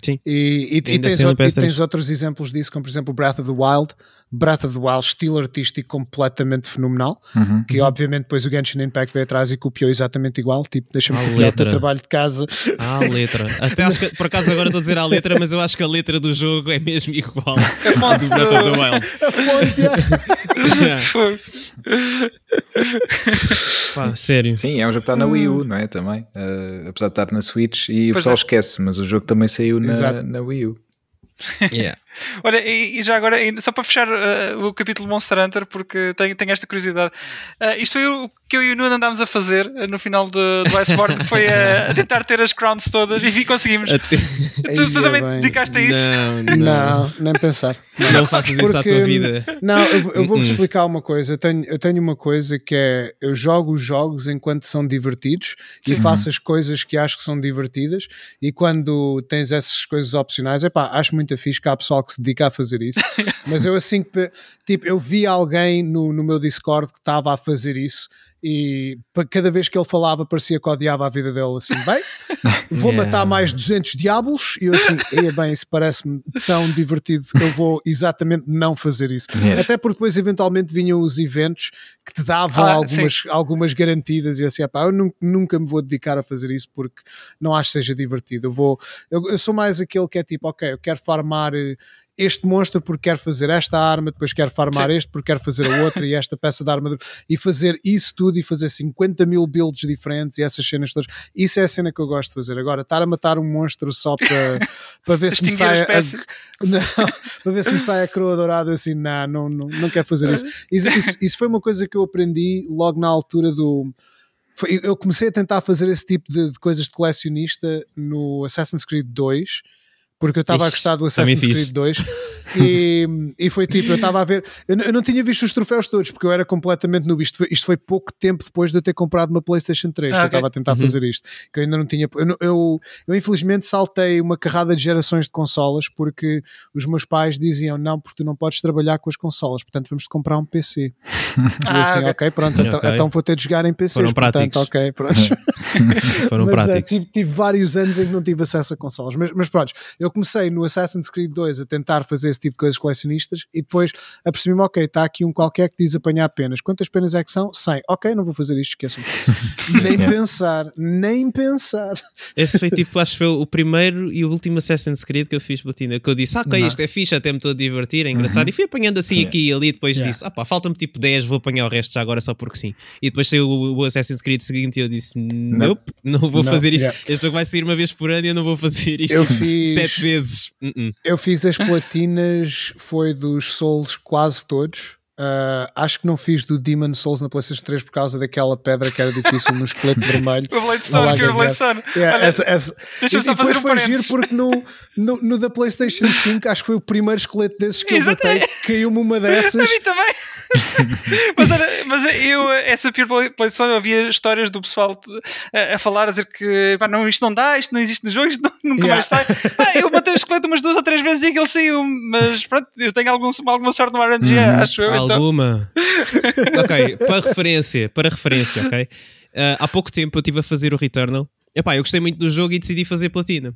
D: E, e- e
C: Ainda
D: tens, outro- e
C: PS3.
D: tens outros exemplos disso, como por exemplo Breath of the Wild. Breath of the Wild, estilo artístico completamente fenomenal.
A: Uhum.
D: Que obviamente depois o Genshin Impact veio atrás e copiou exatamente igual. Tipo, deixa-me
C: À
D: copiar o teu trabalho de casa.
C: Ah, a letra. Até acho que, por acaso agora estou a dizer a letra, mas eu acho que a letra do jogo é mesmo igual
B: A fonte
C: do Breath of the Wild.
D: A fonte, yeah.
B: Foi.
C: Pá, sério.
A: Sim, é um jogo que está na Wii U, não é? Também. Eh, apesar de estar na Switch e o
B: Pois
A: pessoal
B: é.
A: esquece, mas o jogo também saiu na,
D: Exato.
A: na Wii U.
C: Yeah.
B: Olha, e, e já agora, só para fechar uh, o capítulo Monster Hunter, porque tenho, tenho esta curiosidade. Uh, isto foi o que eu e o Nuno andámos a fazer uh, no final de- do Iceborne, que foi uh, a tentar ter as crowns todas e vi, conseguimos. Tu, tu
D: é
B: também
D: bem.
B: dedicaste a isso?
C: Não, não.
D: Não, nem pensar.
C: Não faças isso à tua vida.
D: Não, eu, vou- eu vou-vos
C: Uh-uh.
D: explicar uma coisa. Eu tenho, eu tenho uma coisa que é: eu jogo os jogos enquanto são divertidos e faço as coisas que acho que são divertidas. E quando tens essas coisas opcionais, epá, acho muito fixe que há pessoal que se dedica a fazer isso. Mas eu assim que, tipo, eu vi alguém no, no meu Discord que estava a fazer isso. E pa- cada vez que ele falava, parecia que odiava a vida dele. Assim, bem, vou
C: Yeah.
D: matar mais 200 diabos. E eu, assim, "Eia bem, isso parece-me tão divertido. Eu vou exatamente não fazer isso.
A: Yeah.
D: Até porque depois, eventualmente, vinham os eventos que te davam
B: Ah,
D: algumas, algumas garantidas. E eu assim, "Epá, eu nun- nunca me vou dedicar a fazer isso porque não acho que seja divertido. Eu, vou, eu, eu sou mais aquele que é tipo, ok, eu quero farmar. Este monstro porque quero fazer esta arma, depois quero farmar este porque quero fazer a outra e esta peça de armadura e fazer isso tudo e fazer 50 mil builds diferentes e essas cenas todas. Isso é a cena que eu gosto de fazer. Agora, estar a matar um monstro só para, para ver se me sai a, não, para ver se me sai a coroa dourada, assim, não, não, não, não quero fazer isso. isso. isso. isso foi uma coisa que eu aprendi logo na altura do. eu comecei a tentar fazer esse tipo de, de coisas de colecionista no Assassin's Creed 2. Porque eu estava a gostar do
C: também
D: Assassin's. Creed 2 e, e foi tipo, eu estava a ver, eu, não- eu não tinha visto os troféus todos porque eu era completamente noob. Isto foi, isto foi pouco tempo depois de eu ter comprado uma PlayStation 3 que
B: Ah,
D: eu estava a tentar
C: Uhum.
D: fazer isto. Que eu ainda não tinha. Eu, eu, eu infelizmente saltei uma carrada de gerações de consolas porque os meus pais diziam não, porque tu não podes trabalhar com as consolas, portanto vamos-te comprar um PC. E eu
B: Ah,
D: assim,
B: ok.
D: ok, pronto,
C: Ok.
D: então, então vou ter de jogar em PCs.
C: Foram
D: portanto,
C: práticos.
D: ok, pronto.
C: Foram
D: Mas, é,
C: práticos.
D: tive, tive vários anos em que não tive acesso a consolas. Mas, mas pronto, eu comecei no Assassin's Creed 2 a tentar fazer esse tipo de coisas colecionistas e depois apercebi-me, ok, está aqui um qualquer que diz apanhar penas. Quantas penas é que são? 100. Ok, não vou fazer isto, esqueçam. nem
A: Yeah.
D: pensar, nem pensar.
C: Esse foi tipo, acho que foi o primeiro e o último Assassin's Creed que eu fiz platina. Que eu disse, ah, ok,
D: Não.
C: isto é fixe, até me estou a divertir, é engraçado. E fui apanhando assim
A: Yeah.
C: aqui e ali. Depois
D: Yeah.
C: disse, ah pá, falta-me tipo 10, vou apanhar o resto já agora só porque sim. E depois saiu o, o Assassin's Creed seguinte e eu disse, nope, não vou
D: Não,
C: fazer isto.
D: yeah.
C: Este jogo vai sair uma vez por ano e eu não vou fazer isto
D: Eu fiz-
C: vezes. Uh-uh.
D: Eu fiz as platinas, foi dos Souls quase todos. Ah, acho que não fiz do Demon Souls na PlayStation 3 por causa daquela pedra que era difícil no esqueleto vermelho.
B: O Blade
D: Não
B: Stone,
D: lá
B: que o
D: ganhar.
B: Blade Stone.
D: Yeah,
B: Olha,
D: essa- essa-
B: deixa-me
D: e, e depois
B: um
D: foi giro porque no, no, no da PlayStation 5 acho que foi o primeiro esqueleto desses que eu batei. Caiu-me uma
B: A
D: dessas.
B: mim também. mas, olha, mas eu, essa Pure Zone, eu havia histórias do pessoal a, a falar, a dizer que pá, não, isto não dá, isto não existe no jogo, isto não- nunca
D: Yeah.
B: mais sai. Ah, eu matei o esqueleto umas duas ou três vezes e aquele saiu, mas pronto, eu tenho algum, alguma sorte no RNG,
A: Uhum.
B: acho eu. Então.
C: Alguma. ok, para referência, para referência, ok? Ah, há pouco tempo eu estive a fazer o Returnal. Epá, eu gostei muito do jogo e decidi fazer platina.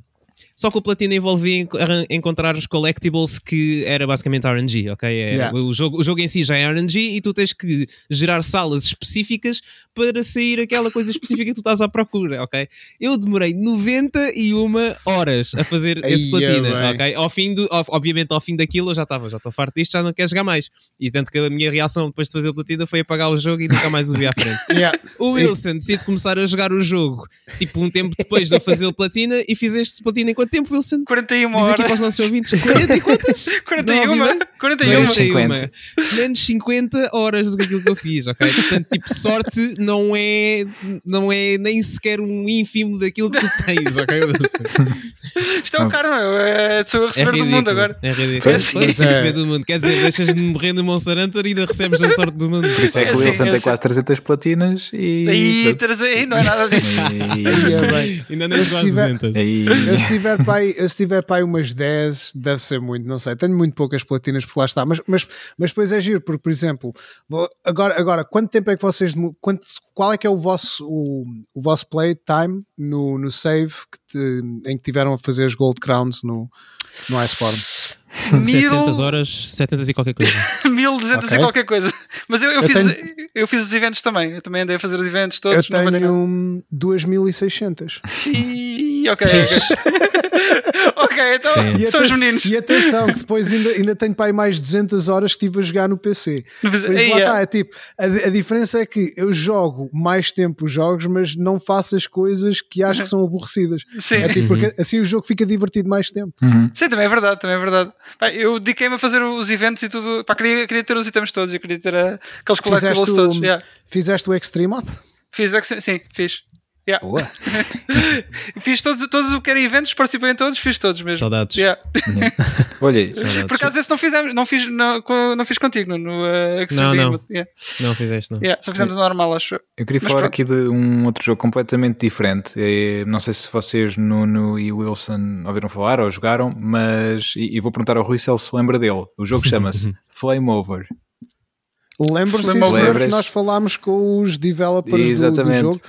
C: Só que o platina envolvia encontrar os collectibles que era basicamente RNG, ok? É,
D: Yeah.
C: o, jogo, o jogo em si já é RNG e tu tens que gerar salas específicas para sair aquela coisa específica que tu estás à procura, ok? Eu demorei 91 horas a fazer esse platina, ok? Ao fim do, obviamente ao fim daquilo eu já estava, já estou farto disto, já não quero jogar mais. E tanto que a minha reação depois de fazer o platina foi apagar o jogo e nunca mais o vi à frente.
D: Yeah.
C: O Wilson decide começar a jogar o jogo, tipo um tempo depois de eu fazer o platina e fiz este platina enquanto Quanto tempo, Wilson?
B: 41
C: Diz aqui
B: horas.
C: para os nossos ouvintes. 40 e quantas?
B: 41,
C: Não, Viva?
B: 41.
A: Menos 50.
C: Menos 50 horas do que aquilo que eu fiz, ok? Portanto, tipo, sorte não é, não é nem sequer um ínfimo daquilo que tu tens, ok, Wilson?
B: Isto é o karma. É, sou eu a
C: É
B: receber do
C: ridículo.
B: mundo agora.
C: É ridículo.
D: É-
C: receber do mundo. Quer dizer, deixas de morrer no Monster Hunter e ainda recebes a sorte do mundo.
A: Por isso é que
B: É
A: o
B: assim,
A: Wilson
B: é
A: tem
B: assim.
A: quase 300 platinas e.
B: Aí, não é nada disso.
A: E-
D: é.
C: Ainda nem
D: Eu
C: chegou às
D: se tiver-
C: 200.
A: aí-
D: Eu se tiver eu se tiver aí umas 10, deve ser muito, não sei. Tenho muito poucas platinas por lá está, mas, mas, mas depois é giro, porque, por exemplo, agora, agora quanto tempo é que vocês. Quanto, qual é que é o vosso, o, o vosso playtime no, no save que te- em que tiveram a fazer as Gold Crowns no, no Iceborne?
C: 700 horas, 700 e qualquer coisa.
B: 1200
D: Ok.
B: e qualquer coisa. Mas eu, eu,
D: Eu
B: fiz,
D: tenho-
B: eu fiz os eventos também. Eu também andei a fazer os eventos
D: Eu
B: todos. falhei
D: tenho um 2600.
B: Ih, Ok, ok. ok, então
C: Sim.
B: são os meninos.
D: e atenção, que depois ainda, ainda tenho para aí mais 200 horas que estive a jogar no PC. Por isso lá
B: é.
D: está, é tipo, a, a diferença é que eu jogo mais tempo os jogos, mas não faço as coisas que acho que são aborrecidas.
B: Sim.
D: É tipo, porque assim o jogo fica divertido mais tempo.
A: Uhum.
B: Sim, também é verdade, também é verdade. Pá, eu dediquei-me a fazer os eventos e tudo. Pá, queria, queria ter os itens todos, eu queria ter ah, aqueles collectibles todos.
D: o,
B: yeah.
D: fizeste o Extreme Mod?
B: Fiz o que sim, fiz. Yeah.
D: Boa.
B: Fiz todos, todos o que era eventos, participei em todos, fiz todos mesmo.
C: Saudades.
B: Yeah.
A: Olha isso.
C: Saudades.
B: Por acaso esse não fizemos, não fiz, não, não fiz contigo no, uh, Extreme
C: Não, não.
B: Yeah.
C: Não fizeste, não.
B: Yeah, só fizemos o normal, acho. eu.
A: Queria
B: Mas
A: falar
B: pronto.
A: aqui de um outro jogo completamente diferente. Eh, Não sei se vocês, Nuno e Wilson, ouviram falar ou jogaram, mas. E, e vou perguntar ao Rui se ele se lembra dele. O jogo chama-se Flame Over.
D: Lembro-se que nós falámos com os developers do, do
A: Exatamente.
D: jogo.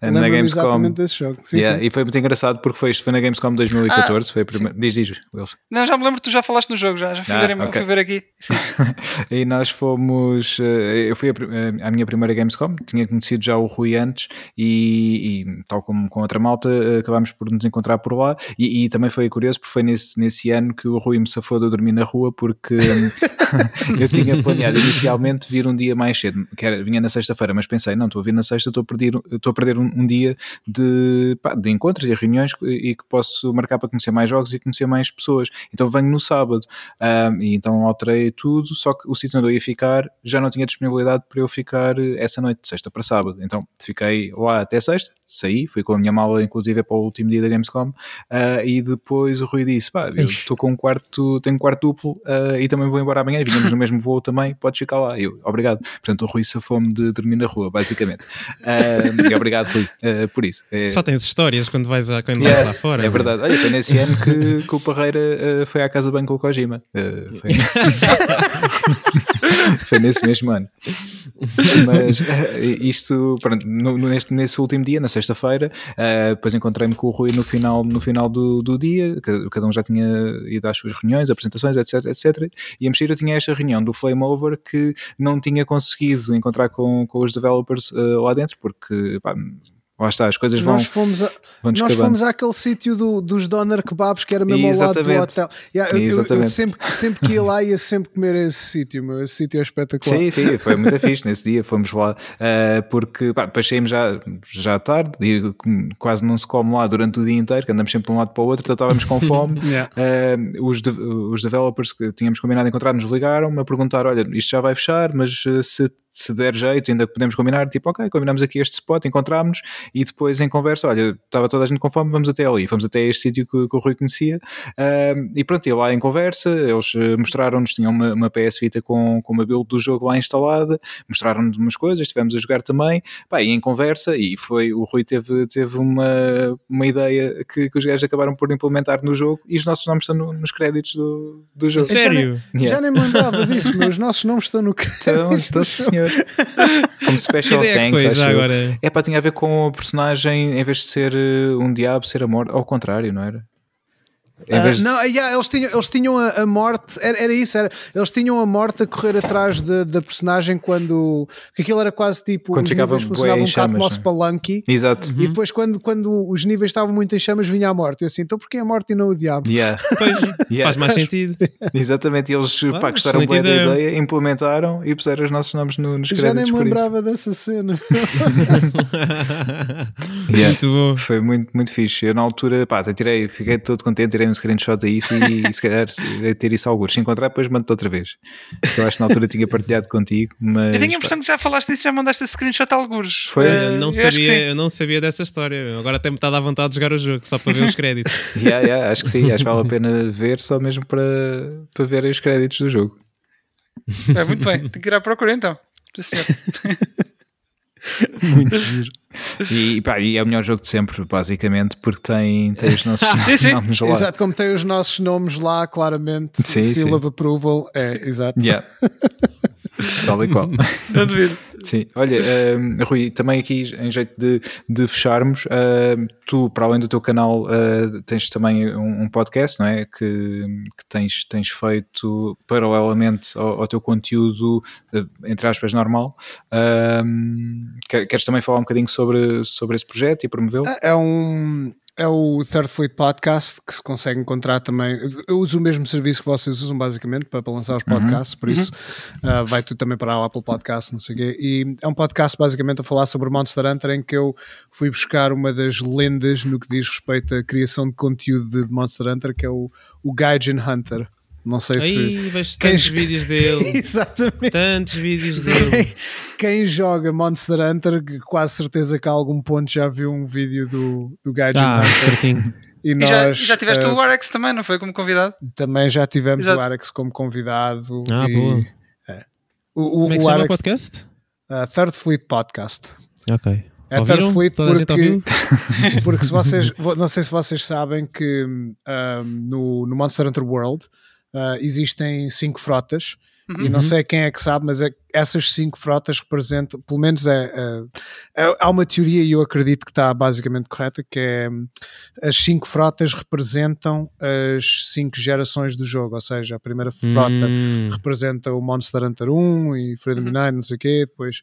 A: Eh, Na Gamescom.
D: exatamente desse jogo. Sim,
A: Yeah,
D: sim.
A: E foi muito engraçado porque foi, isto foi na Gamescom 2014. Foi a primeira... Diz, diz, Wilson.
B: Não, já me lembro que tu já falaste no jogo, já, já fui,
A: Ah,
B: ver,
A: ok.
B: fui ver aqui.
A: E nós fomos. eh, Eu fui eh, à minha primeira Gamescom, tinha conhecido já o Rui antes, e, e tal como com outra malta, eh, acabámos por nos encontrar por lá. E, e também foi curioso porque foi nesse, nesse ano que o Rui me safou de eu dormir na rua, porque eu tinha planeado inicialmente vir um dia mais cedo, que era, vinha na sexta-feira, mas pensei, não, estou a vir na sexta, estou a perder, estou a perder um, um dia de, pá, de encontros e reuniões e que posso marcar para conhecer mais jogos e conhecer mais pessoas. Então venho no sábado. Um, e então alterei tudo, só que o sítio onde eu ia ficar já não tinha disponibilidade para eu ficar eh, essa noite, de sexta para sábado. Então fiquei lá até sexta, saí, fui com a minha mala, inclusive, para o último dia da Gamescom. ah, e depois o Rui disse: pá, eu estou com um quarto, tenho um quarto duplo ah, e também vou embora amanhã. E vinhamos no mesmo voo também, podes ficar lá. Eu, obrigado. Portanto, o Rui safou-me de dormir na rua, basicamente. Ah, e obrigado, Rui, ah, por isso. É-
C: Só tens histórias quando vais, a, quando
A: Yeah,
C: vais lá fora.
A: é verdade. Olha, foi nesse ano que, que o Parreira eh, foi à casa de banho com o Kojima. Eh, foi... foi nesse mesmo ano. Mas eh, isto, pronto, no- neste, nesse último dia, na sexta-feira, eh, depois encontrei-me com o Rui no final, no final do, do dia, ca- cada um já tinha ido às suas reuniões, apresentações, etc, etc. E a mexer eu tinha esta reunião do Flame Over que não tinha conseguido encontrar com, com os developers eh, lá dentro, porque pá, lá está, as coisas vão,
D: Nós fomos, a,
A: vão
D: nós fomos àquele sítio do, dos Doner Kebabs que era mesmo ao lado do hotel. Yeah, eu- eu- eu, sempre, sempre que ia lá ia sempre comer a esse sítio, meu. Esse sítio é espetacular.
A: Sim, sim, foi muito fixe nesse dia, fomos lá, eh, porque pá, depois saímos já, já tarde e quase não se come lá durante o dia inteiro, que andamos sempre de um lado para o outro, então estávamos com fome.
D: Yeah.
A: Eh, os, de- os developers que tínhamos combinado encontrar nos ligaram-me a perguntar: olha, isto já vai fechar, mas eh, se, se der jeito, ainda podemos combinar. Tipo, ok, combinamos aqui este spot, encontramos e depois em conversa, olha, estava toda a gente com fome, vamos até ali. Fomos até este sítio que, que o Rui conhecia eh, e pronto, ia lá em conversa. Eles eh, mostraram-nos, tinham uma, uma PS Vita com, com uma build do jogo lá instalada, mostraram-nos umas coisas, estivemos a jogar também. Pá, e em conversa, e foi o Rui teve, teve uma, uma ideia que, que os gajos acabaram por implementar no jogo e os nossos nomes estão no- nos créditos do, do jogo.
C: Sério?
A: Yeah.
D: Já nem me lembrava disso, meu. Os nossos nomes estão no
A: então, sim, senhor. Como special thanks,
C: foi
A: acho
C: já?
A: É para tinha a ver com personagem, em vez de ser eh, um diabo, ser amor, ao contrário, não era?
D: Uh, não, yeah, eles tinham, eles tinham a, a morte, era, era, isso, era, eles tinham a morte a correr atrás da personagem quando. que aquilo era quase tipo.
A: Quando os níveis funcionavam um bocado como
D: o Spelunky.
A: Exato.
D: E depois, quando, quando os níveis estavam muito em chamas, vinha a morte. Eu assim, então porquê a morte e não o diabo?
A: Yeah.
C: Pois, yeah. Faz mais sentido.
A: Exatamente, e eles ah, pá, gostaram bem da ideia, implementaram e puseram os nossos nomes no, nos créditos. Já
D: nem me lembrava dessa cena.
A: yeah. Muito bom. Foi muito, muito fixe. Eu na altura, pá, tirei, fiquei todo contente, tirei um screenshot a isso e se calhar ter isso alguns. Se encontrar, depois mando-te outra vez. Eu acho que na altura tinha partilhado contigo, mas.
B: Eu tenho a impressão que já falaste disso, já mandaste esse screenshot a alguns.
A: Foi?
C: Eu não, sabia, eu não sabia dessa história. Agora até me está a dar vontade de jogar o jogo, só para ver os créditos.
A: yeah, yeah, acho que sim, acho que vale a pena ver só mesmo para, para ver os créditos do jogo.
B: É, muito bem, tenho que ir à procura então.
A: Muito giro. E, pá, e é o melhor jogo de sempre, basicamente, porque tem, tem os nossos sim, sim. nomes lá.
D: Exato, como tem os nossos nomes lá, claramente, sim, seal sim. of approval, é, exato.
A: Yeah. Tal e qual.
B: Não duvido.
A: Sim, olha, uh, Rui, também aqui em jeito de, de fecharmos, uh, tu, para além do teu canal, uh, tens também um, um, podcast, não é? Que, que tens, tens feito paralelamente ao, ao teu conteúdo, entre aspas, normal. queres também falar um bocadinho sobre, sobre esse projeto e promovê-lo?
D: É, é um, é o Third Fleet Podcast que se consegue encontrar também. Eu uso o mesmo serviço que vocês usam basicamente para, para lançar os uhum. podcasts, uhum. por isso uhum. uh, vai tudo também para o Apple Podcast, não sei o quê. E é um podcast basicamente a falar sobre Monster Hunter em que eu fui buscar uma das lendas no que diz respeito à criação de conteúdo de Monster Hunter, que é o, o Gaijin Hunter. Não sei Aí, se.
C: Vejo tantos quem... vídeos dele.
D: Exatamente.
C: Tantos vídeos dele.
D: Quem, quem, joga Monster Hunter, quase certeza que a algum ponto já viu um vídeo do, do Gaijin ah, Hunter.
C: Certinho.
B: E, nós, já, já tiveste uh, o Arex também, não foi? Como convidado?
D: Também já tivemos Exato. o Arex como convidado.
C: Ah, e, boa. É.
D: O, o, Como é que
C: o Arex, o podcast?
D: Uh, Third Fleet Podcast.
C: Ok.
D: É Third Fleet porque, porque se vocês, não sei se vocês sabem que um, no, no Monster Hunter World uh, existem cinco frotas. Uhum. E não sei quem é que sabe, mas é, essas cinco frotas representam, pelo menos é, é, é, há uma teoria e eu acredito que está basicamente correta, que é as cinco frotas representam as cinco gerações do jogo, ou seja, a primeira frota uhum. representa o Monster Hunter 1 e Freedom uhum. Não sei o quê, depois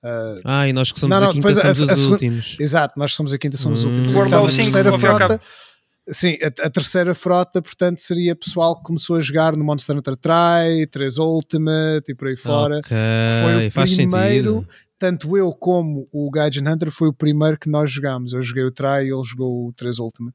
C: Uh, ah, e nós que somos não, não, a quinta somos a, a, os a, últimos.
D: Exato, nós somos a quinta somos os últimos. Então, a terceira frota, Sim, a, a, terceira frota, portanto, seria pessoal que começou a jogar no Monster Hunter Try, 3 Ultimate e por aí fora.
C: Okay,
D: foi o primeiro,
C: sentido.
D: tanto eu como o Gaijin Hunter, foi o primeiro que nós jogámos. Eu joguei o Try e ele jogou o 3 Ultimate.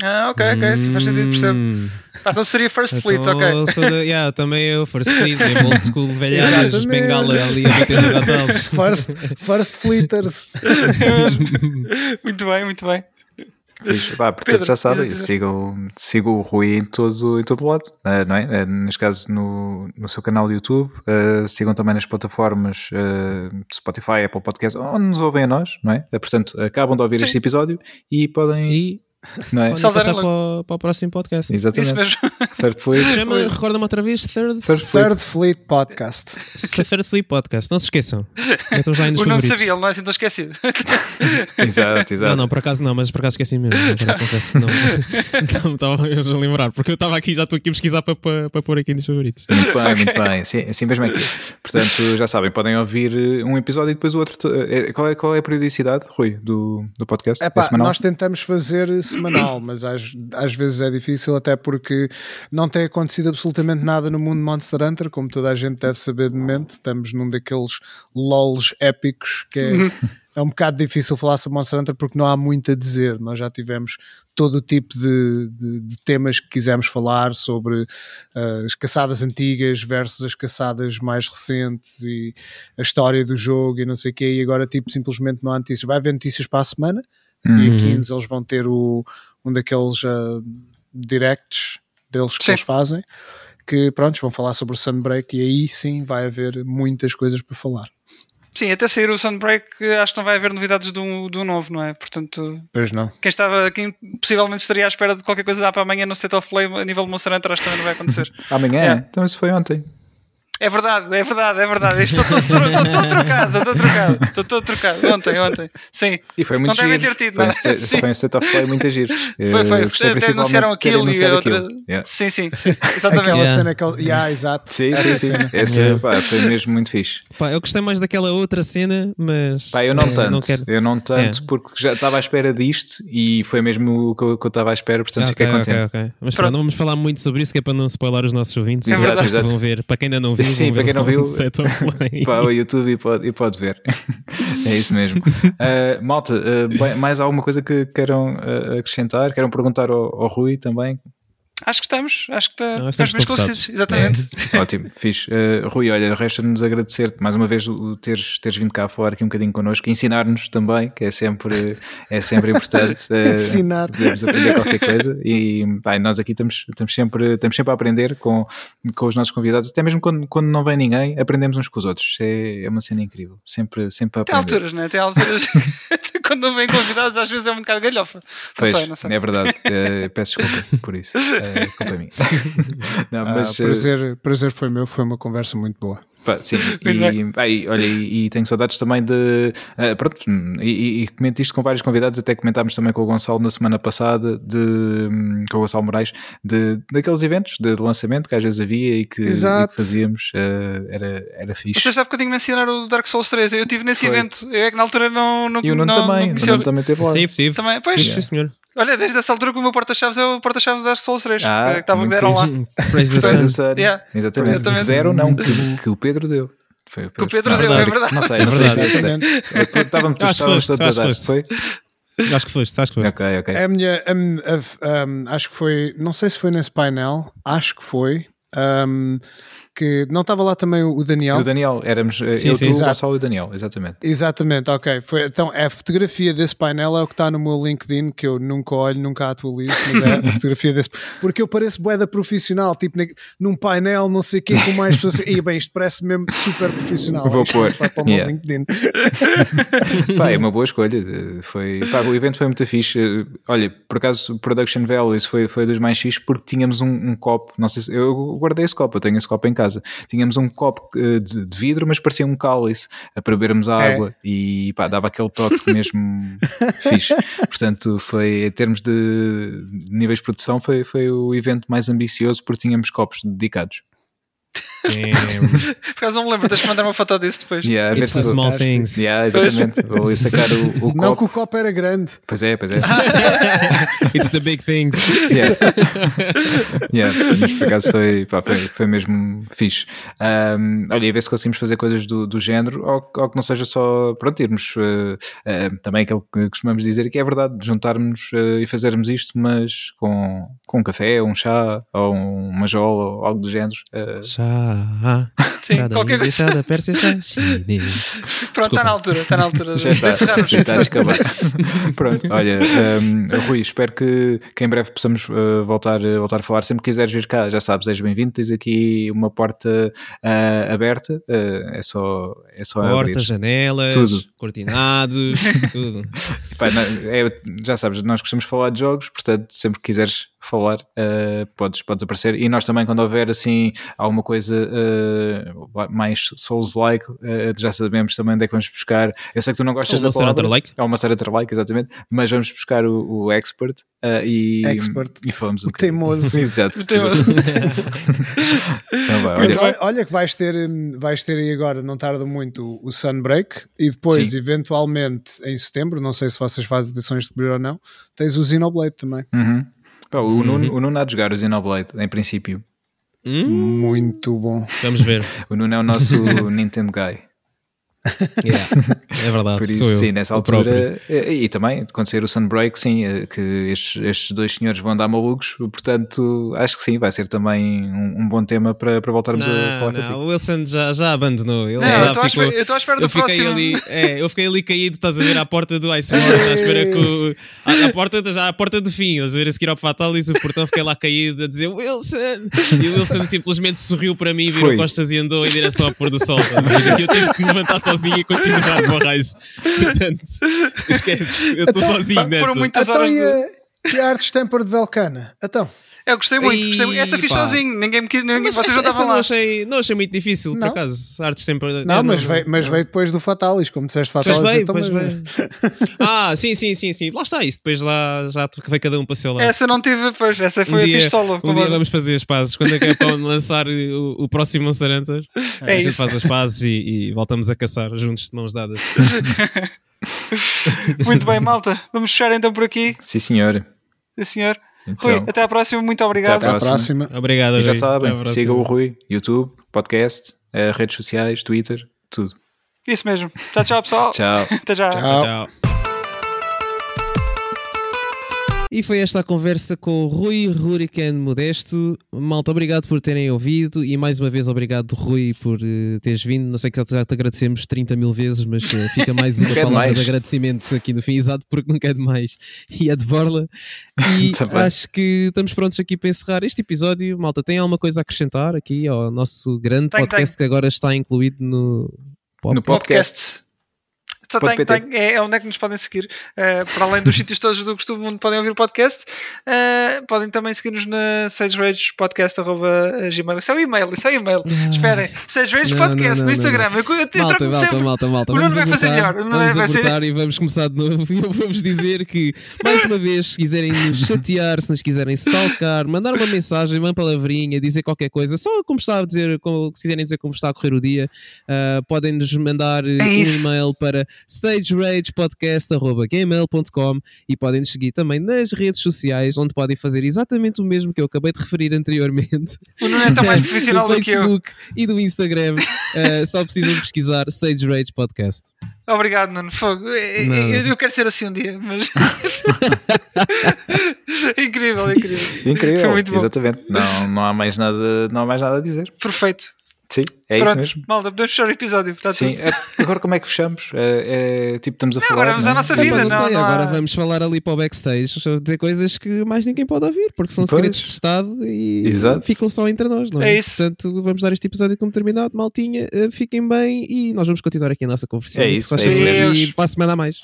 B: Ah, ok, ok, se faz sentido, percebo. Hum. Ah, então seria First Fleet, então, ok.
C: Sou de, yeah, também eu, First Fleet, mesmo old school, velhadas, bengala ali a bater no.
D: First, first Fleeters.
B: muito bem, muito bem.
A: Pá, portanto, Pedro, já sabem, sigam, sigam o Rui em todo, em todo lado, uh, não é? Uh, neste caso, no, no seu canal do YouTube, uh, sigam também nas plataformas Spotify, Apple Podcast, onde nos ouvem a nós, não é? portanto, acabam de ouvir Sim. este episódio e podem.
C: E não é? Passar para o, para o, próximo podcast.
A: Exatamente. Third
C: Fleet. Chama, recorda-me outra vez, Third,
D: Third, Fleet. Third Fleet Podcast.
C: Third Fleet Podcast, não se esqueçam. Então já
B: o não sabia, ele não é assim tão esquecido.
A: exato, exato.
C: Não, não, por acaso não, mas por acaso esqueci mesmo. Agora confesso que não. não estava a lembrar, porque eu estava aqui, já estou aqui a pesquisar para, para, para pôr aqui nos favoritos.
A: Muito bem, muito bem. Assim, assim mesmo é que. Portanto, já sabem, podem ouvir eh, um episódio e depois o outro. Eh, qual é, qual é a periodicidade, Rui, do, do podcast?
D: É pá, nós tentamos fazer semanal, mas às, às vezes é difícil, até porque não tem acontecido absolutamente nada no mundo Monster Hunter, como toda a gente deve saber de momento. Estamos num daqueles LOLs épicos que é. é um bocado difícil falar sobre Monster Hunter porque não há muito a dizer. Nós já tivemos todo o tipo de, de, de temas que quisemos falar sobre uh, as caçadas antigas versus as caçadas mais recentes e a história do jogo e não sei o quê. E agora, tipo, simplesmente não há notícias. Vai haver notícias para a semana. Uhum. Dia 15 eles vão ter o, um daqueles uh, directs deles que sim. eles fazem, que pronto, vão falar sobre o Sunbreak e aí sim vai haver muitas coisas para falar.
B: Sim, até sair o Sunbreak acho que não vai haver novidades do, do novo, não é? Portanto,
D: pois não.
B: Quem estava, quem possivelmente estaria à espera de qualquer coisa dar para amanhã no State of Play a nível de Monster Hunter, acho que também não vai acontecer.
A: amanhã? Yeah. Então isso foi ontem.
B: É verdade, é verdade, é verdade. Estou todo, trocado, estou trocado, estou todo trocado. Ontem, ontem. Sim.
A: E foi muito
B: não
A: giro.
B: ter tido,
A: foi,
B: não
A: um state, foi um state of play muito giro.
B: Foi, foi.
A: Gostei
B: Até anunciaram aquilo e a outra.
A: Yeah.
B: Sim, sim, sim. Exatamente.
D: Aquela
C: Yeah.
D: cena, aquela... Yeah, exato.
A: Sim,
D: Essa
A: sim, sim.
D: cena.
A: Essa
C: Yeah.
A: pá, foi mesmo muito fixe.
C: Pá, eu gostei mais daquela outra cena, mas.
A: Pá, eu não
C: eh,
A: tanto,
C: Não quero...
A: eu não tanto
C: É.
A: porque já estava à espera disto e foi mesmo o que eu que eu estava à espera, portanto
C: Ah,
A: fiquei contente.
C: ok, ok. Mas
B: Pronto.
C: pronto, não vamos falar muito sobre isso, que é para não spoiler os nossos ouvintes.
B: É
C: Exato,
B: verdade.
A: exato.
C: Vão ver, para quem ainda não viu,
A: Sim, para quem não viu,
C: Play.
A: Pá, o YouTube e pode, e pode ver. é isso mesmo. Uh, malta, uh, bem, mais alguma coisa que queiram uh, acrescentar? Queiram perguntar ao, ao Rui também?
B: Acho que estamos, acho que está,
C: Não,
B: estamos bem esclarecidos. Exatamente.
A: É, ótimo, fixe. Uh, Rui, olha, resta-nos agradecer-te mais uma vez o, teres, teres vindo cá a falar aqui um bocadinho connosco, ensinar-nos também, que é sempre, é sempre importante. uh,
D: Ensinar.
A: Podemos aprender qualquer coisa e pá, nós aqui estamos, estamos, sempre, estamos sempre a aprender com, com os nossos convidados, até mesmo quando, quando não vem ninguém, aprendemos uns com os outros. É, é uma cena incrível, sempre, sempre a
B: Tem
A: aprender.
B: alturas, né? Tem alturas. Quando não vêm convidados, às vezes é um bocado galhofa. Não
A: Pois,
B: sei, não sei.
A: é verdade. Eh, peço desculpa por isso. Uh, culpa minha. não,
D: Ah,
A: mas, eh,
D: prazer, prazer foi meu, foi uma conversa muito boa.
A: Pá, sim, e, pá, e, olha, e, e tenho saudades também de. eh, pronto, e, e, e comento isto com vários convidados, até comentámos também com o Gonçalo na semana passada, de, hum, com o Gonçalo Moraes, de, daqueles eventos de, de lançamento que às vezes havia e que, e que fazíamos, eh, era, era fixe.
B: Vocês há bocadinho mencionaram o Dark Souls 3. Eu estive nesse
A: Foi.
B: evento. Eu é que na altura não. não
A: E o Nuno
B: não,
A: também,
B: não
A: o. Nuno também teve lá.
C: Tive, tive.
B: Também, pois,
C: Tive, sim, senhor.
B: olha, desde essa altura que o meu porta-chaves é o porta-chaves do Dark Souls 3.
A: Ah,
B: que estavam deram lá.
C: Praise the. Sun.
B: Yeah.
A: Exatamente.
B: Exatamente.
A: Zero não, que, que o Pedro deu. Foi o
B: Que o Pedro
A: Não,
B: deu, é verdade.
A: Não sei,
C: É
A: não sei se é. É, Estávamos
C: Acho que
A: estávamos
C: foste,
A: todos a
C: acho que
A: dar.
C: foste.
A: Foi?
C: Acho que foste, acho que foste.
A: Ok, ok.
D: A minha, a a- um, acho que foi, não sei se foi nesse painel, acho que foi, um, que não estava lá também o Daniel.
A: O Daniel, éramos eh,
C: Sim,
A: eu,
C: sim,
A: tu, o. Gonçalo e o Daniel, exatamente.
D: Exatamente, ok. Foi, então, a fotografia desse painel é o que está no meu LinkedIn, que eu nunca olho, nunca atualizo, mas é a fotografia desse. Porque eu pareço boeda profissional, tipo num painel, não sei o quê, com mais pessoas. E bem, isto parece mesmo super profissional.
A: Vou pôr.
D: Vai para o meu
A: Yeah.
D: LinkedIn.
A: Pá, é uma boa escolha. eh, Foi, pá, o evento foi muito fixe. Eh, Olha, por acaso, o Production Values foi, foi dos mais fixes porque tínhamos um, um copo. Não sei se eu guardei esse copo, eu tenho esse copo em casa. Tínhamos um copo eh, de, de vidro, mas parecia um cálice eh, para bebermos a
D: É.
A: água e pá, dava aquele toque mesmo fixe. Portanto, foi em termos de níveis de produção, foi, foi o evento mais ambicioso porque tínhamos copos dedicados.
C: Damn.
B: Por acaso não me lembro, deixa-me mandar uma foto disso depois.
A: Yeah,
C: It's
A: se
C: the small things.
A: Yeah, exatamente. Vou ali sacar o, o
D: Não que o copo era grande.
A: Pois é, pois é.
C: It's the big things.
A: Yeah. yeah. Mas por acaso foi, pá, foi, foi mesmo fixe. Um, olha, e a ver se conseguimos fazer coisas do, do género, ou, ou que não seja só, pronto, irmos uh, uh, também aquilo que costumamos dizer, que é verdade, juntarmos uh, e fazermos isto, mas com, com um café, um chá, ou uma jola, ou algo do género. Uh,
C: Chá.
B: Sim,
C: Chá da
B: qualquer
C: Índia,
B: coisa.
C: chá da Pérsia, chá chinês.
B: Pronto, está na altura, está na altura
A: já está, já está a descabar. Pronto, olha, um, Rui, espero que, que em breve possamos uh, voltar, uh, voltar a falar. Sempre que quiseres vir cá, já sabes, és bem-vindo. Tens aqui uma porta uh, aberta, uh, é só, é só
C: Portas,
A: abrir.
C: janelas,
A: Tudo.
C: cortinados, tudo.
A: Pá, não- é- já sabes, nós gostamos de falar de jogos, portanto, sempre que quiseres falar, uh, podes, podes aparecer. E nós também, quando houver assim alguma coisa uh, mais Souls-like, uh, já sabemos também onde é que vamos buscar. Eu sei que tu não gostas
C: Ou uma
A: da palavra.
C: Senator-like.
A: É uma Senator-like, exatamente. Mas vamos buscar o, o expert uh, e,
D: Expert.
A: e falamos um
D: O teimoso.
A: Exato.
B: O teimoso.
A: então,
D: Mas
A: olha,
D: olha, olha que vais ter, hum, vais ter aí agora, não tarda muito, o Sunbreak e depois,
A: Sim.
D: eventualmente, em setembro, não sei se vocês fazem edições de cobrir ou não, tens o Xenoblade também.
A: Uhum. Pá, o, Nuno, o Nuno há de jogar o Xenoblade, em princípio.
C: Hum,
D: Muito bom.
C: vamos ver.
A: O Nuno é o nosso Nintendo Guy.
C: Yeah, é verdade.
A: Por isso,
C: sou eu,
A: sim, nessa altura. E, e também, quando sair o Sunbreak, sim, eh, que estes, estes dois senhores vão dar malucos, portanto, acho que sim, vai ser também um, um bom tema para, para voltarmos a
C: Não,
A: falar
C: não,
A: contigo.
C: o Wilson já, já abandonou. Ele
B: Não, eu
C: já
B: estou à
C: ficou.
B: espera- eu estou à espera do
C: eu fiquei
B: próximo.
C: ali, é, eu fiquei ali caído, estás a ver à porta do Iceborne, à espera que o, à, à porta, já à porta do fim, estás a ver a seguir ao Fatalis, o portão fiquei lá caído a dizer Wilson, e o Wilson simplesmente sorriu para mim, virou
A: Foi.
C: costas e andou em direção ao pôr do sol, estás a ver? E eu tive que me levantar sozinho e continuar o Rise. Portanto, esquece, eu estou sozinho nessa.
B: Foram muitas
D: Então
B: horas
D: e
B: de...
D: a, e a arte estamper de Velcana? Então,
B: Eu gostei muito, gostei muito. Essa fiz
C: Ih, pá.
B: sozinho, ninguém me quis, ninguém,
C: Mas
B: vocês
C: essa,
B: não
C: essa
B: estavam
C: não,
B: lá.
C: achei, não achei muito difícil,
D: Não.
C: por acaso. Artes sempre.
D: Não,
C: é,
D: mas, veio, mas veio depois do Fatalis, como disseste
C: Pois
D: Fatalis.
C: veio,
D: então,
C: pois
D: mas-
C: veio. Ah, sim, sim, sim, sim. Lá está isso. Depois lá já veio cada um para o seu lado.
B: Essa não tive depois, essa
C: Um
B: foi a
C: dia,
B: fiz solo.
C: um dia vamos fazer as pazes. Quando é que é para lançar o, o próximo Monster Hunter,
B: É
C: a gente
B: isso.
C: faz as pazes e, e voltamos a caçar juntos de mãos dadas.
B: Muito bem, malta. Vamos fechar então por aqui,
A: Sim, senhor.
B: sim, senhor.
A: Então,
B: Rui, até à próxima, muito obrigado.
A: Até à
D: próxima.
C: Obrigado,
A: e já
C: Rui.
A: Sabem, sigam o Rui, YouTube, podcast, eh, redes sociais, Twitter, tudo.
B: Isso mesmo. Tchau, tchau, pessoal.
A: Tchau.
B: Até já.
D: Tchau.
C: Tchau, tchau. E foi esta a conversa com o Rui Rurican Modesto. Malta, obrigado por terem ouvido e mais uma vez obrigado, Rui, por eh, teres vindo. Não sei que já te agradecemos 30 mil vezes, mas eh, fica mais uma
A: é
C: palavra
A: demais.
C: de agradecimento aqui no fim, exato, porque nunca é demais. E é de borla. E acho que estamos prontos aqui para encerrar este episódio. Malta, tem alguma coisa a acrescentar aqui ao nosso grande
B: Tenho,
C: podcast que agora está incluído no podcast?
A: No podcast.
B: Só
A: PT.
B: tenho- é, é onde é que nos podem seguir. Uh, para além dos sítios todos do costume onde podem ouvir o podcast, uh, podem também seguir-nos na sageragepodcast.gmail. Isso é o e-mail, isso é o e-mail. Esperem, Sage Rage
C: Não,
B: Podcast
C: não, não,
B: no
C: não,
B: Instagram.
C: não.
B: Eu, eu, eu
C: Malta, malta,
B: sempre.
C: malta, malta.
B: O Nuno vai fazer melhor.
C: Vamos
B: vai
C: abortar e vamos começar de novo. E eu vou-vos dizer que, mais uma vez, se quiserem nos chatear, se nos quiserem stalkar, mandar uma mensagem, uma palavrinha, dizer qualquer coisa, só como está a dizer, como, se quiserem dizer como está a correr o dia, ah, podem nos mandar eh, um e-mail para stageragepodcast.gmail.com e podem nos seguir também nas redes sociais, onde podem fazer exatamente o mesmo que eu acabei de referir anteriormente
B: O Nuno é tão mais profissional
C: do
B: do que eu.
C: Facebook e do Instagram. Uh, só precisam pesquisar Stage Rage Podcast.
B: Obrigado, Nuno. Fogo. Eu,
C: Não.
B: eu- eu quero ser assim um dia, mas. incrível, incrível. Foi
A: Incrível,
B: muito bom.
A: exatamente. Não, não, há mais nada, não há mais nada a dizer.
B: Perfeito.
A: Sim, é
B: Pronto,
A: isso mesmo.
B: malta, podemos fechar o episódio. Está
A: Sim,
B: tudo.
A: é- agora como é que fechamos? É, é, tipo, estamos a
B: Não,
A: falar.
B: agora vamos
A: não
B: à
A: é?
B: nossa
C: Epá,
B: vida,
C: não
B: não,
C: sei,
B: não há-
C: agora vamos falar ali para o backstage, dizer coisas que mais ninguém pode ouvir, porque são
A: Pois.
C: segredos de Estado e
A: Exato.
C: ficam só entre nós, não é?
B: É isso.
C: Portanto, vamos dar este episódio como terminado. Maltinha, uh, fiquem bem e nós vamos continuar aqui a nossa conversa.
A: É isso, é isso
B: mesmo.
C: E para a semana a mais.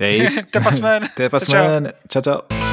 A: É isso.
B: Até para a semana.
A: Até para a
B: Tchau, tchau.
A: semana. tchau. tchau.